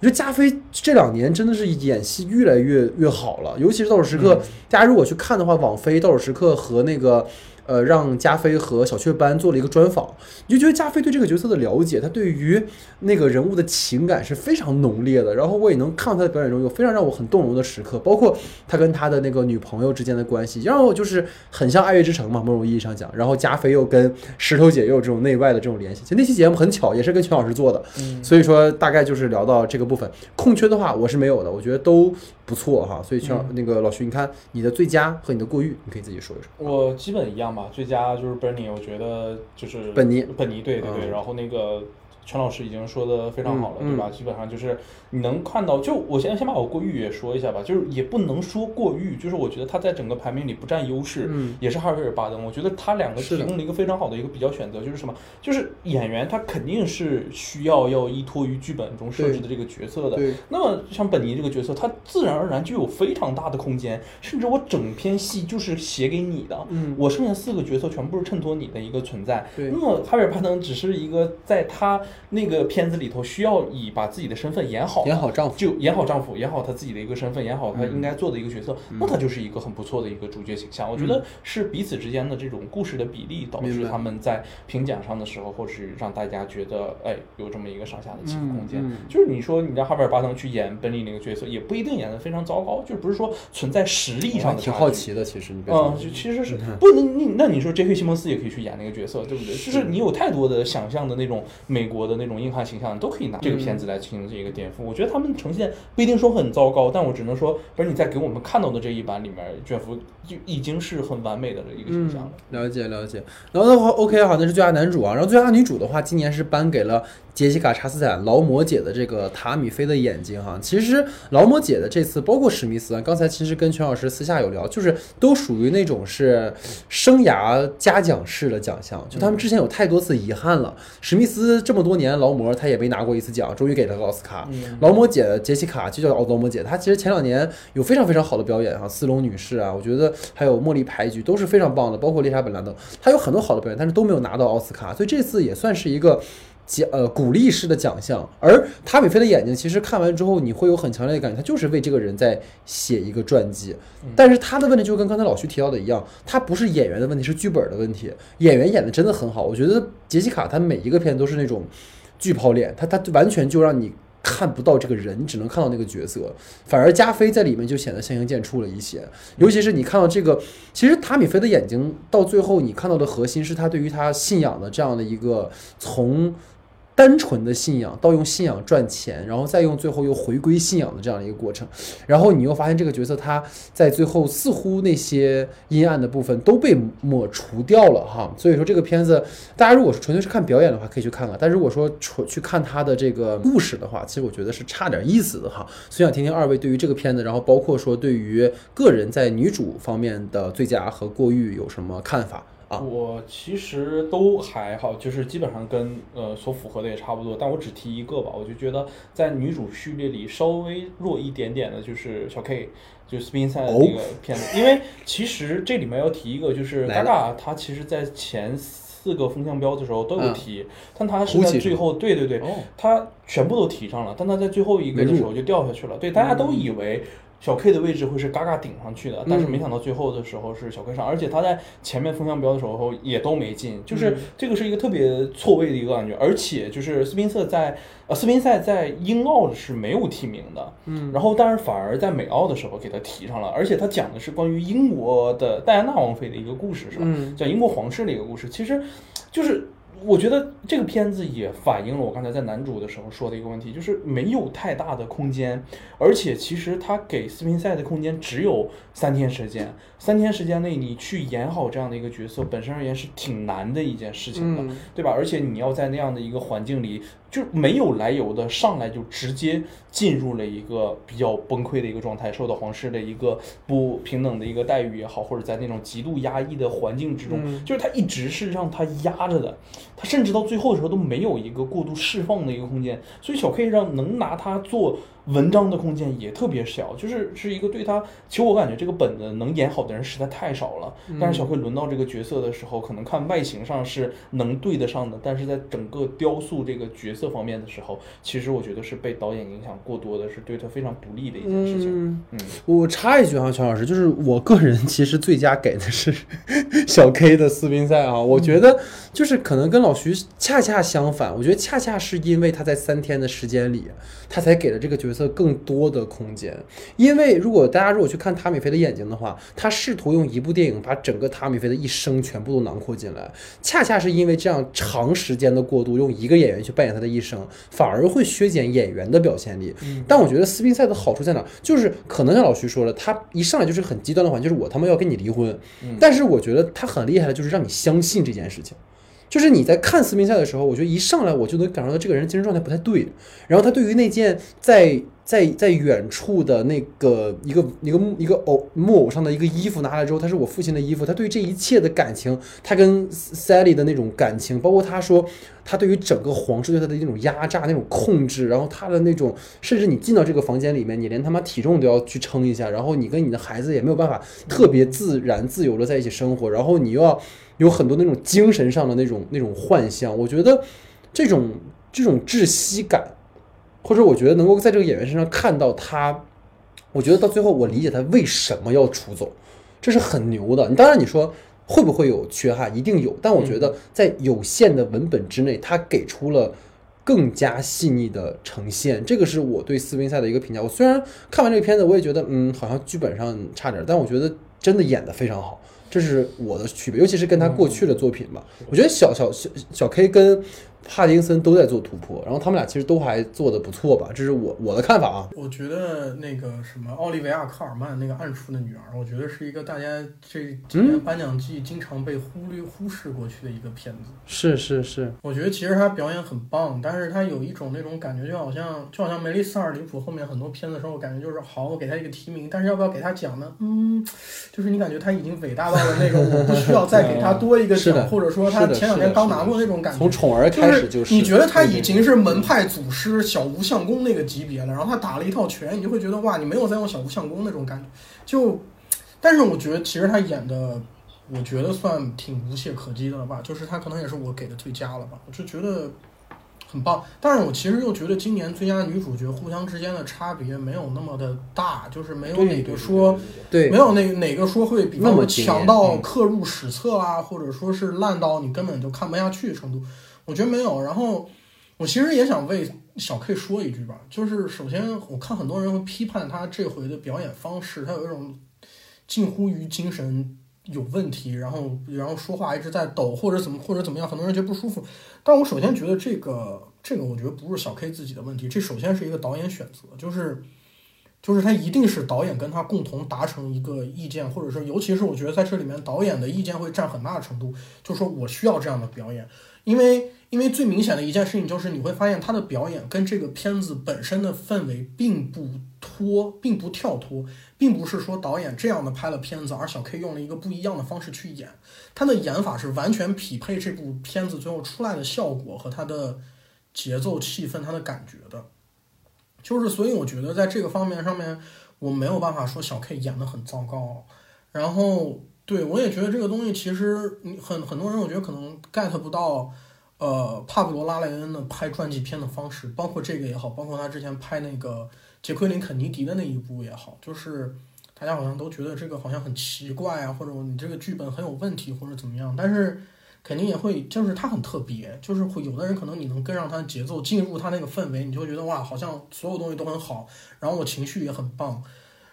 A: 我觉得加菲这两年真的是演戏越来越越好了，尤其是《倒数时刻》，大家如果去看的话，网飞《倒数时刻》和那个。呃，让加菲和小雀斑做了一个专访，你就觉得加菲对这个角色的了解，他对于那个人物的情感是非常浓烈的。然后我也能看到他的表演中有非常让我很动容的时刻，包括他跟他的那个女朋友之间的关系，然后就是很像《爱乐之城》嘛，某种意义上讲。然后加菲又跟石头姐又有这种内外的这种联系。其实那期节目很巧，也是跟全老师做的，所以说大概就是聊到这个部分。空缺的话我是没有的，我觉得都不错哈。所以像那个老徐，你看你的最佳和你的过誉，你可以自己说一说。
B: 我基本一样。最佳就是本尼，我觉得就是
A: 本尼，
B: 本尼，对对对。然后那个全老师已经说的非常好了，
A: 嗯
B: 对吧？基本上就是你能看到，就我先先把我过誉也说一下吧，就是也不能说过誉，就是我觉得他在整个排名里不占优势，
A: 嗯
B: 也是哈维尔巴登。我觉得他两个提供了一个非常好的一个比较选择，就是什么？就是演员他肯定是需要要依托于剧本中设置的这个角色的。
A: 对，
B: 那么像本尼这个角色，他自然而然就有非常大的空间，甚至我整篇戏就是写给你的，
A: 嗯
B: 我剩下四个角色全部是衬托你的一个存在。
A: 对
B: 那么哈维尔巴登只是一个在他那个片子里头需要以把自己的身份演好，
A: 演好丈夫。
B: 就演好丈夫，演好他自己的一个身份，演好他
A: 嗯
B: 应该做的一个角色，那他就是一个很不错的一个主角形象。我觉得是彼此之间的这种故事的比例，导致他们在评奖上的时候，或是让大家觉得，哎，有这么一个上下的起伏空间。就是你说你让哈维尔巴登去演本里那个角色，也不一定演的非常糟糕，就不是说存在实力上的差距。
A: 好奇的，其实你
B: 嗯，就其实是不能你那你说 J.K. 西蒙斯也可以去演那个角色，对不对？就是你有太多的想象的那种美国的那种硬汉形象，都可以拿这个片子来进行这个颠覆。我觉得他们呈现不一定说很糟糕，但我只能说，不是你在给我们看到的这一版里面，卷福就已经是很完美的一个形象了。
A: 了解了解，然后的话，OK 好，那是最佳男主啊，然后最佳女主的话，今年是颁给了杰西卡·查斯坦劳模姐的这个塔米菲的眼睛哈。其实劳模姐的这次，包括史密斯啊，刚才其实跟全老师私下有聊，就是都属于那种是生涯嘉奖式的奖项，就他们之前有太多次遗憾了。史密斯这么多年劳模，他也没拿过一次奖，终于给了个奥斯卡。
B: 嗯
A: 劳模姐杰西卡就叫劳模姐，她其实前两年有非常非常好的表演哈，斯隆女士啊，我觉得还有茉莉牌局都是非常棒的，包括丽莎本兰登，她有很多好的表演，但是都没有拿到奥斯卡，所以这次也算是一个。奖呃鼓励式的奖项，而塔米菲的眼睛，其实看完之后，你会有很强烈的感觉，他就是为这个人在写一个传记。但是他的问题就跟刚才老徐提到的一样，他不是演员的问题，是剧本的问题。演员演的真的很好，我觉得杰西卡他每一个片都是那种巨抛脸，他他完全就让你看不到这个人，你只能看到那个角色。反而加菲在里面就显得相形见绌了一些，尤其是你看到这个，其实塔米菲的眼睛到最后你看到的核心是他对于他信仰的这样的一个从。单纯的信仰到用信仰赚钱，然后再用最后又回归信仰的这样一个过程，然后你又发现这个角色他在最后似乎那些阴暗的部分都被抹除掉了哈，所以说这个片子大家如果是纯粹是看表演的话，可以去看看，但如果说纯去看他的这个故事的话，其实我觉得是差点意思的哈，所以想听听二位对于这个片子，然后包括说对于个人在女主方面的最佳和过誉有什么看法？啊。
B: 我其实都还好，就是基本上跟呃所符合的也差不多，但我只提一个吧，我就觉得在女主序列里稍微弱一点点的就是小 K，就是斯宾塞的那个片子，因为其实这里面要提一个，就是
A: 来
B: Gaga 她其实在前四个风向标的时候都有
A: 嗯。
B: 提，但她是在最后，对对对，
A: 哦
B: 他全部都提上了，但他在最后一个的时候就掉下去了。对，大家都以为小 K 的位置会是嘎嘎顶上去的，但是没想到最后的时候是小 K 上，而且他在前面风向标的时候也都没进，就是这个是一个特别错位的一个感觉。而且就是斯宾塞在呃斯宾塞在英澳是没有提名的，嗯，然后但是反而在美澳的时候给他提上了，而且他讲的是关于英国的戴安娜王妃的一个故事，是吧？
A: 嗯
B: 讲英国皇室的一个故事，其实就是我觉得这个片子也反映了我刚才在男主的时候说的一个问题，就是没有太大的空间，而且其实他给斯宾塞的空间只有三天时间，三天时间内你去演好这样的一个角色，本身而言是挺难的一件事情的，
A: 嗯。
B: 对吧？而且你要在那样的一个环境里，就没有来由的上来就直接进入了一个比较崩溃的一个状态，受到皇室的一个不平等的一个待遇也好，或者在那种极度压抑的环境之中，
A: 嗯。
B: 就是他一直是让他压着的，他甚至到最后的时候都没有一个过度释放的一个空间，所以小 K 让能拿他做文章的空间也特别小，就是是一个对他，其实我感觉这个本子能演好的人实在太少了，但是小慧轮到这个角色的时候，可能看外形上是能对得上的，但是在整个雕塑这个角色方面的时候，其实我觉得是被导演影响过多的，是对他非常不利的一件事情。
A: 嗯，
B: 嗯。
A: 我插一句啊，乔老师，就是我个人其实最佳给的是小 K 的斯宾塞啊，我觉得就是可能跟老徐恰恰相反，我觉得恰恰是因为他在三天的时间里，他才给了这个角色更多的空间。因为如果大家如果去看塔米菲的眼睛的话，他试图用一部电影把整个塔米菲的一生全部都囊括进来，恰恰是因为这样长时间的过渡，用一个演员去扮演他的一生，反而会削减演员的表现力。但我觉得斯宾塞的好处在哪？就是可能像老徐说了，他一上来就是很极端的环，就是我他妈要跟你离婚。但是我觉得他很厉害的，就是让你相信这件事情。就是你在看斯宾塞的时候，我觉得一上来我就能感受到这个人精神状态不太对。然后他对于那件在在在远处的那个一个一个一个偶木偶上的一个衣服拿来之后，他是我父亲的衣服。他对于这一切的感情，他跟 Sally 的那种感情，包括他说他对于整个皇室对他的那种压榨、那种控制，然后他的那种，甚至你进到这个房间里面，你连他妈体重都要去称一下，然后你跟你的孩子也没有办法特别自然自由的在一起生活，然后你又要。有很多那种精神上的那种那种幻象，我觉得这种这种窒息感，或者我觉得能够在这个演员身上看到他，我觉得到最后我理解他为什么要出走，这是很牛的。你当然你说会不会有缺憾，一定有，但我觉得在有限的文本之内，他给出了更加细腻的呈现，这个是我对斯宾塞的一个评价。我虽然看完这个片子，我也觉得嗯，好像剧本上差点，但我觉得真的演的非常好。这是我的区别，尤其是跟他过去的作品吧。我觉得小小小小 K 跟。帕金森都在做突破，然后他们俩其实都还做的不错吧，这是我我的看法啊。
C: 我觉得那个什么奥利维亚·科尔曼那个暗处的女儿，我觉得是一个大家这今年颁奖季经常被忽略忽视过去的一个片子。
A: 是是是，
C: 我觉得其实她表演很棒，但是她有一种那种感觉，就好像就好像梅丽萨·尔里普后面很多片子的时候，我感觉就是好，我给她一个提名，但是要不要给她奖呢？嗯，就是你感觉她已经伟大到了那种我不需要再给她多一个奖，或者说她前两天刚拿过那种感觉。
A: 从宠儿开始就
C: 是，你觉得他？已经是门派祖师小无相公那个级别了，然后他打了一套拳，你就会觉得哇，你没有在用小无相公那种感觉。就，但是我觉得其实他演的，我觉得算挺无懈可击的了吧。就是他可能也是我给的最佳了吧，我就觉得很棒。但是我其实又觉得今年最佳女主角互相之间的差别没有那么的大，就是没有哪个说
A: 对，
C: 没有哪哪个说会比那么强到刻入史册啊，或者说是烂到你根本就看不下去程度。我觉得没有。然后。我其实也想为小 K 说一句吧，就是首先我看很多人会批判他这回的表演方式，他有一种近乎于精神有问题，然后然后说话一直在抖或者怎么或者怎么样，很多人觉得不舒服。但我首先觉得这个这个我觉得不是小 K 自己的问题，这首先是一个导演选择，就是就是他一定是导演跟他共同达成一个意见，或者说尤其是我觉得在这里面导演的意见会占很大的程度，就是说我需要这样的表演，因为。因为最明显的一件事情就是，你会发现他的表演跟这个片子本身的氛围并不脱，并不跳脱，并不是说导演这样的拍了片子，而小 K 用了一个不一样的方式去演，他的演法是完全匹配这部片子最后出来的效果和他的节奏、气氛、他的感觉的。就是，所以我觉得在这个方面上面，我没有办法说小 K 演的很糟糕。然后，对我也觉得这个东西其实，很很多人我觉得可能 get 不到。呃，帕布罗·拉雷恩的拍传记片的方式，包括这个也好，包括他之前拍那个杰奎琳·肯尼迪的那一部也好，就是大家好像都觉得这个好像很奇怪啊，或者你这个剧本很有问题，或者怎么样。但是肯定也会，就是他很特别，就是会有的人可能你能跟上他的节奏，进入他那个氛围，你就会觉得哇，好像所有东西都很好，然后我情绪也很棒。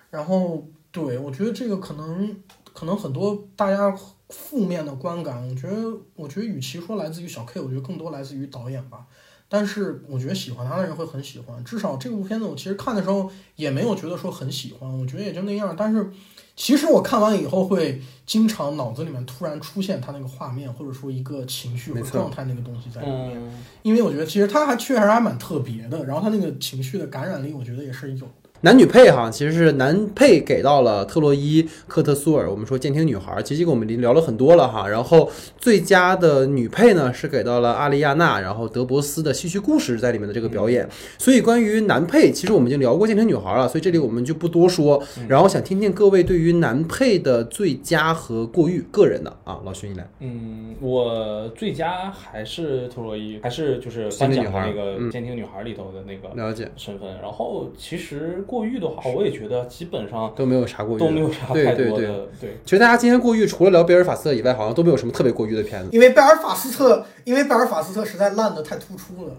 C: 然后对我觉得这个可能可能很多大家。负面的观感，我觉得，我觉得与其说来自于小 K，我觉得更多来自于导演吧。但是我觉得喜欢他的人会很喜欢，至少这部片子我其实看的时候也没有觉得说很喜欢，我觉得也就那样。但是其实我看完以后会经常脑子里面突然出现他那个画面，或者说一个情绪或状态那个东西在里面，因为我觉得其实他还确实还蛮特别的，然后他那个情绪的感染力，我觉得也是有。
A: 男女配哈，其实是男配给到了特洛伊·科特苏尔。我们说监听女孩，其实这个我们已经聊了很多了哈。然后最佳的女配呢是给到了阿丽亚娜，然后德伯斯的戏剧故事在里面的这个表演。所以关于男配，其实我们已经聊过监听女孩了，所以这里我们就不多说。然后想听听各位对于男配的最佳和过誉个人的啊，老徐你来。
B: 嗯，我最佳还是特洛伊，还是就是颁奖那个监听女孩里头的那个
A: 了解
B: 身份。然后其实。过誉的话，我也觉得基本上
A: 都没有啥过誉，
B: 都没有啥太多
A: 的。对，其实大家今天过誉，除了聊贝尔法斯特以外，好像都没有什么特别过誉的片子。
C: 因为贝尔法斯特，因为贝尔法斯特实在烂的太突出了。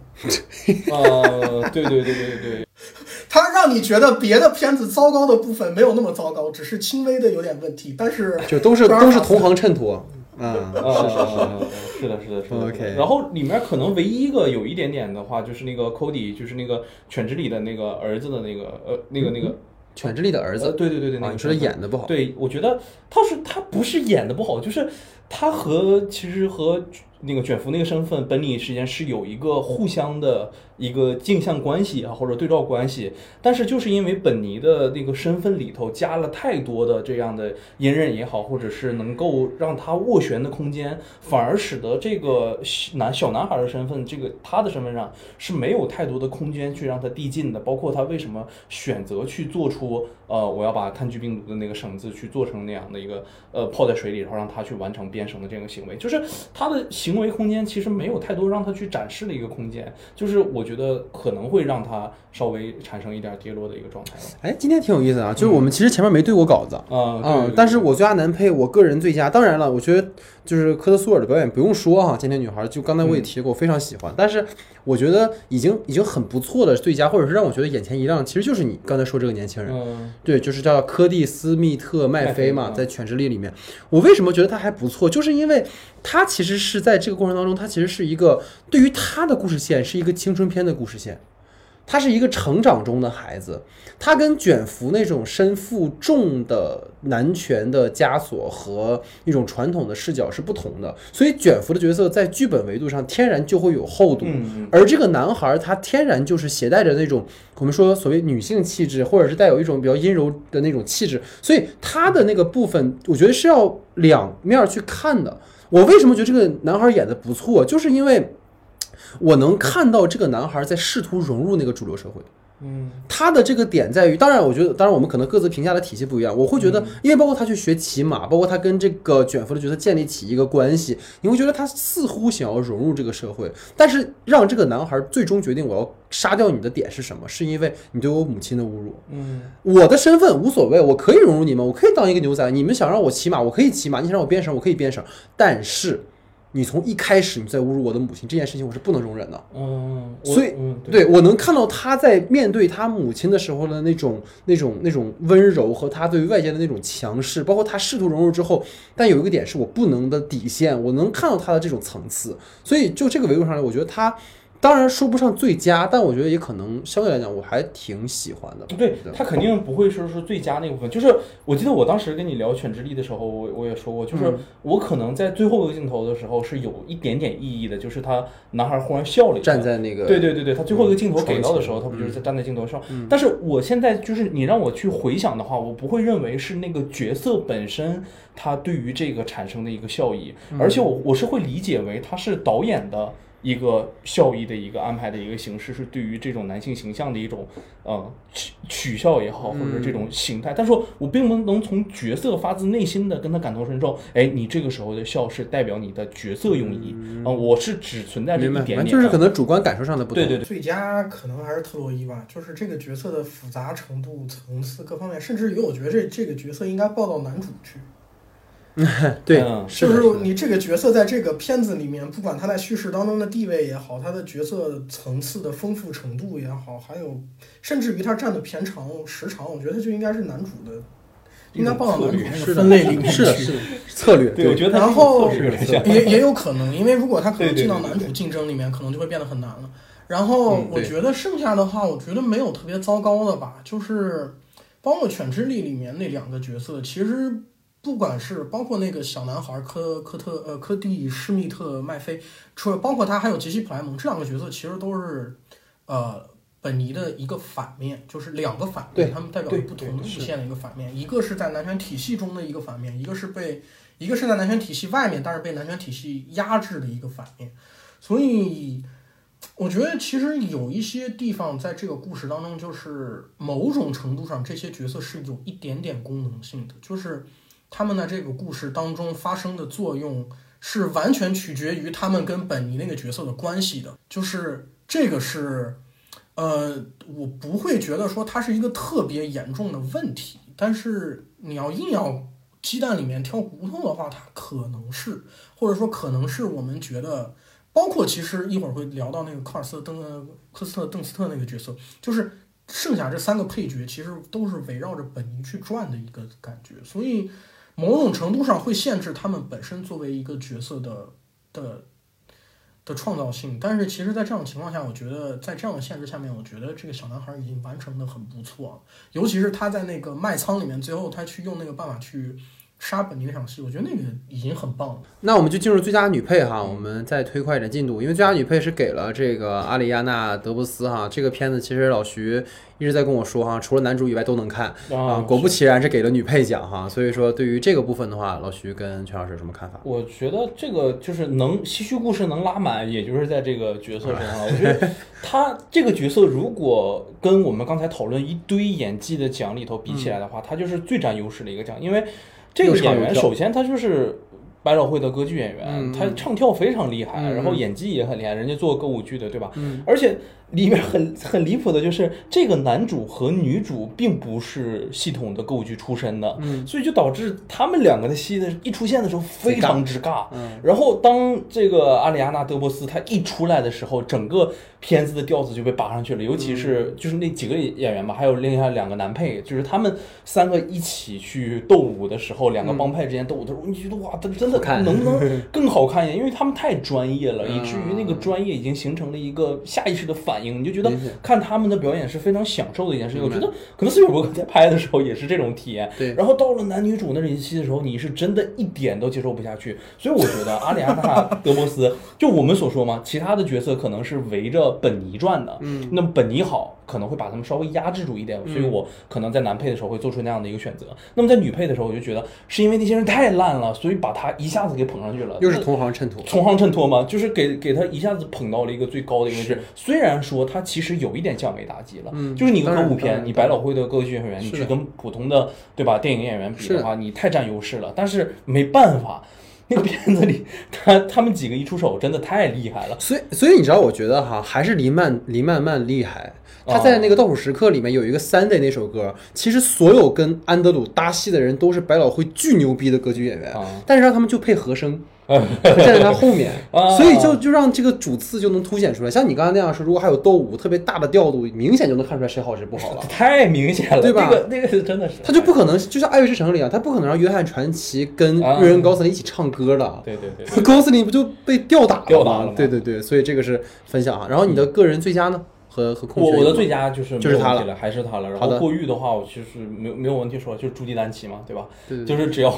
C: [LAUGHS]
B: 呃，对对对对对，[LAUGHS]
C: 他让你觉得别的片子糟糕的部分没有那么糟糕，只是轻微的有点问题，但是
A: 就都是都是同行衬托。
B: 啊，是是是，是的，是的，是的。
A: OK。
B: 然后里面可能唯一一个有一点点的话，就是那个 Cody，就是那个犬之里的那个儿子的那个呃，那个那个
A: 犬之里的儿子。
B: 对对对对，那
A: 个是演的不好。
B: 对，我觉得他是他不是演的不好，就是他和其实和那个卷福那个身份，本里之间是有一个互相的一个镜像关系啊，或者对照关系。但是就是因为本尼的那个身份里头加了太多的这样的隐忍也好，或者是能够让他斡旋的空间，反而使得这个男小男孩的身份，这个他的身份上是没有太多的空间去让他递进的。包括他为什么选择去做出呃，我要把炭疽病毒的那个绳子去做成那样的一个呃泡在水里，然后让他去完成编绳的这个行为，就是他的行为空间其实没有太多让他去展示的一个空间，就是我觉得可能会让他稍微产生一点跌落的一个状态。
A: 哎，今天挺有意思啊，就是我们其实前面没对过稿子
B: 啊
A: 嗯，但是我最佳男配，我个人最佳，当然了，我觉得就是科特苏尔的表演不用说哈，今天女孩就刚才我也提过，我非常喜欢，但是我觉得已经已经很不错的最佳，或者是让我觉得眼前一亮，其实就是你刚才说这个年轻人，对，就是叫科蒂斯密特麦菲嘛，在《犬之力》里面，我为什么觉得他还不错，就是因为他其实是在这个过程当中，他其实是一个对于他的故事线是一个青春片的故事线。他是一个成长中的孩子，他跟卷福那种身负重的男权的枷锁和一种传统的视角是不同的，所以卷福的角色在剧本维度上天然就会有厚度，而这个男孩他天然就是携带着那种我们说所谓女性气质，或者是带有一种比较阴柔的那种气质，所以他的那个部分，我觉得是要两面去看的。我为什么觉得这个男孩演的不错，就是因为。我能看到这个男孩在试图融入那个主流社会，
B: 嗯，
A: 他的这个点在于，当然，我觉得，当然，我们可能各自评价的体系不一样。我会觉得，因为包括他去学骑马，包括他跟这个卷福的角色建立起一个关系，你会觉得他似乎想要融入这个社会。但是，让这个男孩最终决定我要杀掉你的点是什么？是因为你对我母亲的侮辱。
B: 嗯，
A: 我的身份无所谓，我可以融入你们，我可以当一个牛仔。你们想让我骑马，我可以骑马；你想让我编绳，我可以编绳。但是。你从一开始你在侮辱我的母亲这件事情，我是不能容忍的。
B: 嗯，
A: 所以，
B: 对
A: 我能看到他在面对他母亲的时候的那种、那种、那种温柔和他对于外界的那种强势，包括他试图融入之后，但有一个点是我不能的底线，我能看到他的这种层次。所以，就这个维度上来，我觉得他。当然说不上最佳，但我觉得也可能相对来讲我还挺喜欢的。
B: 对他肯定不会说是最佳那部分。就是我记得我当时跟你聊《犬之力》的时候，我我也说过，就是我可能在最后一个镜头的时候是有一点点意义的，就是他男孩忽然笑了一
A: 下，站在那个
B: 对对对对，他最后一个镜头给到的时候，他不就是在站在镜头上？但是我现在就是你让我去回想的话，我不会认为是那个角色本身他对于这个产生的一个效益，而且我我是会理解为他是导演的。一个效益的一个安排的一个形式，是对于这种男性形象的一种呃取取笑也好，或者这种形态。但是我并不能从角色发自内心的跟他感同身受。哎，你这个时候的笑是代表你的角色用意啊，我是只存在这一点点，
A: 就是可能主观感受上的不
B: 同。对对对，
C: 最佳可能还是特洛伊吧，就是这个角色的复杂程度、层次各方面，甚至于我觉得这这个角色应该报到男主去。[LAUGHS]
A: 对，
C: 就是你这个角色在这个片子里面，不管他在叙事当中的地位也好，他的角色层次的丰富程度也好，还有甚至于他占的片长时长，我觉得就应该是男主的，应该放到男主那个分类里面
A: 去。策略，
B: 对，我觉得
C: 然后也也有 [LAUGHS] 可能，因为如果他可能进到男主竞争里面，可能就会变得很难了。然后我觉得剩下的话，我觉得没有特别糟糕的吧，就是包括《犬之力》里面那两个角色，其实。不管是包括那个小男孩科科特呃科蒂施密特麦菲，除了包括他还有杰西普莱蒙这两个角色，其实都是呃本尼的一个反面，就是两个反面，他们代表不同路线的一个反面，一个是在男权体系中的一个反面，一个是被一个是在男权体系外面，但是被男权体系压制的一个反面。所以我觉得其实有一些地方在这个故事当中，就是某种程度上这些角色是有一点点功能性的，就是。他们的这个故事当中发生的作用是完全取决于他们跟本尼那个角色的关系的，就是这个是，呃，我不会觉得说它是一个特别严重的问题，但是你要硬要鸡蛋里面挑骨头的话，它可能是，或者说可能是我们觉得，包括其实一会儿会聊到那个科尔斯邓科斯特邓斯特那个角色，就是剩下这三个配角其实都是围绕着本尼去转的一个感觉，所以。某种程度上会限制他们本身作为一个角色的的的创造性，但是其实，在这种情况下，我觉得在这样的限制下面，我觉得这个小男孩已经完成的很不错。尤其是他在那个麦仓里面，最后他去用那个办法去杀本尼那场戏，我觉得那个已经很棒了。
A: 那我们就进入最佳女配哈，我们再推快一点进度，因为最佳女配是给了这个阿里亚娜·德布斯哈。这个片子其实老徐一直在跟我说哈，除了男主以外都能看啊。果不其然是给了女配奖哈，所以说对于这个部分的话，老徐跟全老师有什么看法？
B: 我觉得这个就是能唏嘘故事能拉满，也就是在这个角色身上。[LAUGHS] 我觉得他这个角色如果跟我们刚才讨论一堆演技的奖里头比起来的话，他就是最占优势的一个奖，因为。这个演员首先他就是百老汇的歌剧演员，他唱跳非常厉害，然后演技也很厉害，人家做歌舞剧的，对吧？而且。里面很很离谱的就是这个男主和女主并不是系统的歌舞剧出身的，嗯，所以就导致他们两个的戏的一出现的时候非常之尬，嗯，然后当这个阿里亚娜德波斯她一出来的时候，整个片子的调子就被拔上去了，尤其是就是那几个演员吧，还有另外两个男配，就是他们三个一起去斗舞的时候，两个帮派之间斗舞的时候，你觉得哇，他真的能不能更好看一点？因为他们太专业了，以至于那个专业已经形成了一个下意识的反应。你就觉得看他们的表演是非常享受的一件事情。我觉得可能斯皮尔伯格在拍的时候也是这种体验。
A: 对。
B: 然后到了男女主那一期的时候，你是真的一点都接受不下去。所以我觉得阿里安娜·德波斯，就我们所说嘛，其他的角色可能是围着本尼转的。嗯。那么本尼好。可能会把他们稍微压制住一点，所以我可能在男配的时候会做出那样的一个选择。那么在女配的时候，我就觉得是因为那些人太烂了，所以把他一下子给捧上去了。
A: 又是同行衬托，
B: 同行衬托嘛，就是给给他一下子捧到了一个最高的一个位置。虽然说他其实有一点降维打击了，就是你歌舞片，你百老汇的歌剧演员，你去跟普通的对吧电影演员比的话，你太占优势了。但是没办法，那个片子里他他们几个一出手，真的太厉害了。
A: 所以所以你知道，我觉得哈，还是黎曼黎曼曼厉害。他在那个倒数时刻里面有一个 Sunday 那首歌，其实所有跟安德鲁搭戏的人都是百老汇巨牛逼的歌剧演员，但是让他们就配和声，站在他后面，[LAUGHS] 所以就就让这个主次就能凸显出来。像你刚才那样说，如果还有斗舞特别大的调度，明显就能看出来谁好谁不好了，[LAUGHS]
B: 太明显了，
A: 对吧？
B: 那个那个是真的是，
A: 他就不可能就像《爱乐之城》里啊，他不可能让约翰传奇跟瑞恩高斯林一起唱歌的，
B: 对对对，[LAUGHS]
A: 高斯林不就被吊打
B: 了吗？
A: 对对对，所以这个是分享啊。然后你的个人最佳呢？和和
B: 我我的最佳就是
A: 就是他
B: 了，还是他了。然后过誉的话，我其实没有没有问题说，就是朱迪丹奇嘛，对吧？
A: 对，
B: 就是只要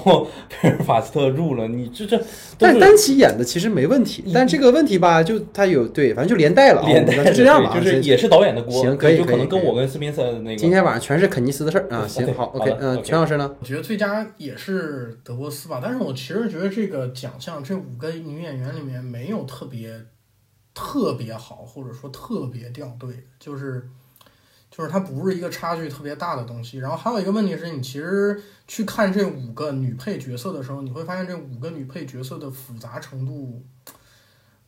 B: 佩 [LAUGHS] 尔法斯特入了，你这这。
A: 但丹奇演的其实没问题，但这个问题吧，就他有对，反正就连带了，
B: 连带
A: 就这样吧，
B: 就是也是导演的锅。
A: 行，可以，
B: 就可能跟我跟斯宾塞那个。
A: 今天晚上全是肯尼斯的事儿啊！行，好，OK，嗯，全老师呢？
C: 我觉得最佳也是德沃斯吧，但是我其实觉得这个奖项这五个女演员里面没有特别。特别好，或者说特别掉队，就是，就是它不是一个差距特别大的东西。然后还有一个问题是你其实去看这五个女配角色的时候，你会发现这五个女配角色的复杂程度，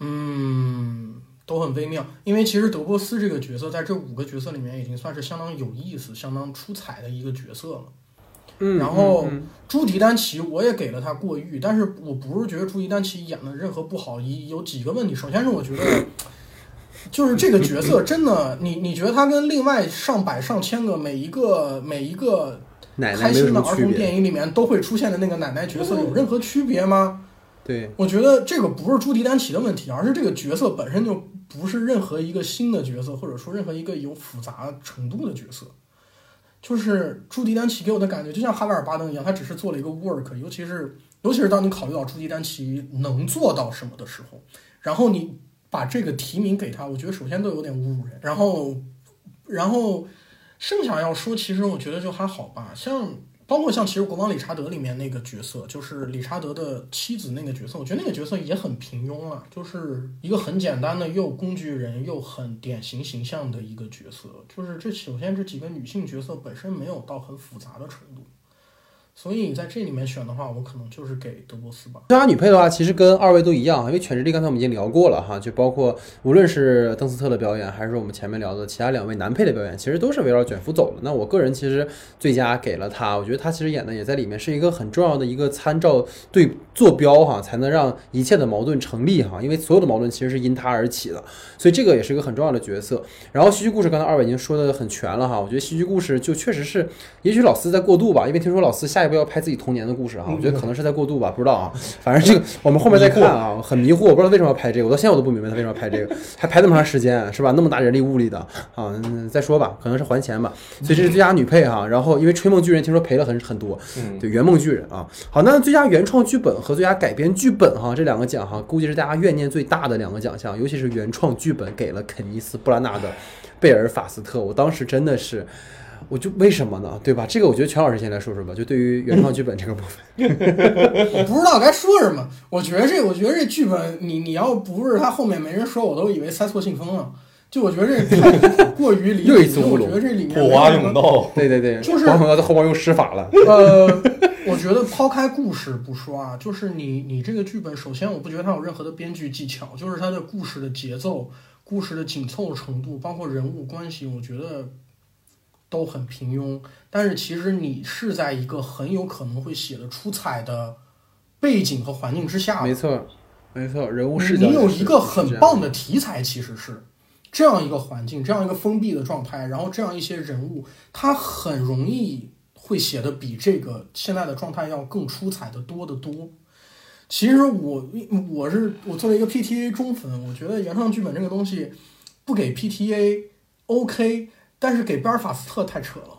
C: 嗯，都很微妙。因为其实德波斯这个角色在这五个角色里面已经算是相当有意思、相当出彩的一个角色了。然后朱迪丹奇我也给了他过誉，但是我不是觉得朱迪丹奇演的任何不好，一有几个问题。首先是我觉得，就是这个角色 [LAUGHS] 真的，你你觉得他跟另外上百上千个每一个每一个开心的儿童电影里面都会出现的那个奶奶角色有任何区别吗？
A: 对，
C: 我觉得这个不是朱迪丹奇的问题，而是这个角色本身就不是任何一个新的角色，或者说任何一个有复杂程度的角色。就是朱迪丹奇给我的感觉，就像哈维尔巴登一样，他只是做了一个 work，尤其是尤其是当你考虑到朱迪丹奇能做到什么的时候，然后你把这个提名给他，我觉得首先都有点侮辱人。然后，然后剩下要说，其实我觉得就还好吧，像。包括像其实《国王理查德》里面那个角色，就是理查德的妻子那个角色，我觉得那个角色也很平庸啊，就是一个很简单的又工具人又很典型形象的一个角色。就是这首先这几个女性角色本身没有到很复杂的程度。所以你在这里面选的话，我可能就是给德波斯吧。
A: 最佳女配的话，其实跟二位都一样，因为《犬之力》刚才我们已经聊过了哈，就包括无论是邓斯特的表演，还是我们前面聊的其他两位男配的表演，其实都是围绕卷福走的。那我个人其实最佳给了他，我觉得他其实演的也在里面是一个很重要的一个参照对坐标哈，才能让一切的矛盾成立哈，因为所有的矛盾其实是因他而起的，所以这个也是一个很重要的角色。然后戏剧故事，刚才二位已经说的很全了哈，我觉得戏剧故事就确实是，也许老四在过渡吧，因为听说老四下一。要不要拍自己童年的故事啊？我觉得可能是在过渡吧，不知道啊。反正这个 [LAUGHS] 我们后面再看啊，很迷惑，我不知道为什么要拍这个，我到现在我都不明白他为什么要拍这个，还拍那么长时间是吧？那么大人力物力的啊，再说吧，可能是还钱吧。所以这是最佳女配哈，然后因为《吹梦巨人》听说赔了很很多，对《圆梦巨人》啊。好，那最佳原创剧本和最佳改编剧本哈，这两个奖哈，估计是大家怨念最大的两个奖项，尤其是原创剧本给了肯尼斯·布拉纳的贝尔法斯特，我当时真的是。我就为什么呢？对吧？这个我觉得全老师先来说说吧。就对于原创剧本这个部分，[LAUGHS]
C: 我不知道该说什么。我觉得这，我觉得这剧本，你你要不是他后面没人说，我都以为塞错信封了。就我觉得这太过于离谱。[LAUGHS] 我觉得这里面
B: 火花永道，
A: 对对对，
C: 就是
A: 黄在后面用施法了。
C: 呃，我觉得抛开故事不说啊，就是你你这个剧本，首先我不觉得它有任何的编剧技巧，就是它的故事的节奏、故事的紧凑程度，包括人物关系，我觉得。都很平庸，但是其实你是在一个很有可能会写的出彩的背景和环境之下。
A: 没错，没错，人物视角。
C: 你有一个很棒的题材，其实是这样一个环境，这样一个封闭的状态，然后这样一些人物，他很容易会写的比这个现在的状态要更出彩的多得多。其实我我是我作为一个 PTA 中粉，我觉得原创剧本这个东西不给 PTA OK。但是给贝尔法斯特太扯了，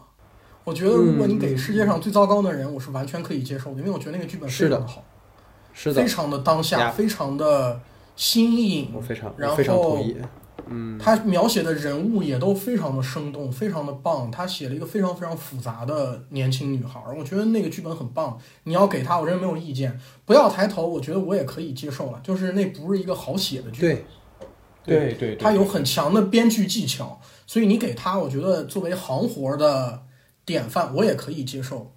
C: 我觉得如果你给世界上最糟糕的人，我是完全可以接受的，因为我觉得那个剧本非常的好，
A: 是的，
C: 非常的当下，非常的新颖，
A: 我非常，
C: 然后
A: 非常同意，嗯，
C: 他描写的人物也都非常的生动，非常的棒，他写了一个非常非常复杂的年轻女孩，我觉得那个剧本很棒，你要给他，我真没有意见，不要抬头，我觉得我也可以接受了，就是那不是一个好写的剧
A: 本，
B: 对。对对，
C: 他有很强的编剧技巧。所以你给他，我觉得作为行活的典范，我也可以接受。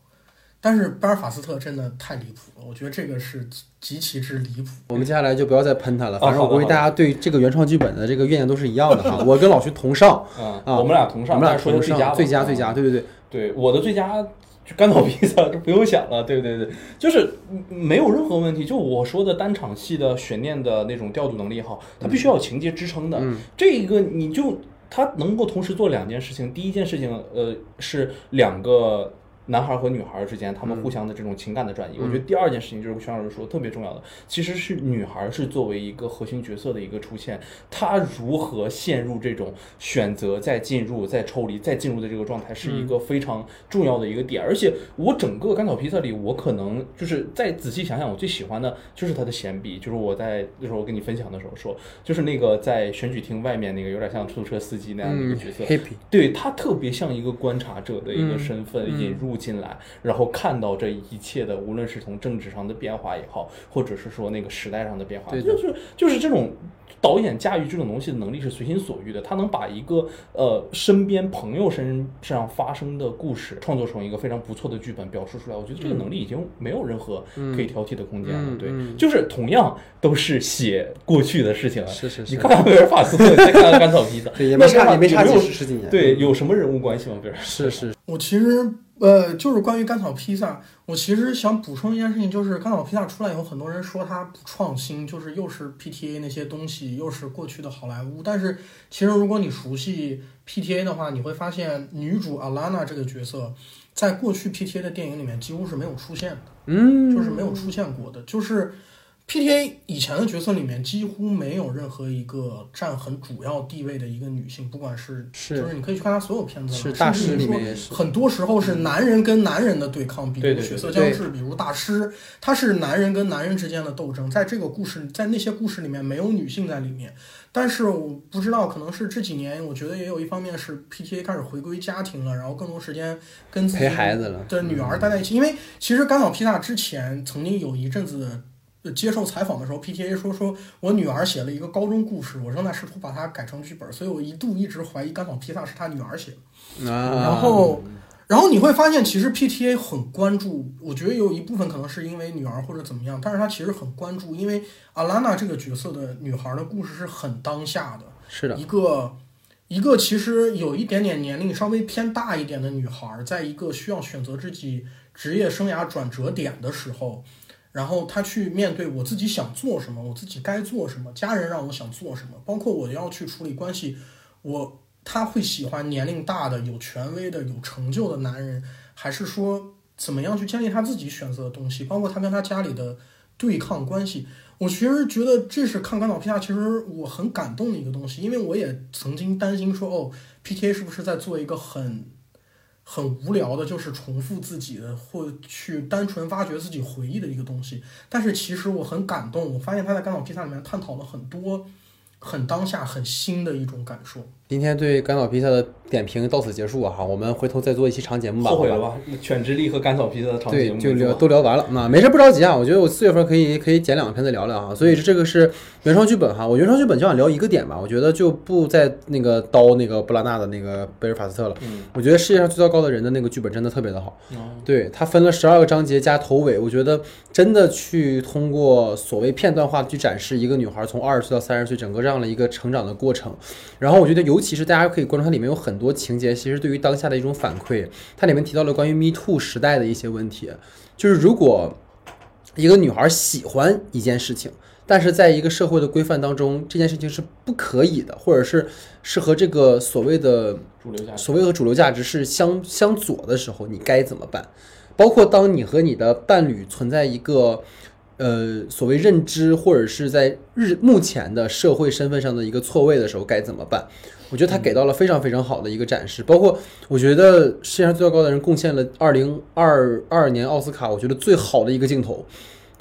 C: 但是巴尔法斯特真的太离谱了，我觉得这个是极其之离谱。
A: 我们接下来就不要再喷他了，反正我估计大家对这个原创剧本的这个怨念都是一样的哈。我跟老徐同上，[LAUGHS] 啊，我
B: 们俩同上，
A: 我们俩
B: 说的最佳，
A: 最佳，最佳，对对对
B: 对，我的最佳就干草披萨，就不用想了，对对对，就是没有任何问题。就我说的单场戏的悬念的那种调度能力也好，它必须要有情节支撑的，这一个你就。他能够同时做两件事情，第一件事情，呃，是两个。男孩和女孩之间，他们互相的这种情感的转移，我觉得第二件事情就是徐老师说特别重要的，其实是女孩是作为一个核心角色的一个出现，她如何陷入这种选择再进入再抽离再进入的这个状态，是一个非常重要的一个点。而且我整个甘草披萨里，我可能就是再仔细想想，我最喜欢的就是他的闲笔，就是我在那时候跟你分享的时候说，就是那个在选举厅外面那个有点像出租车司机那样的一个角色，对他特别像一个观察者的一个身份引入。进来，然后看到这一切的，无论是从政治上的变化也好，或者是说那个时代上的变化，就是就是这种导演驾驭这种东西的能力是随心所欲的。他能把一个呃身边朋友身身上发生的故事创作成一个非常不错的剧本表述出来。我觉得这个能力已经没有任何可以挑剔的空间了。对，就是同样都是写过去的事情了。
A: 是是是。
B: 你看看贝尔法斯特，再看看甘草披萨，
A: 也没差也没差几十几年。
B: 对，有什么人物关系吗？贝尔
A: 是是。
C: 我其实。呃，就是关于甘草披萨，我其实想补充一件事情，就是甘草披萨出来以后，很多人说它不创新，就是又是 PTA 那些东西，又是过去的好莱坞。但是其实如果你熟悉 PTA 的话，你会发现女主 Alana 这个角色，在过去 PTA 的电影里面几乎是没有出现的，
A: 嗯，
C: 就是没有出现过的，就是。P.T.A. 以前的角色里面几乎没有任何一个占很主要地位的一个女性，不管是就是你可以去看她所有片子，
A: 是大师里面
C: 很多时候是男人跟男人的对抗，比如血色将至，比如大师，他是男人跟男人之间的斗争，在这个故事在那些故事里面没有女性在里面，但是我不知道可能是这几年，我觉得也有一方面是 P.T.A. 开始回归家庭了，然后更多时间跟
A: 陪孩子了
C: 的女儿待在一起，因为其实甘草披萨之前曾经有一阵子。接受采访的时候，P.T.A. 说说我女儿写了一个高中故事，我正在试图把它改成剧本，所以我一度一直怀疑甘草披萨是他女儿写的。然后，然后你会发现，其实 P.T.A. 很关注，我觉得有一部分可能是因为女儿或者怎么样，但是他其实很关注，因为阿拉娜这个角色的女孩的故事是很当下的，
A: 是的，
C: 一个一个其实有一点点年龄稍微偏大一点的女孩，在一个需要选择自己职业生涯转折点的时候。然后他去面对我自己想做什么，我自己该做什么，家人让我想做什么，包括我要去处理关系，我他会喜欢年龄大的、有权威的、有成就的男人，还是说怎么样去建立他自己选择的东西，包括他跟他家里的对抗关系。我其实觉得这是看甘岛 P 萨，其实我很感动的一个东西，因为我也曾经担心说，哦，PTA 是不是在做一个很很无聊的，就是重复自己的，或去单纯挖掘自己回忆的一个东西。但是其实我很感动，我发现他在甘草披萨里面探讨了很多很当下、很新的一种感受。
A: 今天对甘草披萨的点评到此结束啊！哈，我们回头再做一期长节目吧。
B: 后悔了吧？犬之力和甘草披萨的长节目
A: 就聊都聊完了。那没事，不着急啊。我觉得我四月份可以可以剪两篇再聊聊啊。所以这个是原创剧本哈。我原创剧本就想聊一个点吧。我觉得就不再那个刀那个布拉纳的那个贝尔法斯特了。
B: 嗯，
A: 我觉得世界上最糟糕的人的那个剧本真的特别的好。对他分了十二个章节加头尾，我觉得真的去通过所谓片段化去展示一个女孩从二十岁到三十岁整个这样的一个成长的过程。然后我觉得尤其是大家可以关注。它里面有很多情节，其实对于当下的一种反馈。它里面提到了关于 Me Too 时代的一些问题，就是如果一个女孩喜欢一件事情，但是在一个社会的规范当中，这件事情是不可以的，或者是是和这个所谓的
B: 主流价值，
A: 所谓和主流价值是相相左的时候，你该怎么办？包括当你和你的伴侣存在一个。呃，所谓认知或者是在日目前的社会身份上的一个错位的时候该怎么办？我觉得他给到了非常非常好的一个展示。包括我觉得世界上最糟糕的人贡献了二零二二年奥斯卡，我觉得最好的一个镜头，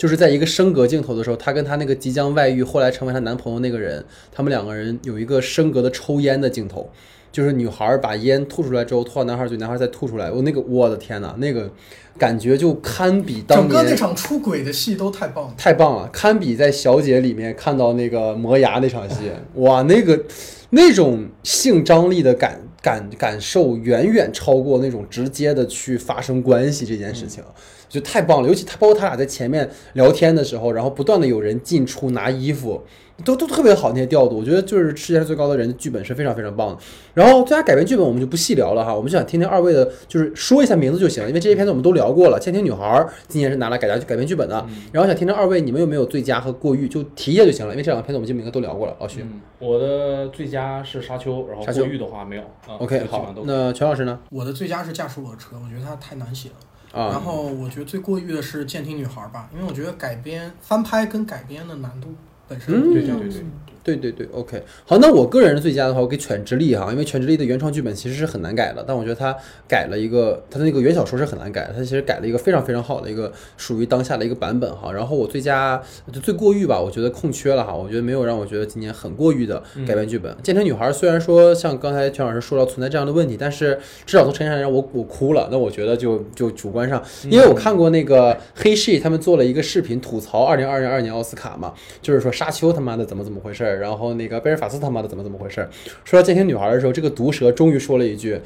A: 就是在一个升格镜头的时候，她跟她那个即将外遇后来成为她男朋友那个人，他们两个人有一个升格的抽烟的镜头。就是女孩把烟吐出来之后，吐到男孩嘴，男孩再吐出来。我那个，我的天呐，那个感觉就堪比当年
C: 整个那场出轨的戏都太棒了，
A: 太棒了，堪比在《小姐》里面看到那个磨牙那场戏。哇，那个那种性张力的感感感受，远远超过那种直接的去发生关系这件事情，就太棒了。尤其他包括他俩在前面聊天的时候，然后不断的有人进出拿衣服。都都特别好那些调度，我觉得就是世界上最高的人剧本是非常非常棒的。然后最佳改编剧本我们就不细聊了哈，我们就想听听二位的，就是说一下名字就行了，因为这些片子我们都聊过了。《窃听女孩》今年是拿来改改编剧本的，然后想听听二位你们有没有最佳和过誉，就提一下就行了，因为这两个片子我们基本应该都聊过了。老徐，
B: 我的最佳是《沙丘》，然后过誉的话没有。
A: OK，好，那全老师呢？
C: 我的最佳是《驾驶我的车》，我觉得它太难写了。啊，然后我觉得最过誉的是《监听女孩》吧，因为我觉得改编翻拍跟改编的难度本身
B: 对对对对。
A: 对对对，OK，好，那我个人的最佳的话，我给《犬之力》哈，因为《犬之力》的原创剧本其实是很难改的，但我觉得他改了一个，他的那个原小说是很难改，他其实改了一个非常非常好的一个属于当下的一个版本哈。然后我最佳就最过誉吧，我觉得空缺了哈，我觉得没有让我觉得今年很过誉的改编剧本。《建成女孩》虽然说像刚才全老师说到存在这样的问题，但是至少从陈上让我我哭了，那我觉得就就主观上，因为我看过那个黑 she 他们做了一个视频吐槽二零二零二年奥斯卡嘛，就是说沙丘他妈的怎么怎么回事儿，然后那个贝尔。法斯他妈的怎么怎么回事？说到《监听女孩》的时候，这个毒蛇终于说了一句：“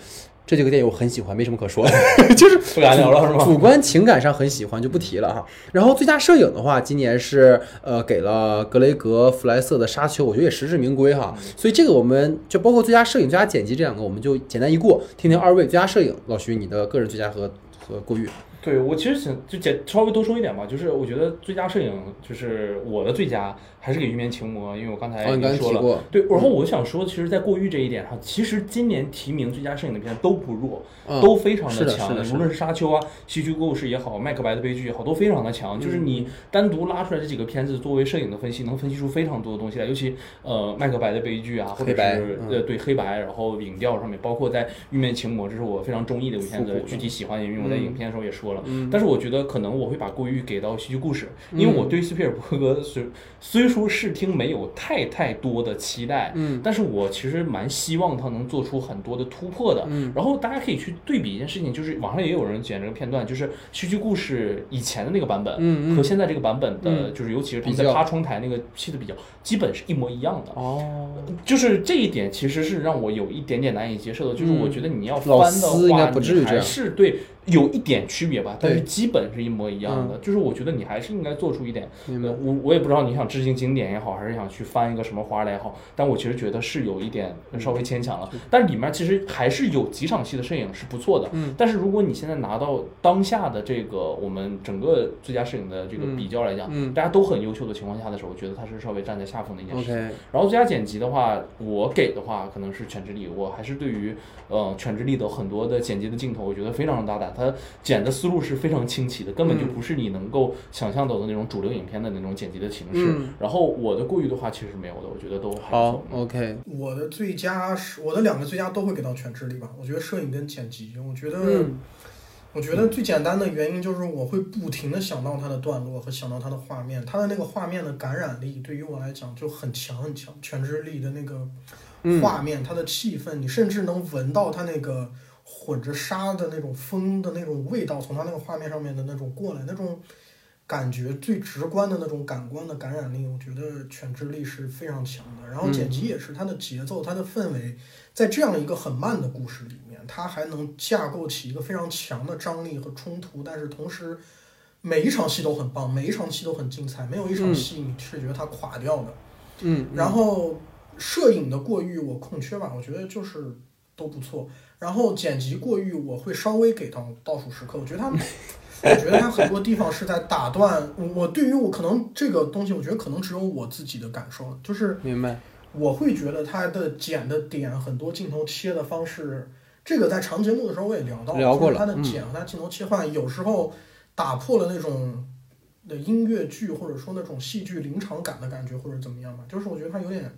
A: 这几个电影我很喜欢，没什么可说的，[LAUGHS] 就是
B: 不敢聊了，是吗？
A: 主观情感上很喜欢，就不提了哈。然后最佳摄影的话，今年是呃给了格雷格·弗莱瑟的《沙丘》，我觉得也实至名归哈。所以这个我们就包括最佳摄影、最佳剪辑这两个，我们就简单一过，听听二位最佳摄影，老徐你的个人最佳和和过誉。
B: 对我其实想就简稍微多说一点吧，就是我觉得最佳摄影就是我的最佳。还是给《玉面情魔》，因为我刚才已经说了，对。然后我想说，其实，在过誉这一点上，其实今年提名最佳摄影的片都不弱，都非常
A: 的
B: 强。无论是《沙丘》啊，《戏剧故事》也好，《麦克白的悲剧》也好，都非常的强。就是你单独拉出来这几个片子作为摄影的分析，能分析出非常多的东西来。尤其呃，《麦克白的悲剧》啊，或者是呃对黑白，然后影调上面，包括在《玉面情魔》，这是我非常中意的一部片子，具体喜欢因为我在影片的时候也说了。但是我觉得可能我会把过誉给到《戏剧故事》，因为我对斯皮尔伯格虽虽说视听没有。有太太多的期待，
A: 嗯，
B: 但是我其实蛮希望他能做出很多的突破的，
A: 嗯，
B: 然后大家可以去对比一件事情，就是网上也有人剪这个片段，就是戏剧故事以前的那个版本，
A: 嗯
B: 和现在这个版本的，就是尤其是他们在趴窗台那个戏的比较，基本是一模一样的，
A: 哦，
B: 就是这一点其实是让我有一点点难以接受的，就是我觉得你要翻的话，你还是对。有一点区别吧，但是基本是一模一样的。就是我觉得你还是应该做出一点。我我也不知道你想致敬经典也好，还是想去翻一个什么花来也好。但我其实觉得是有一点稍微牵强了。但里面其实还是有几场戏的摄影是不错的。
A: 嗯。
B: 但是如果你现在拿到当下的这个我们整个最佳摄影的这个比较来讲，大家都很优秀的情况下的时候，我觉得它是稍微站在下风的一件事。然后最佳剪辑的话，我给的话可能是《犬之力》，我还是对于呃《犬之力》的很多的剪辑的镜头，我觉得非常大胆。它剪的思路是非常清奇的，根本就不是你能够想象到的那种主流影片的那种剪辑的形式。然后我的过誉的话其实没有的，我觉得都
A: 好。OK，
C: 我的最佳是我的两个最佳都会给到全智力吧。我觉得摄影跟剪辑，我觉得。我觉得最简单的原因就是我会不停的想到它的段落和想到它的画面，它的那个画面的感染力对于我来讲就很强很强。全智力的那个画面，它的气氛，你甚至能闻到它那个混着沙的那种风的那种味道，从他那个画面上面的那种过来，那种感觉最直观的那种感官的感染力，我觉得全智力是非常强的。然后剪辑也是，它的节奏、它的氛围，在这样一个很慢的故事里面。它还能架构起一个非常强的张力和冲突，但是同时每一场戏都很棒，每一场戏都很精彩，没有一场戏你是觉得它垮掉的。
A: 嗯，
C: 然后摄影的过誉我空缺吧，我觉得就是都不错。然后剪辑过誉我会稍微给到倒数时刻，我觉得他，我觉得他很多地方是在打断我。对于我可能这个东西，我觉得可能只有我自己的感受，就是
A: 明白。
C: 我会觉得他的剪的点很多镜头切的方式。这个在长节目的时候我也聊到，聊过了。他的剪和他镜头切换，有时候打破了那种的音乐剧或者说那种戏剧临场感的感觉，或者怎么样吧。就是我觉得他有点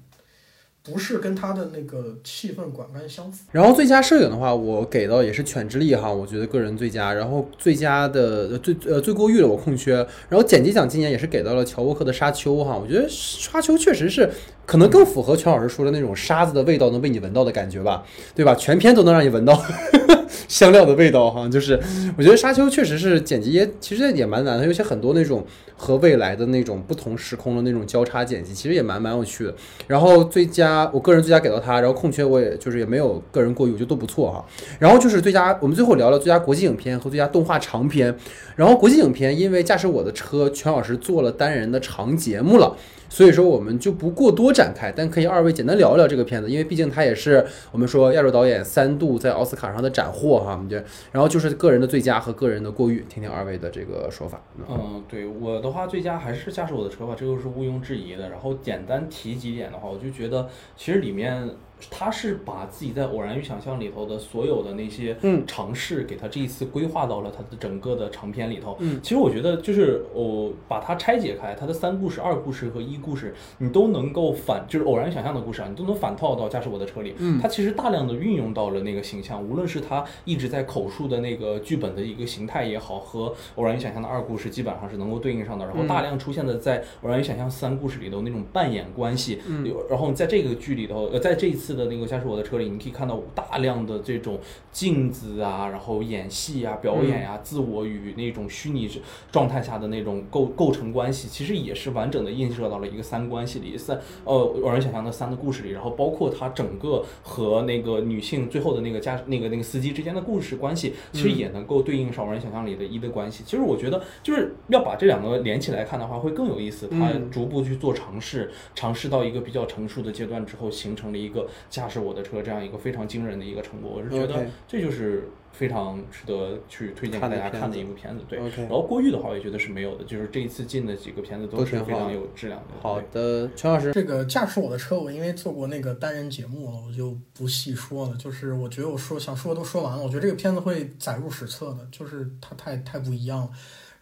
C: 不是跟他的那个气氛管干相符。
A: 然后最佳摄影的话，我给到也是犬之力哈，我觉得个人最佳。然后最佳的最呃最过誉的我空缺。然后剪辑奖今年也是给到了乔沃克的沙丘哈，我觉得沙丘确实是。可能更符合全老师说的那种沙子的味道能被你闻到的感觉吧，对吧？全篇都能让你闻到 [LAUGHS] 香料的味道哈，就是我觉得沙丘确实是剪辑也其实也蛮难的，尤其很多那种和未来的那种不同时空的那种交叉剪辑，其实也蛮蛮有趣的。然后最佳我个人最佳给到他，然后空缺我也就是也没有个人过誉，我觉得都不错哈。然后就是最佳我们最后聊聊最佳国际影片和最佳动画长片。然后国际影片因为驾驶我的车，全老师做了单人的长节目了。所以说我们就不过多展开，但可以二位简单聊聊这个片子，因为毕竟它也是我们说亚洲导演三度在奥斯卡上的斩获哈。我们就然后就是个人的最佳和个人的过誉，听听二位的这个说法。
B: 嗯，对我的话，最佳还是驾驶我的车吧，这个是毋庸置疑的。然后简单提几点的话，我就觉得其实里面。他是把自己在《偶然与想象》里头的所有的那些尝试，给他这一次规划到了他的整个的长篇里头。
A: 嗯，
B: 其实我觉得就是我把它拆解开，它的三故事、二故事和一故事，你都能够反，就是《偶然与想象》的故事啊，你都能反套到《驾驶我的车》里。
A: 嗯，
B: 它其实大量的运用到了那个形象，无论是他一直在口述的那个剧本的一个形态也好，和《偶然与想象》的二故事基本上是能够对应上的。然后大量出现的在《偶然与想象》三故事里头那种扮演关系，
A: 嗯，
B: 然后在这个剧里头，呃，在这一次的那个《驾驶我的》。车里你可以看到大量的这种镜子啊，然后演戏啊、表演呀、自我与那种虚拟状态下的那种构构成关系，其实也是完整的映射到了一个三关系里，三呃偶然想象的三的故事里，然后包括他整个和那个女性最后的那个家那个那个司机之间的故事关系，其实也能够对应上偶然想象里的一的关系。其实我觉得就是要把这两个连起来看的话，会更有意思。他逐步去做尝试，尝试到一个比较成熟的阶段之后，形成了一个驾驶我的车。这样一个非常惊人的一个成果，我是觉得这就是非常值得去推荐给大家看的一部片子。对，然后郭玉的话，我也觉得是没有的，就是这一次进的几个片子都是非常有质量的。
A: 好的，陈老师，
C: 这个驾驶我的车，我因为做过那个单人节目了，我就不细说了。就是我觉得我说想说的都说完了，我觉得这个片子会载入史册的，就是它太太不一样了。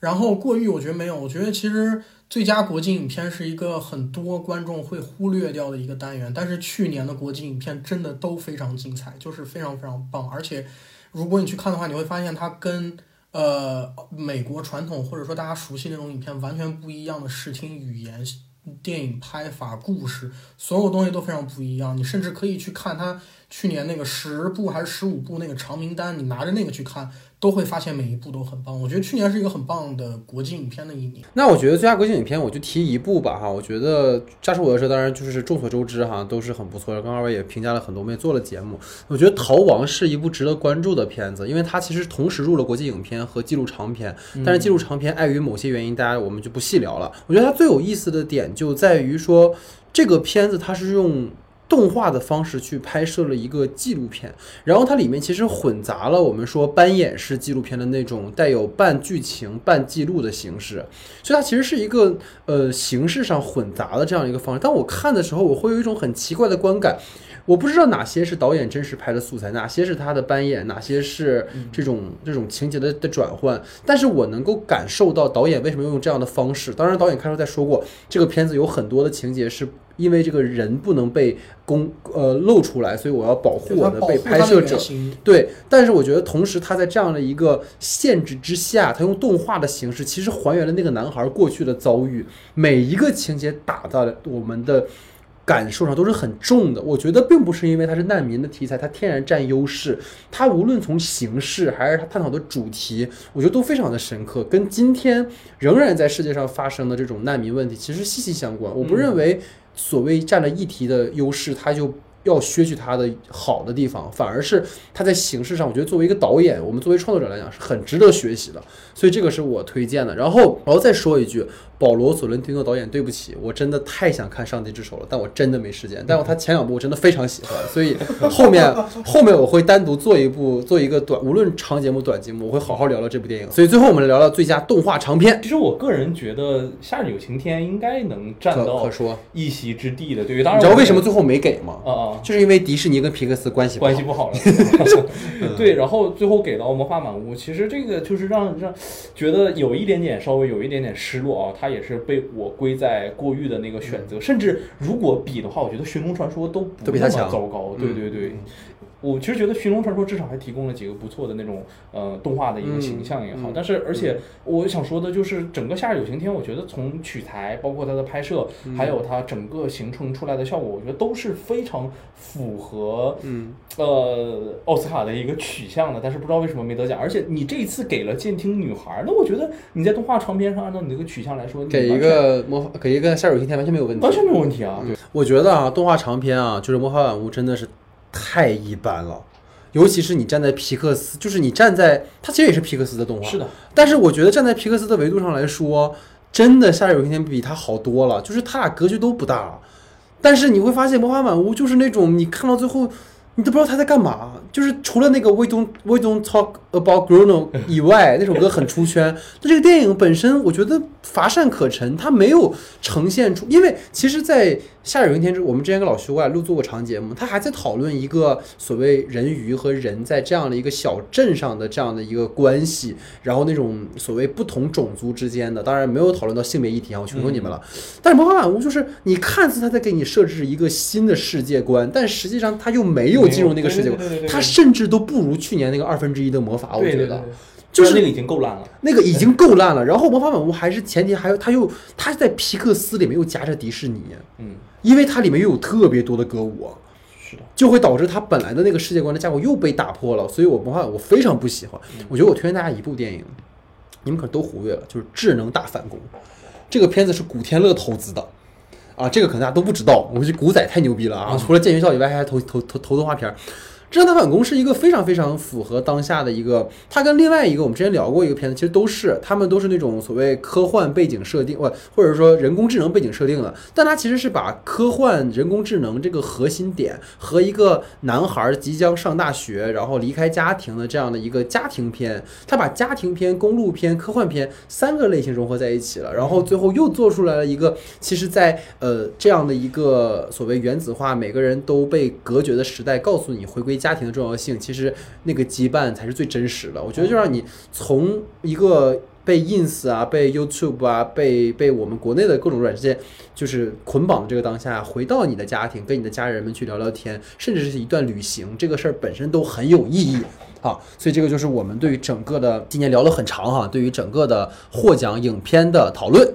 C: 然后过誉，我觉得没有，我觉得其实。最佳国际影片是一个很多观众会忽略掉的一个单元，但是去年的国际影片真的都非常精彩，就是非常非常棒。而且，如果你去看的话，你会发现它跟呃美国传统或者说大家熟悉那种影片完全不一样的视听语言、电影拍法、故事，所有东西都非常不一样。你甚至可以去看它去年那个十部还是十五部那个长名单，你拿着那个去看。都会发现每一部都很棒，我觉得去年是一个很棒的国际影片的一年。
A: 那我觉得最佳国际影片，我就提一部吧哈。我觉得《驾驶我的车》当然就是众所周知哈，都是很不错的。刚二位也评价了很多，我们也做了节目。我觉得《逃亡》是一部值得关注的片子，因为它其实同时入了国际影片和纪录长片。但是纪录长片碍于某些原因，大家我们就不细聊了。我觉得它最有意思的点就在于说，这个片子它是用。动画的方式去拍摄了一个纪录片，然后它里面其实混杂了我们说扮演式纪录片的那种带有半剧情半记录的形式，所以它其实是一个呃形式上混杂的这样一个方式。当我看的时候，我会有一种很奇怪的观感。我不知道哪些是导演真实拍的素材，哪些是他的扮演，哪些是这种这种情节的的转换。但是我能够感受到导演为什么要用这样的方式。当然，导演开头在说过，这个片子有很多的情节是因为这个人不能被公呃露出来，所以我要保护我的被拍摄者。对，但是我觉得同时他在这样的一个限制之下，他用动画的形式其实还原了那个男孩过去的遭遇，每一个情节打到我们的。感受上都是很重的，我觉得并不是因为它是难民的题材，它天然占优势。它无论从形式还是它探讨的主题，我觉得都非常的深刻，跟今天仍然在世界上发生的这种难民问题其实息息相关。我不认为所谓占了议题的优势，它就。要削去它的好的地方，反而是它在形式上，我觉得作为一个导演，我们作为创作者来讲是很值得学习的，所以这个是我推荐的。然后我要再说一句，保罗·索伦蒂诺导演，对不起，我真的太想看《上帝之手》了，但我真的没时间。但我他前两部我真的非常喜欢，所以后面 [LAUGHS] 后面我会单独做一部，做一个短，无论长节目短节目，我会好好聊聊这部电影。所以最后我们聊聊最佳动画长片。
B: 其实我个人觉得《夏日有晴天》应该能占到一席之地的。对于当然，
A: 你知道为什么最后没给吗？
B: 啊啊。
A: 就是因为迪士尼跟皮克斯关系
B: 关系不好了，[LAUGHS] 对，然后最后给到魔法满屋，其实这个就是让让觉得有一点点稍微有一点点失落啊，他也是被我归在过誉的那个选择，甚至如果比的话，我觉得《寻龙传说》都不那么糟糕，对对对。我其实觉得《寻龙传说》至少还提供了几个不错的那种呃动画的一个形象也好，但是而且我想说的就是整个《夏日有晴天》，我觉得从取材，包括它的拍摄，还有它整个形成出来的效果，我觉得都是非常符合嗯呃奥斯卡的一个取向的。但是不知道为什么没得奖，而且你这一次给了《监听女孩》，那我觉得你在动画长片上按照你这个取向来说，
A: 给一个魔法给一个《夏日有晴天》完全没有问题，
B: 完全没有问题啊！
A: 我觉得啊，动画长片啊，就是《魔法满屋》真的是。太一般了，尤其是你站在皮克斯，就是你站在它其实也是皮克斯的动画，
B: 是的。
A: 但是我觉得站在皮克斯的维度上来说，真的《夏日有一天》比它好多了，就是它俩格局都不大。但是你会发现《魔法满屋》就是那种你看到最后。你都不知道他在干嘛，就是除了那个 We Don't We Don't Talk About Bruno [LAUGHS] 以外，那首歌很出圈。那这个电影本身，我觉得乏善可陈，它没有呈现出。因为其实，在《夏日有晴天》之，我们之前跟老徐过来录做过长节目，他还在讨论一个所谓人鱼和人在这样的一个小镇上的这样的一个关系，然后那种所谓不同种族之间的，当然没有讨论到性别议题啊，我求求你们了。但是《魔法满屋》就是你看似他在给你设置一个新的世界观，但实际上他又没有。进入那个世界观，他甚至都不如去年那个二分之一的魔法，我觉得，就是
B: 那个已经够烂了，
A: 那个已经够烂了。然后魔法满屋还是前提，还有他又他在皮克斯里面又夹着迪士尼，
B: 嗯，
A: 因为它里面又有特别多的歌舞，
B: 是的，
A: 就会导致它本来的那个世界观的架构又被打破了。所以我魔法我非常不喜欢。我觉得我推荐大家一部电影，你们可能都忽略了，就是《智能大反攻》。这个片子是古天乐投资的。啊，这个可能大家都不知道，我们这古仔太牛逼了啊！除了建学校以外，还投投投投动画片儿。《智能反攻》是一个非常非常符合当下的一个，它跟另外一个我们之前聊过一个片子，其实都是，他们都是那种所谓科幻背景设定，或或者说人工智能背景设定的，但它其实是把科幻人工智能这个核心点和一个男孩即将上大学，然后离开家庭的这样的一个家庭片，它把家庭片、公路片、科幻片三个类型融合在一起了，然后最后又做出来了一个，其实，在呃这样的一个所谓原子化，每个人都被隔绝的时代，告诉你回归。家庭的重要性，其实那个羁绊才是最真实的。我觉得，就让你从一个被 ins 啊、被 YouTube 啊、被被我们国内的各种软件就是捆绑的这个当下，回到你的家庭，跟你的家人们去聊聊天，甚至是一段旅行，这个事儿本身都很有意义啊。所以，这个就是我们对于整个的今年聊了很长哈，对于整个的获奖影片的讨论。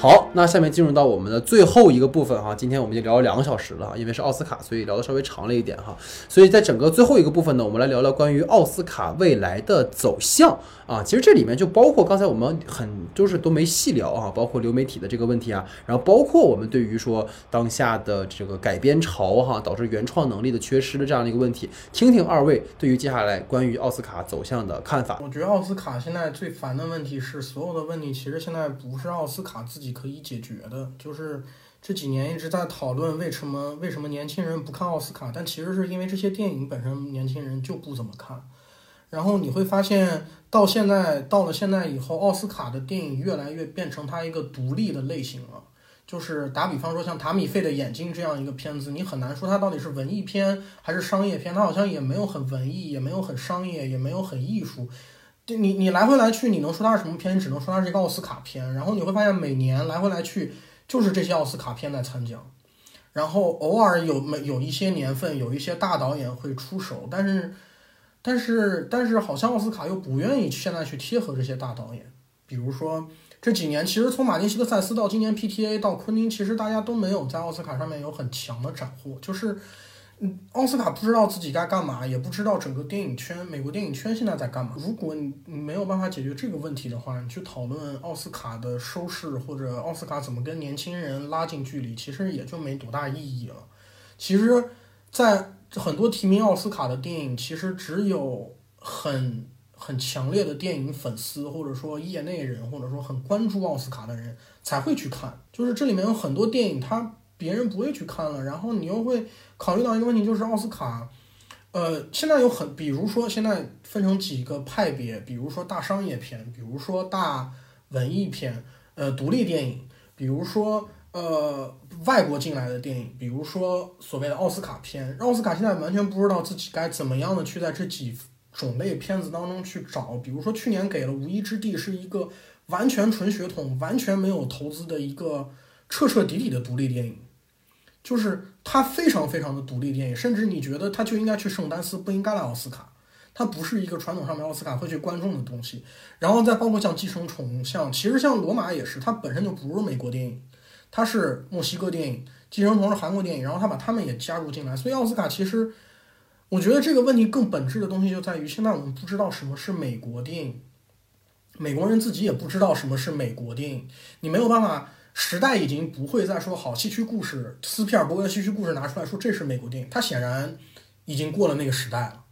A: 好，那下面进入到我们的最后一个部分哈。今天我们已经聊了两个小时了，因为是奥斯卡，所以聊的稍微长了一点哈。所以在整个最后一个部分呢，我们来聊聊关于奥斯卡未来的走向啊。其实这里面就包括刚才我们很就是都没细聊啊，包括流媒体的这个问题啊，然后包括我们对于说当下的这个改编潮哈，导致原创能力的缺失的这样的一个问题，听听二位对于接下来关于奥斯卡走向的看法。
C: 我觉得奥斯卡现在最烦的问题是，所有的问题其实现在不是奥斯卡自己。可以解决的，就是这几年一直在讨论为什么为什么年轻人不看奥斯卡，但其实是因为这些电影本身年轻人就不怎么看。然后你会发现，到现在到了现在以后，奥斯卡的电影越来越变成它一个独立的类型了。就是打比方说，像塔米费的眼睛这样一个片子，你很难说它到底是文艺片还是商业片，它好像也没有很文艺，也没有很商业，也没有很艺术。你你来回来去，你能说它是什么片？你只能说它是一个奥斯卡片。然后你会发现，每年来回来去就是这些奥斯卡片在参奖。然后偶尔有没有一些年份，有一些大导演会出手，但是，但是，但是好像奥斯卡又不愿意现在去贴合这些大导演。比如说这几年，其实从马丁·西克塞斯到今年 P.T.A. 到昆汀，其实大家都没有在奥斯卡上面有很强的斩获，就是。嗯，奥斯卡不知道自己该干嘛，也不知道整个电影圈、美国电影圈现在在干嘛。如果你没有办法解决这个问题的话，你去讨论奥斯卡的收视或者奥斯卡怎么跟年轻人拉近距离，其实也就没多大意义了。其实，在很多提名奥斯卡的电影，其实只有很很强烈的电影粉丝，或者说业内人，或者说很关注奥斯卡的人才会去看。就是这里面有很多电影，它。别人不会去看了，然后你又会考虑到一个问题，就是奥斯卡，呃，现在有很，比如说现在分成几个派别，比如说大商业片，比如说大文艺片，呃，独立电影，比如说呃外国进来的电影，比如说所谓的奥斯卡片。奥斯卡现在完全不知道自己该怎么样的去在这几种类片子当中去找，比如说去年给了《无依之地》是一个完全纯血统、完全没有投资的一个彻彻底底的独立电影。就是它非常非常的独立电影，甚至你觉得它就应该去圣丹斯，不应该来奥斯卡。它不是一个传统上面奥斯卡会去观众的东西。然后再包括像《寄生虫》，像其实像《罗马》也是，它本身就不是美国电影，它是墨西哥电影，《寄生虫》是韩国电影，然后他把他们也加入进来。所以奥斯卡其实，我觉得这个问题更本质的东西就在于，现在我们不知道什么是美国电影，美国人自己也不知道什么是美国电影，你没有办法。时代已经不会再说好戏曲故事，斯皮尔伯格的戏曲故事拿出来说这是美国电影，它显然已经过了那个时代了。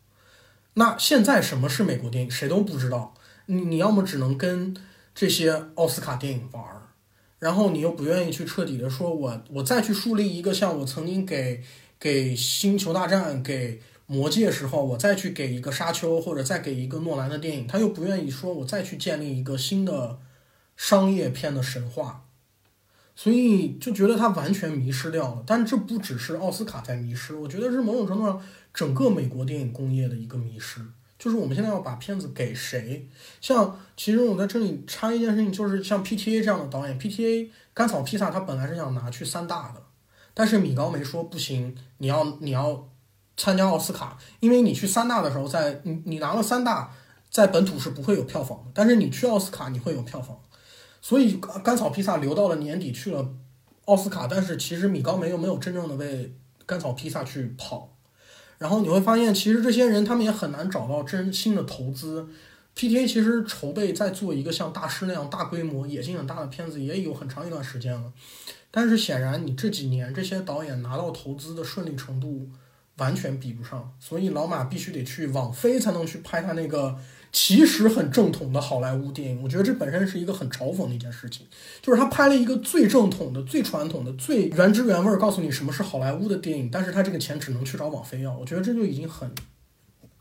C: 那现在什么是美国电影，谁都不知道。你你要么只能跟这些奥斯卡电影玩儿，然后你又不愿意去彻底的说，我我再去树立一个像我曾经给给星球大战、给魔戒时候，我再去给一个沙丘或者再给一个诺兰的电影，他又不愿意说我再去建立一个新的商业片的神话。所以就觉得他完全迷失掉了，但这不只是奥斯卡在迷失，我觉得是某种程度上整个美国电影工业的一个迷失。就是我们现在要把片子给谁？像其实我在这里插一件事情，就是像 P.T.A 这样的导演，P.T.A 甘草披萨他本来是想拿去三大的，但是米高梅说不行，你要你要参加奥斯卡，因为你去三大的时候，在你你拿了三大，在本土是不会有票房的，但是你去奥斯卡你会有票房。所以甘草披萨留到了年底去了奥斯卡，但是其实米高梅又没有真正的为甘草披萨去跑。然后你会发现，其实这些人他们也很难找到真心的投资。P.T.A 其实筹备在做一个像大师那样大规模、野心很大的片子，也有很长一段时间了。但是显然，你这几年这些导演拿到投资的顺利程度完全比不上，所以老马必须得去网飞才能去拍他那个。其实很正统的好莱坞电影，我觉得这本身是一个很嘲讽的一件事情，就是他拍了一个最正统的、最传统的、最原汁原味儿告诉你什么是好莱坞的电影，但是他这个钱只能去找网飞要，我觉得这就已经很。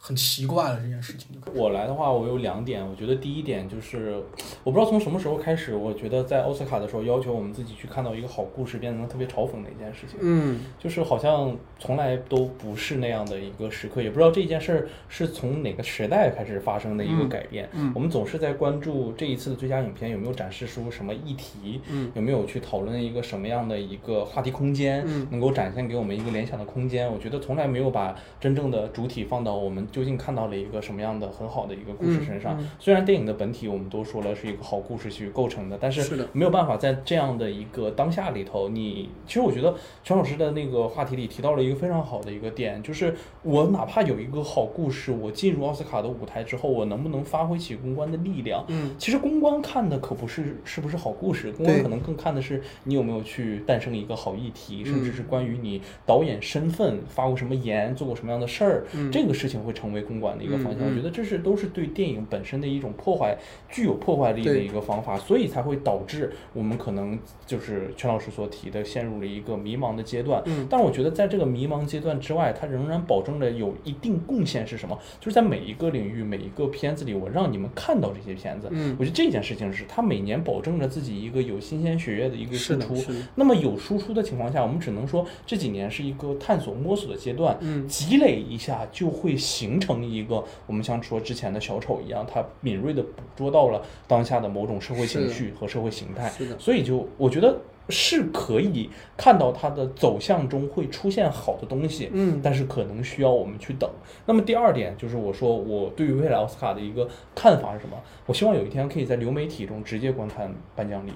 C: 很奇怪了这件事情。
B: 我来的话，我有两点。我觉得第一点就是，我不知道从什么时候开始，我觉得在奥斯卡的时候要求我们自己去看到一个好故事，变成了特别嘲讽的一件事情。
A: 嗯，
B: 就是好像从来都不是那样的一个时刻，也不知道这件事儿是从哪个时代开始发生的一个改变。
A: 嗯，
B: 我们总是在关注这一次的最佳影片有没有展示出什么议题，
A: 嗯，
B: 有没有去讨论一个什么样的一个话题空间，
A: 嗯，
B: 能够展现给我们一个联想的空间。我觉得从来没有把真正的主体放到我们究竟看到了一个。什么样的很好的一个故事身上？虽然电影的本体我们都说了是一个好故事去构成的，但是没有办法在这样的一个当下里头，你其实我觉得全老师的那个话题里提到了一个非常好的一个点，就是我哪怕有一个好故事，我进入奥斯卡的舞台之后，我能不能发挥起公关的力量？
A: 嗯，
B: 其实公关看的可不是是不是好故事，公关可能更看的是你有没有去诞生一个好议题，甚至是关于你导演身份发过什么言，做过什么样的事儿，这个事情会成为公馆的一个方向。我觉得这是都是对电影本身的一种破坏，具有破坏力的一个方法，所以才会导致我们可能就是全老师所提的陷入了一个迷茫的阶段。
A: 嗯，
B: 但是我觉得在这个迷茫阶段之外，它仍然保证了有一定贡献是什么？就是在每一个领域、每一个片子里，我让你们看到这些片子。
A: 嗯，
B: 我觉得这件事情是它每年保证着自己一个有新鲜血液的一个输出。那么有输出的情况下，我们只能说这几年是一个探索摸索的阶段。
A: 嗯，
B: 积累一下就会形成一个我们像说之前的小丑一样，他敏锐的捕捉到了当下的某种社会情绪和社会形态。
A: 是的。
B: 所以就我觉得。是可以看到它的走向中会出现好的东西，
A: 嗯，
B: 但是可能需要我们去等。那么第二点就是我说我对于未来奥斯卡的一个看法是什么？我希望有一天可以在流媒体中直接观看颁奖礼。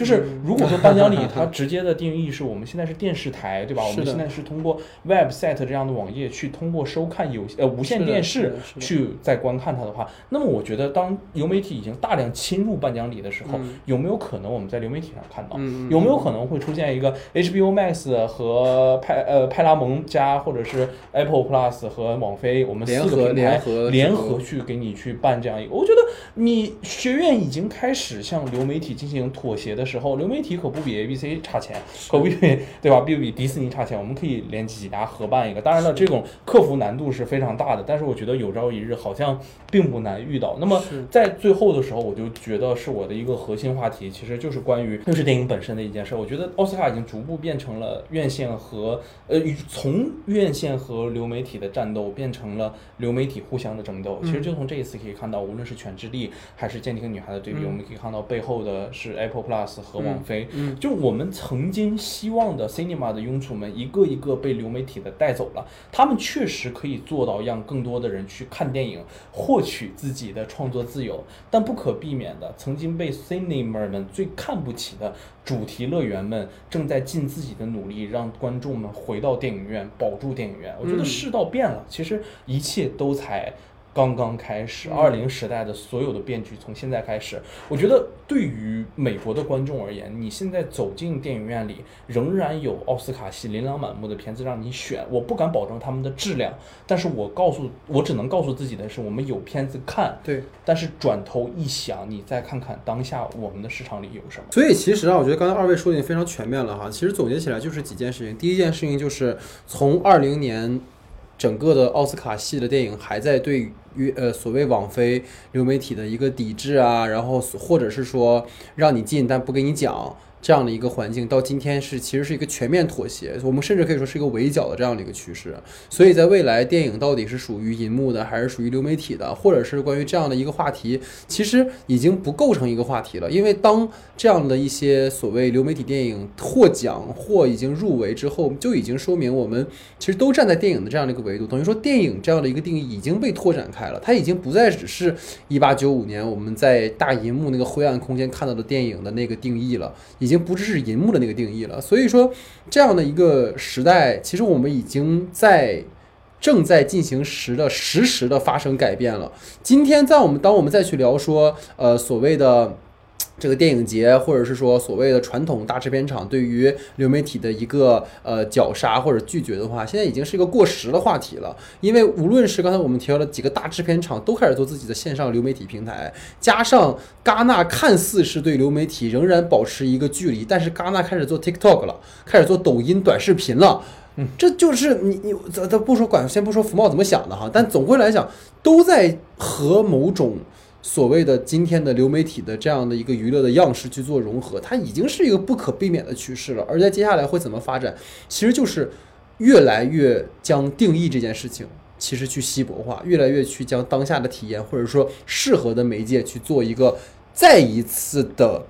B: 就是如果说颁奖礼它直接的定义是我们现在是电视台，对吧？我们现在是通过 website 这样的网页去通过收看有呃无线电视去在观看它的话，那么我觉得当流媒体已经大量侵入颁奖礼的时候，有没有可能我们在流媒体上看到？有没有可能会出现一个 HBO Max 和派呃派拉蒙加或者是 Apple Plus 和网飞我们四个平台联合去给你去办这样一个？我觉得你学院已经开始向流媒体进行妥协的。时候，流媒体可不比 ABC 差钱，可不比对吧？比不比迪士尼差钱？我们可以连几家合办一个。当然了，这种克服难度是非常大的，但是我觉得有朝一日好像并不难遇到。那么在最后的时候，我就觉得是我的一个核心话题，其实就是关于就是电影本身的一件事。我觉得奥斯卡已经逐步变成了院线和呃从院线和流媒体的战斗变成了流媒体互相的争斗。其实就从这一次可以看到，无论是《犬之力》还是《鉴定女孩》的对比，我们可以看到背后的是 Apple Plus。和网飞，就我们曾经希望的 cinema 的拥簇们，一个一个被流媒体的带走了。他们确实可以做到让更多的人去看电影，获取自己的创作自由。但不可避免的，曾经被 cinema 们最看不起的主题乐园们，正在尽自己的努力，让观众们回到电影院，保住电影院。我觉得世道变了，其实一切都才。刚刚开始，二零时代的所有的变局从现在开始。我觉得对于美国的观众而言，你现在走进电影院里，仍然有奥斯卡系琳琅满目的片子让你选。我不敢保证他们的质量，但是我告诉我只能告诉自己的是，我们有片子看。
A: 对。
B: 但是转头一想，你再看看当下我们的市场里有什么。
A: 所以其实啊，我觉得刚才二位说的已经非常全面了哈。其实总结起来就是几件事情。第一件事情就是从二零年。整个的奥斯卡系的电影还在对于呃所谓网飞流媒体的一个抵制啊，然后或者是说让你进但不给你讲。这样的一个环境到今天是其实是一个全面妥协，我们甚至可以说是一个围剿的这样的一个趋势。所以在未来，电影到底是属于银幕的，还是属于流媒体的，或者是关于这样的一个话题，其实已经不构成一个话题了。因为当这样的一些所谓流媒体电影获奖或已经入围之后，就已经说明我们其实都站在电影的这样的一个维度，等于说电影这样的一个定义已经被拓展开了，它已经不再只是一八九五年我们在大银幕那个灰暗空间看到的电影的那个定义了。已已经不只是银幕的那个定义了，所以说这样的一个时代，其实我们已经在正在进行时的实时的发生改变了。今天在我们当我们再去聊说，呃，所谓的。这个电影节，或者是说所谓的传统大制片厂对于流媒体的一个呃绞杀或者拒绝的话，现在已经是一个过时的话题了。因为无论是刚才我们提到的几个大制片厂都开始做自己的线上流媒体平台，加上戛纳看似是对流媒体仍然保持一个距离，但是戛纳开始做 TikTok 了，开始做抖音短视频了。嗯，这就是你你咱咱不说管，先不说福茂怎么想的哈，但总归来讲，都在和某种。所谓的今天的流媒体的这样的一个娱乐的样式去做融合，它已经是一个不可避免的趋势了。而在接下来会怎么发展，其实就是越来越将定义这件事情其实去稀薄化，越来越去将当下的体验或者说适合的媒介去做一个再一次的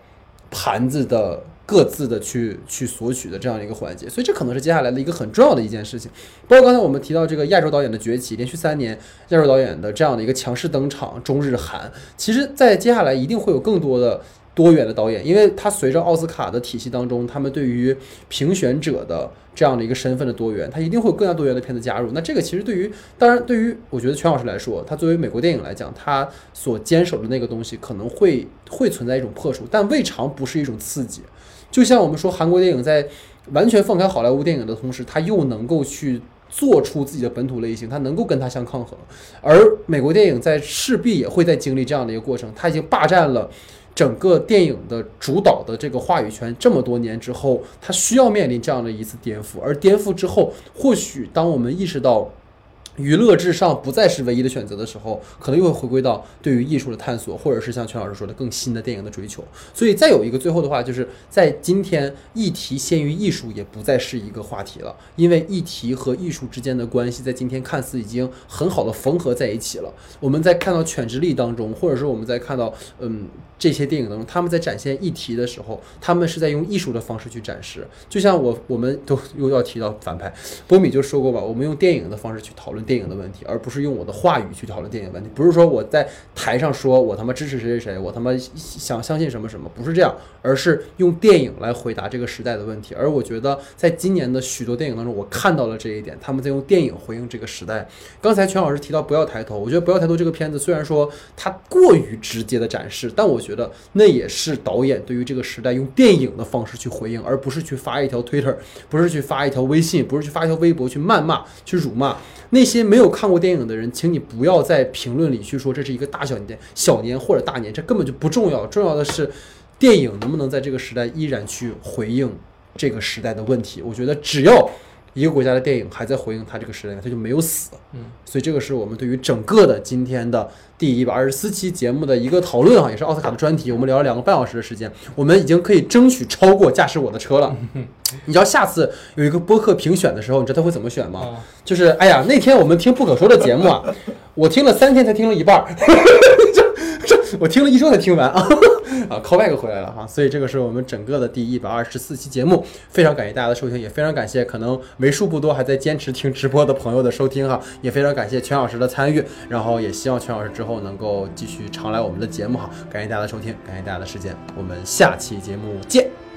A: 盘子的。各自的去去索取的这样一个环节，所以这可能是接下来的一个很重要的一件事情。包括刚才我们提到这个亚洲导演的崛起，连续三年亚洲导演的这样的一个强势登场，中日韩，其实，在接下来一定会有更多的多元的导演，因为它随着奥斯卡的体系当中，他们对于评选者的这样的一个身份的多元，它一定会有更加多元的片子加入。那这个其实对于，当然对于我觉得全老师来说，他作为美国电影来讲，他所坚守的那个东西可能会会存在一种破除，但未尝不是一种刺激。就像我们说，韩国电影在完全放开好莱坞电影的同时，它又能够去做出自己的本土类型，它能够跟它相抗衡。而美国电影在势必也会在经历这样的一个过程，它已经霸占了。整个电影的主导的这个话语权这么多年之后，它需要面临这样的一次颠覆，而颠覆之后，或许当我们意识到。娱乐至上不再是唯一的选择的时候，可能又会回归到对于艺术的探索，或者是像全老师说的更新的电影的追求。所以再有一个最后的话，就是在今天，议题先于艺术也不再是一个话题了，因为议题和艺术之间的关系在今天看似已经很好的缝合在一起了。我们在看到《犬之力》当中，或者是我们在看到嗯这些电影当中，他们在展现议题的时候，他们是在用艺术的方式去展示。就像我我们都又要提到反派，波米就说过吧，我们用电影的方式去讨论。电影的问题，而不是用我的话语去讨论电影问题。不是说我在台上说我他妈支持谁谁谁，我他妈想相信什么什么，不是这样，而是用电影来回答这个时代的问题。而我觉得，在今年的许多电影当中，我看到了这一点，他们在用电影回应这个时代。刚才全老师提到《不要抬头》，我觉得《不要抬头》这个片子虽然说它过于直接的展示，但我觉得那也是导演对于这个时代用电影的方式去回应，而不是去发一条 Twitter，不是去发一条微信，不是去发一条微博去谩骂、去辱骂那些。没有看过电影的人，请你不要在评论里去说这是一个大小年、小年或者大年，这根本就不重要。重要的是，电影能不能在这个时代依然去回应这个时代的问题。我觉得，只要一个国家的电影还在回应它这个时代，它就没有死。
B: 嗯，
A: 所以这个是我们对于整个的今天的第一百二十四期节目的一个讨论哈，也是奥斯卡的专题。我们聊了两个半小时的时间，我们已经可以争取超过驾驶我的车了。[LAUGHS] 你知道下次有一个播客评选的时候，你知道他会怎么选吗？就是哎呀，那天我们听不可说的节目啊，我听了三天才听了一半 [LAUGHS] [LAUGHS] 我听了一周才听完 [LAUGHS] 啊啊，call back 回来了哈。所以这个是我们整个的第一百二十四期节目，非常感谢大家的收听，也非常感谢可能为数不多还在坚持听直播的朋友的收听哈，也非常感谢全老师的参与，然后也希望全老师之后能够继续常来我们的节目哈。感谢大家的收听，感谢大家的时间，我们下期节目见。